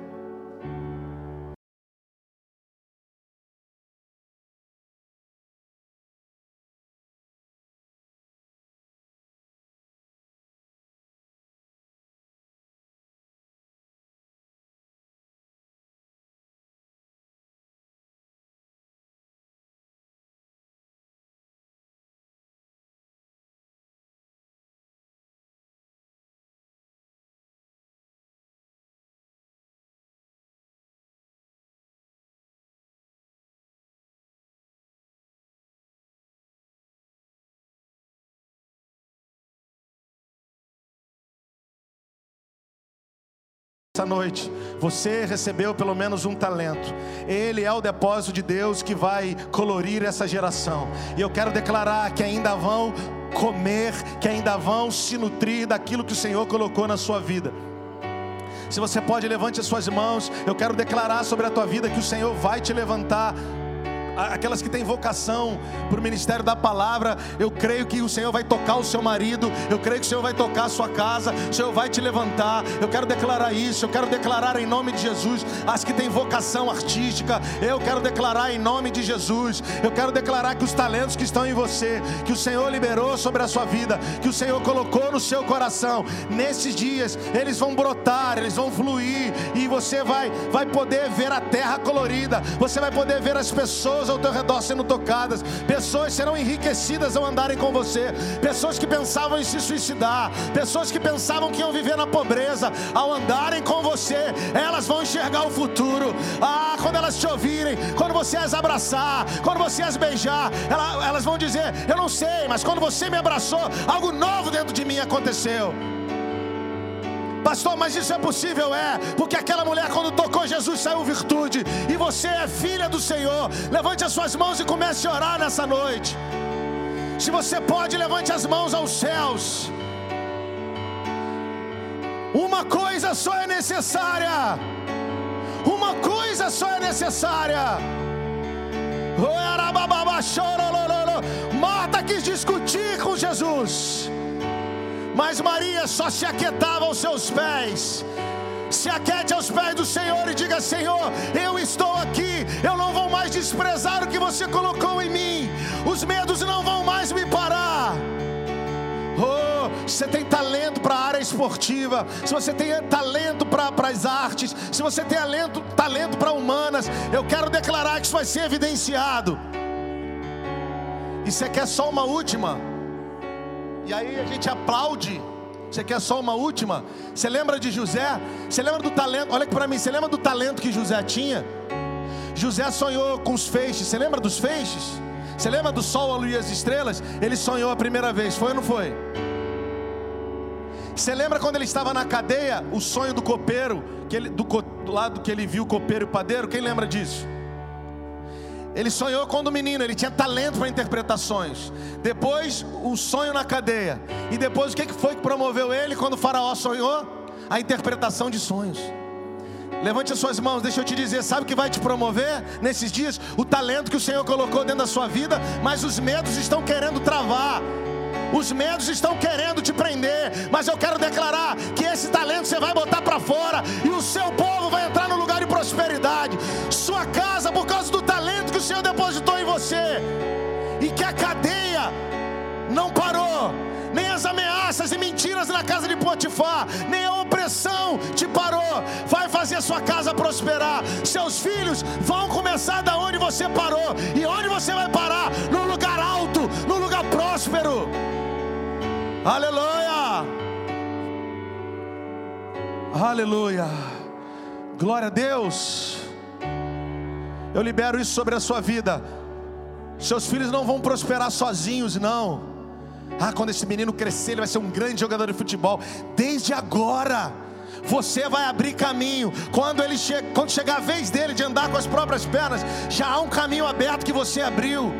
Noite, você recebeu pelo menos um talento. Ele é o depósito de Deus que vai colorir essa geração. E eu quero declarar que ainda vão comer, que ainda vão se nutrir daquilo que o Senhor colocou na sua vida. Se você pode, levante as suas mãos. Eu quero declarar sobre a tua vida que o Senhor vai te levantar aquelas que têm vocação para o ministério da palavra, eu creio que o Senhor vai tocar o seu marido, eu creio que o Senhor vai tocar a sua casa, o Senhor vai te levantar. Eu quero declarar isso, eu quero declarar em nome de Jesus, as que têm vocação artística, eu quero declarar em nome de Jesus, eu quero declarar que os talentos que estão em você, que o Senhor liberou sobre a sua vida, que o Senhor colocou no seu coração, nesses dias eles vão brotar, eles vão fluir e você vai vai poder ver a terra colorida, você vai poder ver as pessoas pessoas ao teu redor sendo tocadas, pessoas serão enriquecidas ao andarem com você, pessoas que pensavam em se suicidar, pessoas que pensavam que iam viver na pobreza, ao andarem com você, elas vão enxergar o futuro. Ah, quando elas te ouvirem, quando você as abraçar, quando você as beijar, elas vão dizer: Eu não sei, mas quando você me abraçou, algo novo dentro de mim aconteceu. Pastor, mas isso é possível? É, porque aquela mulher, quando tocou Jesus, saiu virtude, e você é filha do Senhor. Levante as suas mãos e comece a orar nessa noite. Se você pode, levante as mãos aos céus. Uma coisa só é necessária. Uma coisa só é necessária. Marta quis discutir com Jesus. Mas Maria só se aquietava aos seus pés. Se aquete aos pés do Senhor e diga: Senhor, eu estou aqui, eu não vou mais desprezar o que você colocou em mim. os medos não vão mais me parar. Oh, você tem talento para a área esportiva, se você tem talento para as artes, se você tem talento, talento para humanas, eu quero declarar que isso vai ser evidenciado. E você quer só uma última? E aí a gente aplaude. Você quer só uma última? Você lembra de José? Você lembra do talento? Olha aqui para mim, você lembra do talento que José tinha? José sonhou com os feixes. Você lembra dos feixes? Você lembra do sol, a lua e as estrelas? Ele sonhou a primeira vez, foi ou não foi? Você lembra quando ele estava na cadeia, o sonho do copeiro, que ele, do, do lado que ele viu o copeiro e o padeiro? Quem lembra disso? Ele sonhou quando menino, ele tinha talento para interpretações. Depois, o sonho na cadeia. E depois, o que foi que promoveu ele quando o Faraó sonhou? A interpretação de sonhos. Levante as suas mãos, deixa eu te dizer, sabe o que vai te promover nesses dias? O talento que o Senhor colocou dentro da sua vida, mas os medos estão querendo travar. Os medos estão querendo te prender, mas eu quero declarar que esse talento você vai botar para fora e o seu povo vai entrar no lugar de prosperidade. Sua casa, por causa do talento que o Senhor depositou em você, e que a cadeia não parou, nem as ameaças e mentiras na casa de Potifar, nem a opressão te parou, vai fazer sua casa prosperar. Seus filhos vão começar da onde você parou, e onde você vai parar? No lugar alto, no lugar próspero. Aleluia! Aleluia! Glória a Deus! Eu libero isso sobre a sua vida. Seus filhos não vão prosperar sozinhos, não. Ah, quando esse menino crescer, ele vai ser um grande jogador de futebol. Desde agora, você vai abrir caminho. Quando ele che quando chegar a vez dele de andar com as próprias pernas, já há um caminho aberto que você abriu.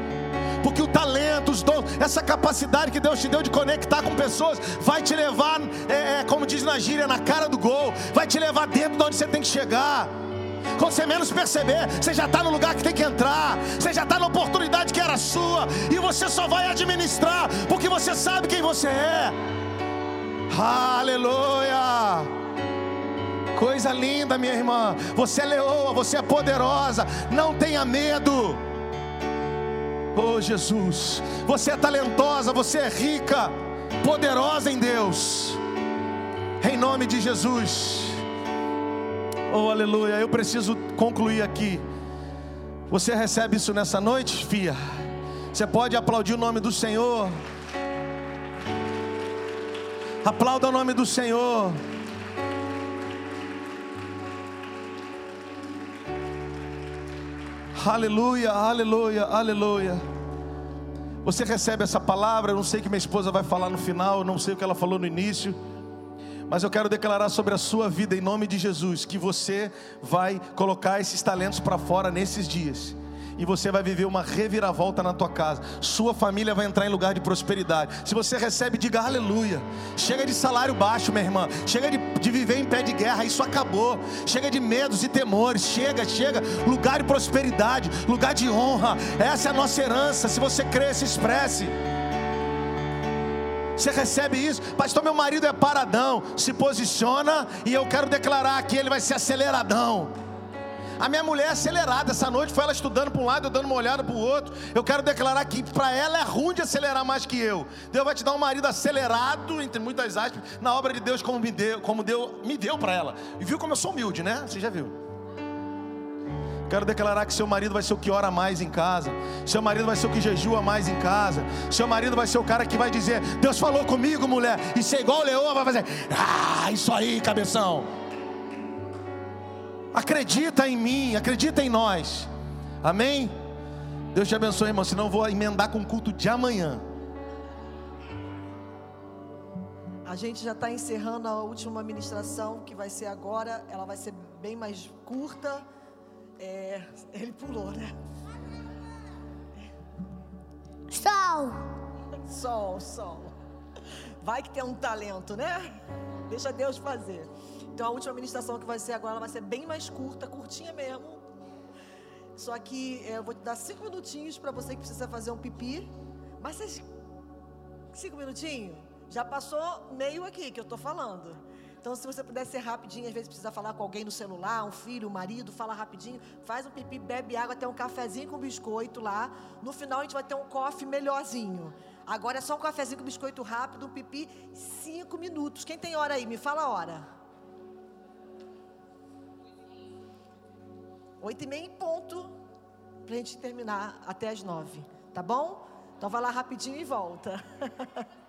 Porque o talento, os dons, essa capacidade que Deus te deu de conectar com pessoas, vai te levar, é, é, como diz na gíria, na cara do gol, vai te levar dentro de onde você tem que chegar. Quando você menos perceber, você já está no lugar que tem que entrar, você já está na oportunidade que era sua, e você só vai administrar, porque você sabe quem você é. Aleluia! Coisa linda, minha irmã. Você é leoa, você é poderosa. Não tenha medo. Oh Jesus, você é talentosa, você é rica, poderosa em Deus. Em nome de Jesus. Oh, aleluia. Eu preciso concluir aqui. Você recebe isso nessa noite, filha? Você pode aplaudir o nome do Senhor. Aplauda o nome do Senhor. Aleluia, aleluia, aleluia. Você recebe essa palavra, eu não sei o que minha esposa vai falar no final, eu não sei o que ela falou no início. Mas eu quero declarar sobre a sua vida, em nome de Jesus, que você vai colocar esses talentos para fora nesses dias. E você vai viver uma reviravolta na tua casa. Sua família vai entrar em lugar de prosperidade. Se você recebe, diga aleluia. Chega de salário baixo, minha irmã. Chega de, de viver em pé de guerra. Isso acabou. Chega de medos e temores. Chega, chega. Lugar de prosperidade. Lugar de honra. Essa é a nossa herança. Se você crê, se expresse. Você recebe isso? Pastor, meu marido é paradão. Se posiciona e eu quero declarar que ele vai ser aceleradão. A minha mulher é acelerada. Essa noite foi ela estudando para um lado, eu dando uma olhada para o outro. Eu quero declarar que para ela é ruim de acelerar mais que eu. Deus vai te dar um marido acelerado, entre muitas aspas, na obra de Deus, como me deu, como deu, me deu para ela. E viu como eu sou humilde, né? Você já viu? Quero declarar que seu marido vai ser o que ora mais em casa. Seu marido vai ser o que jejua mais em casa. Seu marido vai ser o cara que vai dizer: Deus falou comigo, mulher. E ser igual o leão vai fazer: Ah, isso aí, cabeção. Acredita em mim, acredita em nós. Amém? Deus te abençoe, irmão. Senão eu vou emendar com o culto de amanhã. A gente já está encerrando a última ministração, que vai ser agora. Ela vai ser bem mais curta. É, ele pulou, né? Sol. Sol, sol. Vai que tem um talento, né? Deixa Deus fazer. Então a última ministração que vai ser agora vai ser bem mais curta, curtinha mesmo. Só que é, eu vou te dar cinco minutinhos para você que precisa fazer um pipi. Mas vocês. Cinco minutinhos? Já passou meio aqui que eu tô falando. Então, se você puder ser rapidinho, às vezes precisa falar com alguém no celular, um filho, um marido, fala rapidinho, faz um pipi, bebe água, tem um cafezinho com biscoito lá. No final, a gente vai ter um coffee melhorzinho. Agora é só um cafezinho com biscoito rápido, um pipi, cinco minutos. Quem tem hora aí? Me fala a hora. Oito e meia em ponto, para a gente terminar até as nove. Tá bom? Então vai lá rapidinho e volta. *laughs*